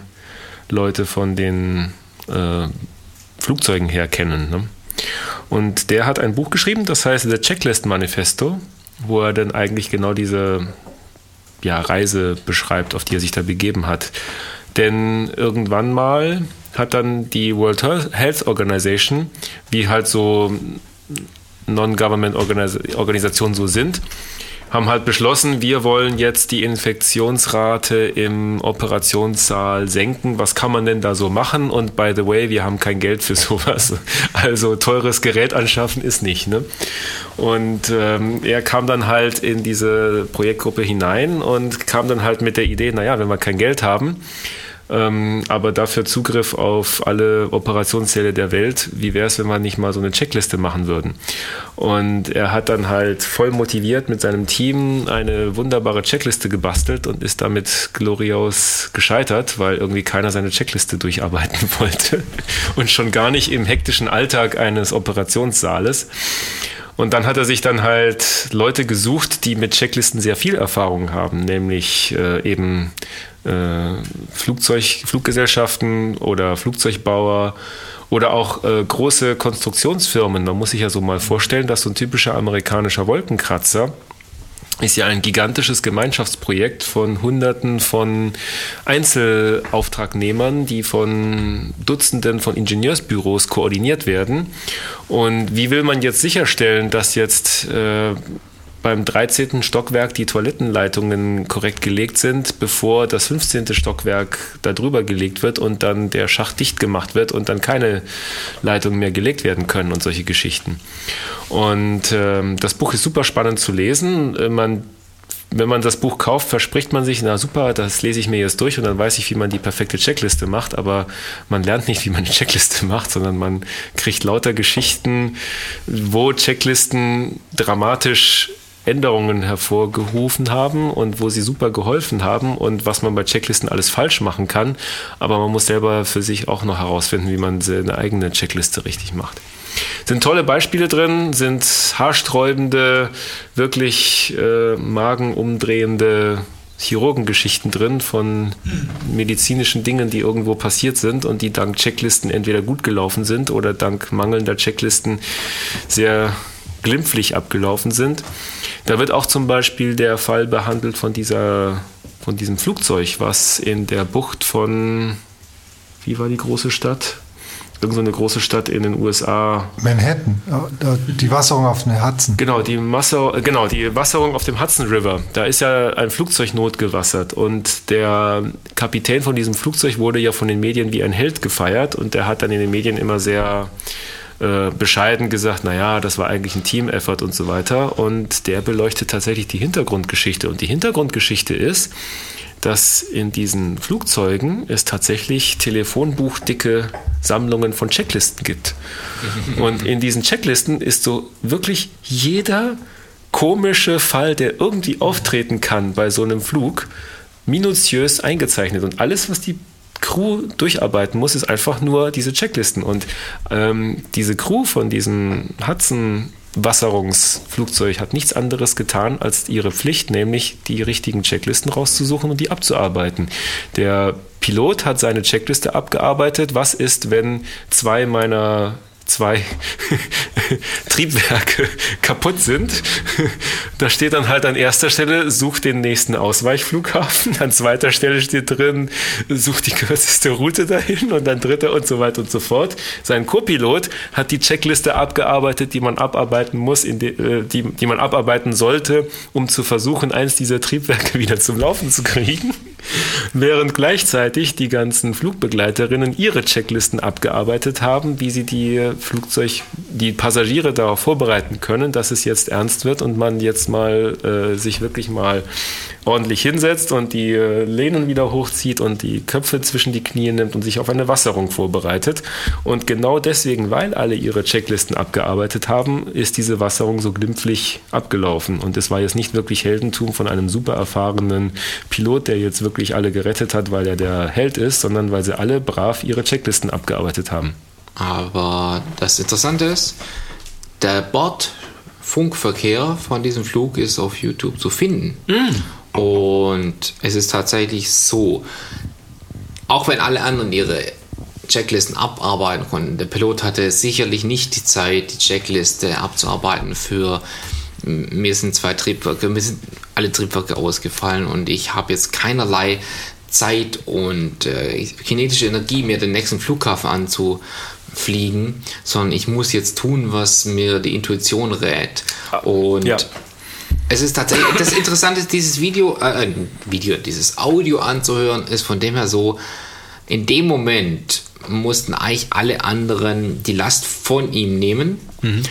Leute von den äh, Flugzeugen her kennen. Ne? Und der hat ein Buch geschrieben, das heißt The Checklist Manifesto, wo er dann eigentlich genau diese ja, Reise beschreibt, auf die er sich da begeben hat. Denn irgendwann mal hat dann die World Health Organization, wie halt so Non-Government-Organisationen so sind, haben halt beschlossen, wir wollen jetzt die Infektionsrate im Operationssaal senken. Was kann man denn da so machen? Und by the way, wir haben kein Geld für sowas. Also teures Gerät anschaffen ist nicht. Ne? Und ähm, er kam dann halt in diese Projektgruppe hinein und kam dann halt mit der Idee, naja, wenn wir kein Geld haben, ähm, aber dafür Zugriff auf alle Operationssäle der Welt. Wie wäre es, wenn wir nicht mal so eine Checkliste machen würden? Und er hat dann halt voll motiviert mit seinem Team eine wunderbare Checkliste gebastelt und ist damit glorios gescheitert, weil irgendwie keiner seine Checkliste durcharbeiten wollte und schon gar nicht im hektischen Alltag eines Operationssaales. Und dann hat er sich dann halt Leute gesucht, die mit Checklisten sehr viel Erfahrung haben, nämlich äh, eben äh, Flugzeug, Fluggesellschaften oder Flugzeugbauer oder auch äh, große Konstruktionsfirmen. Man muss sich ja so mal vorstellen, dass so ein typischer amerikanischer Wolkenkratzer ist ja ein gigantisches Gemeinschaftsprojekt von Hunderten von Einzelauftragnehmern, die von Dutzenden von Ingenieursbüros koordiniert werden. Und wie will man jetzt sicherstellen, dass jetzt äh, beim 13. Stockwerk die Toilettenleitungen korrekt gelegt sind, bevor das 15. Stockwerk darüber gelegt wird und dann der Schacht dicht gemacht wird und dann keine Leitungen mehr gelegt werden können und solche Geschichten. Und ähm, das Buch ist super spannend zu lesen. Äh, Man wenn man das Buch kauft, verspricht man sich, na super, das lese ich mir jetzt durch und dann weiß ich, wie man die perfekte Checkliste macht, aber man lernt nicht, wie man eine Checkliste macht, sondern man kriegt lauter Geschichten, wo Checklisten dramatisch Änderungen hervorgerufen haben und wo sie super geholfen haben und was man bei Checklisten alles falsch machen kann, aber man muss selber für sich auch noch herausfinden, wie man seine eigene Checkliste richtig macht. Sind tolle Beispiele drin, sind haarsträubende, wirklich äh, magenumdrehende Chirurgengeschichten drin von medizinischen Dingen, die irgendwo passiert sind und die dank Checklisten entweder gut gelaufen sind oder dank mangelnder Checklisten sehr glimpflich abgelaufen sind. Da wird auch zum Beispiel der Fall behandelt von dieser von diesem Flugzeug, was in der Bucht von, wie war die große Stadt? Irgend so eine große Stadt in den USA. Manhattan, die Wasserung auf dem Hudson. Genau, die Wasser, genau, die Wasserung auf dem Hudson River. Da ist ja ein Flugzeug notgewassert und der Kapitän von diesem Flugzeug wurde ja von den Medien wie ein Held gefeiert und der hat dann in den Medien immer sehr äh, bescheiden gesagt, naja, das war eigentlich ein Team-Effort und so weiter. Und der beleuchtet tatsächlich die Hintergrundgeschichte. Und die Hintergrundgeschichte ist, dass in diesen Flugzeugen es tatsächlich telefonbuchdicke Sammlungen von Checklisten gibt. Und in diesen Checklisten ist so wirklich jeder komische Fall, der irgendwie auftreten kann bei so einem Flug, minutiös eingezeichnet. Und alles, was die Crew durcharbeiten muss, ist einfach nur diese Checklisten. Und ähm, diese Crew von diesem Hudson Wasserungsflugzeug hat nichts anderes getan, als ihre Pflicht, nämlich die richtigen Checklisten rauszusuchen und die abzuarbeiten. Der Pilot hat seine Checkliste abgearbeitet. Was ist, wenn zwei meiner zwei Triebwerke kaputt sind. Da steht dann halt an erster Stelle, such den nächsten Ausweichflughafen. An zweiter Stelle steht drin, such die kürzeste Route dahin und dann dritter und so weiter und so fort. Sein Co-Pilot hat die Checkliste abgearbeitet, die man abarbeiten muss, die, äh, die, die man abarbeiten sollte, um zu versuchen, eins dieser Triebwerke wieder zum Laufen zu kriegen. Während gleichzeitig die ganzen Flugbegleiterinnen ihre Checklisten abgearbeitet haben, wie sie die Flugzeug, die Passagiere darauf vorbereiten können, dass es jetzt ernst wird und man jetzt mal äh, sich wirklich mal ordentlich hinsetzt und die äh, Lehnen wieder hochzieht und die Köpfe zwischen die Knie nimmt und sich auf eine Wasserung vorbereitet. Und genau deswegen, weil alle ihre Checklisten abgearbeitet haben, ist diese Wasserung so glimpflich abgelaufen. Und es war jetzt nicht wirklich Heldentum von einem super erfahrenen Pilot, der jetzt wirklich alle gerettet hat, weil er der Held ist, sondern weil sie alle brav ihre Checklisten abgearbeitet haben. Aber das Interessante ist, der Bordfunkverkehr von diesem Flug ist auf YouTube zu finden. Mm. Und es ist tatsächlich so, auch wenn alle anderen ihre Checklisten abarbeiten konnten, der Pilot hatte sicherlich nicht die Zeit, die Checkliste abzuarbeiten für mir sind zwei Triebwerke, mir sind alle Triebwerke ausgefallen und ich habe jetzt keinerlei Zeit und äh, kinetische Energie, mir den nächsten Flughafen anzu, fliegen, sondern ich muss jetzt tun, was mir die Intuition rät. Und ja. es ist tatsächlich, das Interessante ist, dieses Video, äh, äh, Video, dieses Audio anzuhören, ist von dem her so, in dem Moment mussten eigentlich alle anderen die Last von ihm nehmen. Mhm.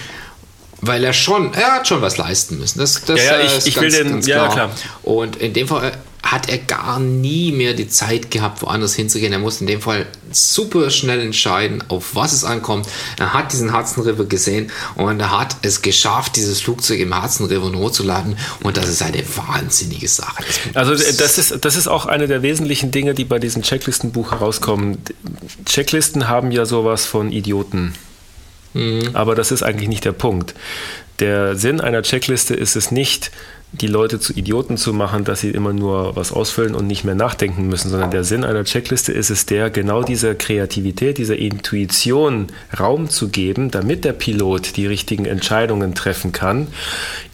Weil er schon, er hat schon was leisten müssen. Das, das ja, ja, ich, ich ganz, will den, ja, klar. Und in dem Fall hat er gar nie mehr die Zeit gehabt, woanders hinzugehen. Er musste in dem Fall super schnell entscheiden, auf was es ankommt. Er hat diesen Hudson River gesehen und er hat es geschafft, dieses Flugzeug im Hudson River hochzuladen. Und das ist eine wahnsinnige Sache. Also das ist, das ist auch eine der wesentlichen Dinge, die bei diesem Checklistenbuch herauskommen. Checklisten haben ja sowas von Idioten. Mhm. Aber das ist eigentlich nicht der Punkt. Der Sinn einer Checkliste ist es nicht, die Leute zu Idioten zu machen, dass sie immer nur was ausfüllen und nicht mehr nachdenken müssen, sondern der Sinn einer Checkliste ist es der, genau dieser Kreativität, dieser Intuition Raum zu geben, damit der Pilot die richtigen Entscheidungen treffen kann,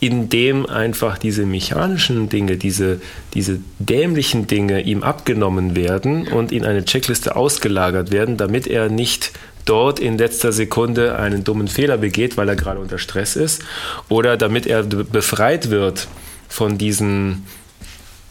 indem einfach diese mechanischen Dinge, diese, diese dämlichen Dinge ihm abgenommen werden und in eine Checkliste ausgelagert werden, damit er nicht dort in letzter Sekunde einen dummen Fehler begeht, weil er gerade unter Stress ist, oder damit er befreit wird von diesen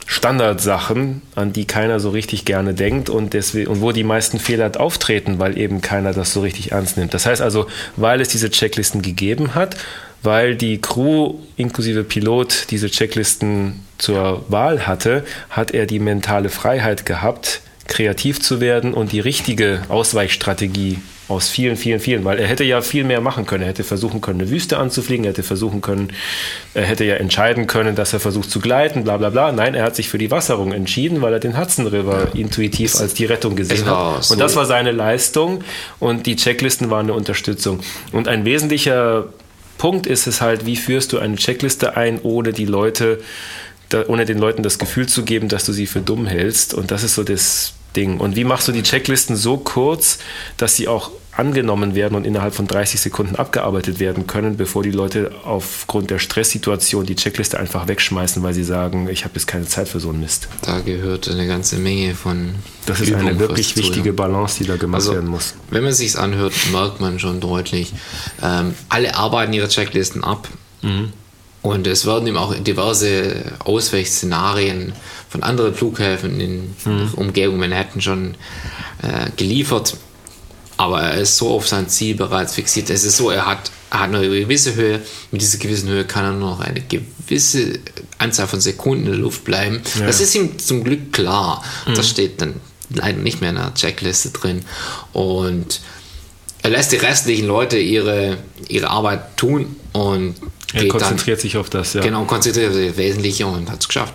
Standardsachen, an die keiner so richtig gerne denkt und, deswegen, und wo die meisten Fehler auftreten, weil eben keiner das so richtig ernst nimmt. Das heißt also, weil es diese Checklisten gegeben hat, weil die Crew inklusive Pilot diese Checklisten zur Wahl hatte, hat er die mentale Freiheit gehabt, kreativ zu werden und die richtige Ausweichstrategie aus vielen, vielen, vielen, weil er hätte ja viel mehr machen können. Er hätte versuchen können, eine Wüste anzufliegen, er hätte versuchen können, er hätte ja entscheiden können, dass er versucht zu gleiten, bla bla bla. Nein, er hat sich für die Wasserung entschieden, weil er den Hudson River ja. intuitiv als die Rettung gesehen hat. So. Und das war seine Leistung und die Checklisten waren eine Unterstützung. Und ein wesentlicher Punkt ist es halt, wie führst du eine Checkliste ein, ohne die Leute, ohne den Leuten das Gefühl zu geben, dass du sie für dumm hältst. Und das ist so das Ding. Und wie machst du die Checklisten so kurz, dass sie auch angenommen werden und innerhalb von 30 Sekunden abgearbeitet werden können, bevor die Leute aufgrund der Stresssituation die Checkliste einfach wegschmeißen, weil sie sagen, ich habe jetzt keine Zeit für so einen Mist. Da gehört eine ganze Menge von. Das ist Übung eine wirklich zu, wichtige ja. Balance, die da gemacht Also, werden muss. wenn man sich's anhört, merkt man schon deutlich, ähm, alle arbeiten ihre Checklisten ab. Mhm. Und es werden ihm auch diverse Ausweichszenarien von anderen Flughäfen in Mhm. der Umgebung Manhattan schon äh, geliefert. Aber er ist so auf sein Ziel bereits fixiert. Es ist so, er hat, er hat eine gewisse Höhe. Mit dieser gewissen Höhe kann er nur noch eine gewisse Anzahl von Sekunden in der Luft bleiben. Das ist ihm zum Glück klar. Mhm. Das steht dann leider nicht mehr in der Checkliste drin. Und er lässt die restlichen Leute ihre, ihre Arbeit tun und Er geht dann konzentriert sich auf das, ja. Genau, konzentriert sich auf das Wesentliche und hat es geschafft.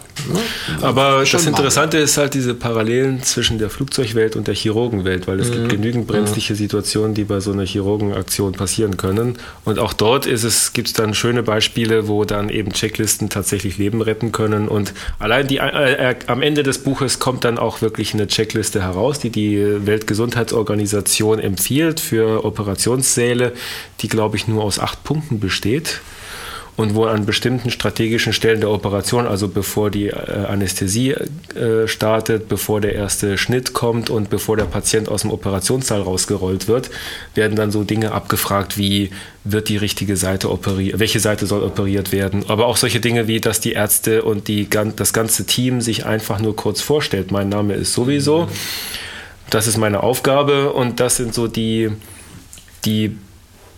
Ja, Aber das Interessante ist halt diese Parallelen zwischen der Flugzeugwelt und der Chirurgenwelt, weil es Mhm. gibt genügend brenzliche Situationen, die bei so einer Chirurgenaktion passieren können. Und auch dort ist es, gibt es dann schöne Beispiele, wo dann eben Checklisten tatsächlich Leben retten können. Und allein die, äh, äh, am Ende des Buches kommt dann auch wirklich eine Checkliste heraus, die die Weltgesundheitsorganisation empfiehlt für Operationssäle, die glaube ich nur aus acht Punkten besteht und wo an bestimmten strategischen Stellen der Operation, also bevor die äh, Anästhesie äh, startet, bevor der erste Schnitt kommt und bevor der Patient aus dem Operationssaal rausgerollt wird, werden dann so Dinge abgefragt wie wird die richtige Seite operiert, welche Seite soll operiert werden, aber auch solche Dinge wie, dass die Ärzte und die, das ganze Team sich einfach nur kurz vorstellt. Mein Name ist sowieso, das ist meine Aufgabe und das sind so die, die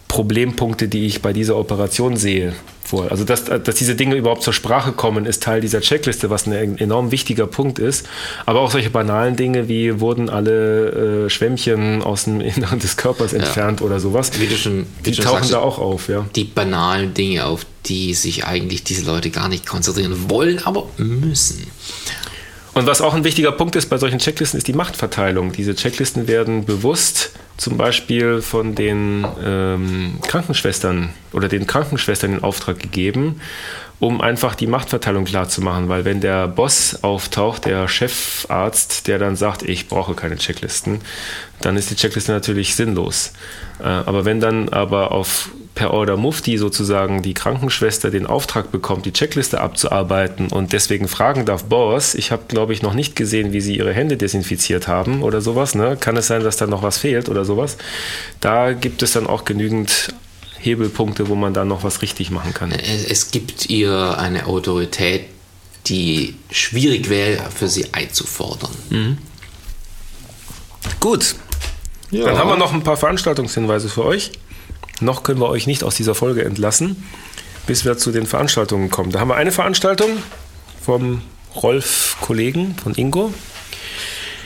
Problempunkte, die ich bei dieser Operation sehe. Vor. Also, dass, dass diese Dinge überhaupt zur Sprache kommen, ist Teil dieser Checkliste, was ein enorm wichtiger Punkt ist. Aber auch solche banalen Dinge wie wurden alle äh, Schwämmchen aus dem Inneren des Körpers entfernt oder sowas. Wie du schon, wie Die schon tauchen sagst, da auch auf, ja. die banalen Dinge, auf die sich eigentlich diese Leute gar nicht konzentrieren wollen, aber müssen. Und was auch ein wichtiger Punkt ist bei solchen Checklisten, ist die Machtverteilung. Diese Checklisten werden bewusst zum Beispiel von den ähm, Krankenschwestern oder den Krankenschwestern in Auftrag gegeben, um einfach die Machtverteilung klar zu machen. Weil wenn der Boss auftaucht, der Chefarzt, der dann sagt, ich brauche keine Checklisten, dann ist die Checkliste natürlich sinnlos. Äh, aber wenn dann aber auf per Order Mufti sozusagen die Krankenschwester den Auftrag bekommt, die Checkliste abzuarbeiten und deswegen fragen darf, Boss, ich habe, glaube ich, noch nicht gesehen, wie Sie Ihre Hände desinfiziert haben oder sowas. Ne? Kann es sein, dass da noch was fehlt oder sowas? Da gibt es dann auch genügend Hebelpunkte, wo man da noch was richtig machen kann. Es, es gibt ihr eine Autorität, die schwierig wäre für sie einzufordern. Gut. Ja. Dann haben wir noch ein paar Veranstaltungshinweise für euch. Noch können wir euch nicht aus dieser Folge entlassen, bis wir zu den Veranstaltungen kommen. Da haben wir eine Veranstaltung vom Rolf-Kollegen von Ingo.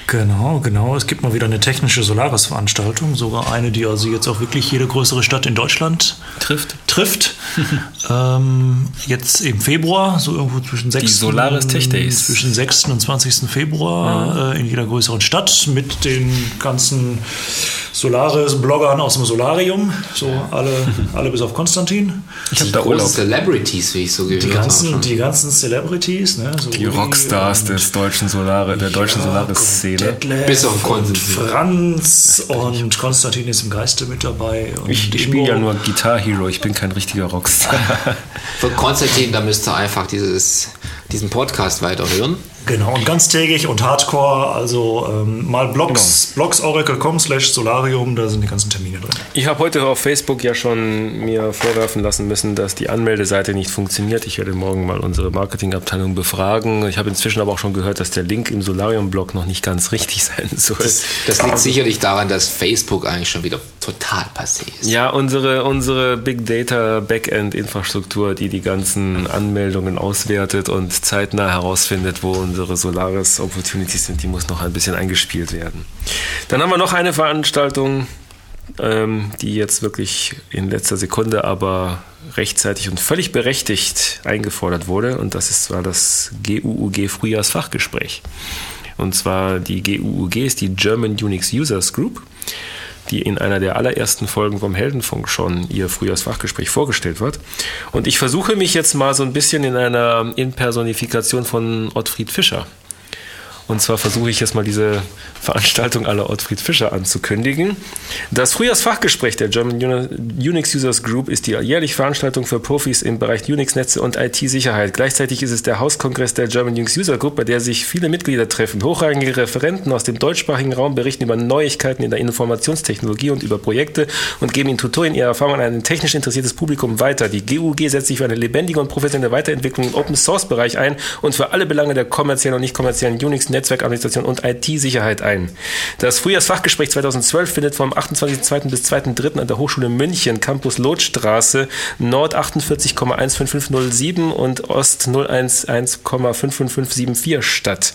Genau, genau. Es gibt mal wieder eine technische Solaris-Veranstaltung, sogar eine, die also jetzt auch wirklich jede größere Stadt in Deutschland Trifft. Trifft. ähm, jetzt im Februar, so irgendwo zwischen 6. Solaris Tech Days. Zwischen 6. und 20. Februar äh, in jeder größeren Stadt mit den ganzen Solaris-Bloggern aus dem Solarium. So alle, alle bis auf Konstantin. Ich habe Die da Urlaub. Celebrities, wie ich so gehört Die habe. ganzen, die ganzen Celebrities, ne? So Die Uli Rockstars des deutschen Solare, der deutschen Solaris-Szene. Detlef Bis auf Konstantin. Franz und Konstantin ist im Geiste mit dabei. Und Ich, ich spiele ja nur Guitar Hero, ich bin kein richtiger Rockstar. Für Konstantin, da müsst ihr einfach dieses, diesen Podcast weiterhören. Genau, und ganztägig und Hardcore, also ähm, mal Blogs, Genau. blogsoracle.com slash solarium, da sind die ganzen Termine drin. Ich habe heute auf Facebook ja schon mir vorwerfen lassen müssen, dass die Anmeldeseite nicht funktioniert. Ich werde morgen mal unsere Marketingabteilung befragen. Ich habe inzwischen aber auch schon gehört, dass der Link im Solarium-Blog noch nicht ganz richtig sein soll. Das, das liegt sicherlich daran, dass Facebook eigentlich schon wieder total passé ist. Ja, unsere, unsere Big Data Backend-Infrastruktur, die die ganzen Anmeldungen auswertet und zeitnah herausfindet, wo unsere Solaris Opportunities sind, die muss noch ein bisschen eingespielt werden. Dann haben wir noch eine Veranstaltung, ähm, die jetzt wirklich in letzter Sekunde, aber rechtzeitig und völlig berechtigt eingefordert wurde. Und das ist zwar das GUUG Frühjahrsfachgespräch. Und zwar die GUUG ist die German Unix Users Group die in einer der allerersten Folgen vom Heldenfunk schon ihr Frühjahrsfachgespräch vorgestellt wird. Und ich versuche mich jetzt mal so ein bisschen in einer Impersonifikation von Ottfried Fischer. Und zwar versuche ich jetzt mal diese Veranstaltung aller Ottfried Fischer anzukündigen. Das Frühjahrsfachgespräch der German Unix Users Group ist die jährliche Veranstaltung für Profis im Bereich Unix-Netze und IT-Sicherheit. Gleichzeitig ist es der Hauskongress der German Unix User Group, bei der sich viele Mitglieder treffen. Hochrangige Referenten aus dem deutschsprachigen Raum berichten über Neuigkeiten in der Informationstechnologie und über Projekte und geben in Tutorien ihre Erfahrungen an ein technisch interessiertes Publikum weiter. Die GUG setzt sich für eine lebendige und professionelle Weiterentwicklung im Open-Source-Bereich ein und für alle Belange der kommerziellen und nicht kommerziellen Unix, Netzwerkadministration und IT-Sicherheit ein. Das Frühjahrsfachgespräch 2012 findet vom 28.02. bis 2.03. an der Hochschule München, Campus Lotstraße, Nord 48,15507 und Ost 011,55574 statt.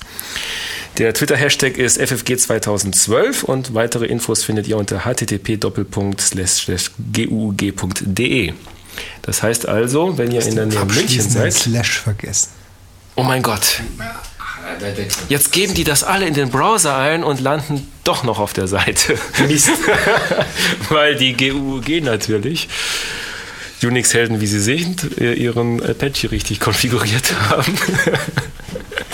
Der Twitter-Hashtag ist FFG2012 und weitere Infos findet ihr unter http://gug.de. Das heißt also, wenn ihr in der Nähe München seid. Slash vergessen. Oh mein Gott. Jetzt geben die das alle in den Browser ein und landen doch noch auf der Seite. Weil die GUG natürlich, Unix-Helden wie sie sind, ihren Apache richtig konfiguriert haben.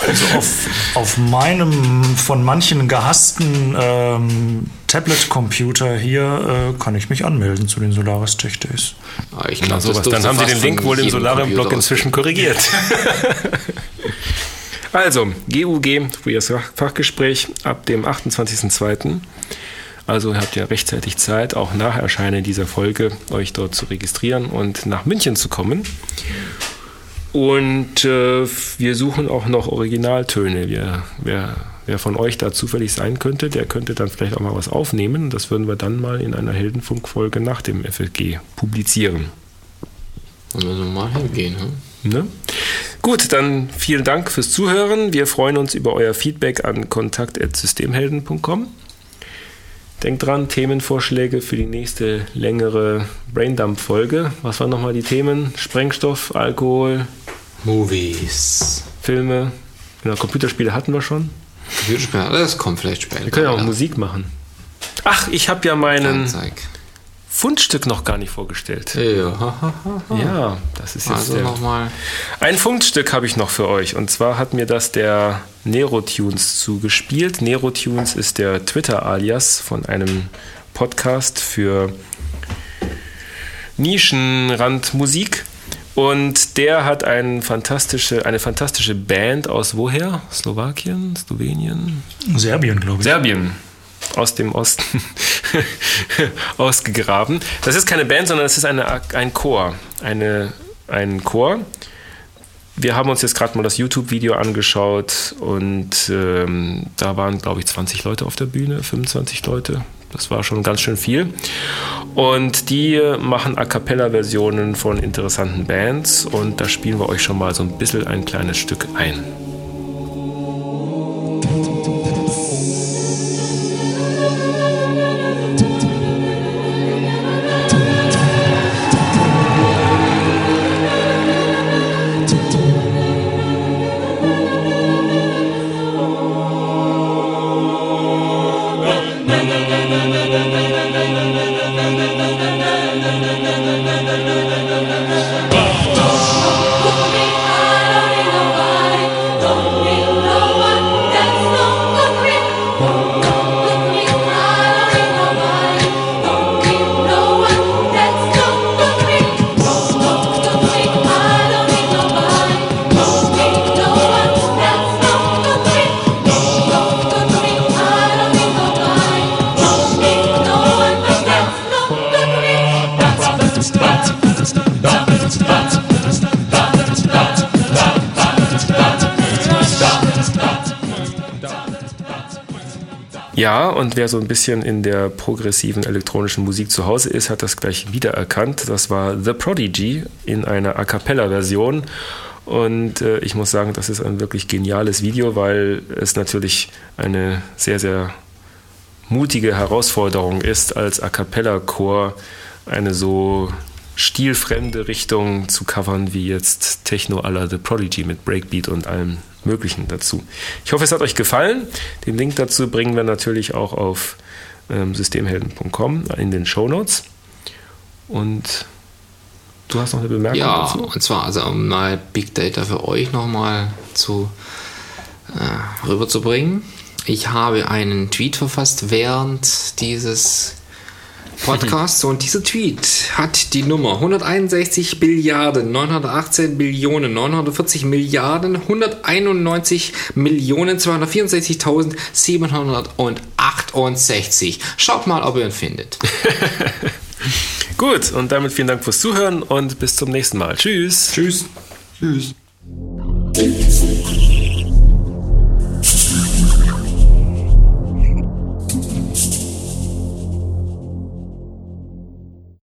Also auf, auf meinem von manchen gehassten ähm, Tablet-Computer hier äh, kann ich mich anmelden zu den Solaris Tech Days. Ah, ich glaub, sowas. Dann haben sie den Link wohl im Solarium-Blog inzwischen korrigiert. also, GUG, Frühjahrsfachgespräch ab dem 28.02. Also ihr habt ja rechtzeitig Zeit, auch nach Erscheinen dieser Folge euch dort zu registrieren und nach München zu kommen. Und äh, wir suchen auch noch Originaltöne. Wir, wer, wer von euch da zufällig sein könnte, der könnte dann vielleicht auch mal was aufnehmen. Das würden wir dann mal in einer Heldenfunkfolge nach dem FLG publizieren. Wollen wir so mal hingehen, hm? Ne? Gut, dann vielen Dank fürs Zuhören. Wir freuen uns über euer Feedback an kontakt.systemhelden.com. Denkt dran, Themenvorschläge für die nächste längere Braindump-Folge. Was waren nochmal die Themen? Sprengstoff, Alkohol, Movies. Filme. Genau, Computerspiele hatten wir schon. Computerspiele, das kommt vielleicht später. Wir können ja auch Musik machen. Ach, ich habe ja meinen Anzeig. Fundstück noch gar nicht vorgestellt. Ja, Ja, das ist jetzt also nochmal. Ein Fundstück habe ich noch für euch. Und zwar hat mir das der Nerotunes zugespielt. Nerotunes ist der Twitter-Alias von einem Podcast für Nischenrandmusik. Und der hat ein fantastische, eine fantastische Band aus woher? Slowakien? Slowenien? Serbien, glaube ich. Serbien aus dem Osten ausgegraben. Das ist keine Band, sondern es ist eine, ein Chor. Eine, ein Chor. Wir haben uns jetzt gerade mal das YouTube-Video angeschaut und ähm, da waren, glaube ich, 20 Leute auf der Bühne, 25 Leute. Das war schon ganz schön viel. Und die machen A Cappella-Versionen von interessanten Bands und da spielen wir euch schon mal so ein bisschen ein kleines Stück ein. Und wer so ein bisschen in der progressiven elektronischen Musik zu Hause ist, hat das gleich wiedererkannt. Das war The Prodigy in einer A Cappella-Version. Und äh, ich muss sagen, das ist ein wirklich geniales Video, weil es natürlich eine sehr, sehr mutige Herausforderung ist, als A Cappella-Chor eine so stilfremde Richtung zu covern wie jetzt Techno la The Prodigy mit Breakbeat und allem Möglichen dazu. Ich hoffe, es hat euch gefallen. Den Link dazu bringen wir natürlich auch auf ähm, systemhelden.com in den Show Notes. Und du hast noch eine Bemerkung Ja, dazu? und zwar also um mal Big Data für euch nochmal zu äh, rüberzubringen. Ich habe einen Tweet verfasst während dieses Podcasts und dieser Tweet hat die Nummer 161 Billiarden 918 Billionen 940 Milliarden 191 Millionen 264.768. Schaut mal, ob ihr ihn findet. Gut, und damit vielen Dank fürs Zuhören und bis zum nächsten Mal. Tschüss. Tschüss. Tschüss.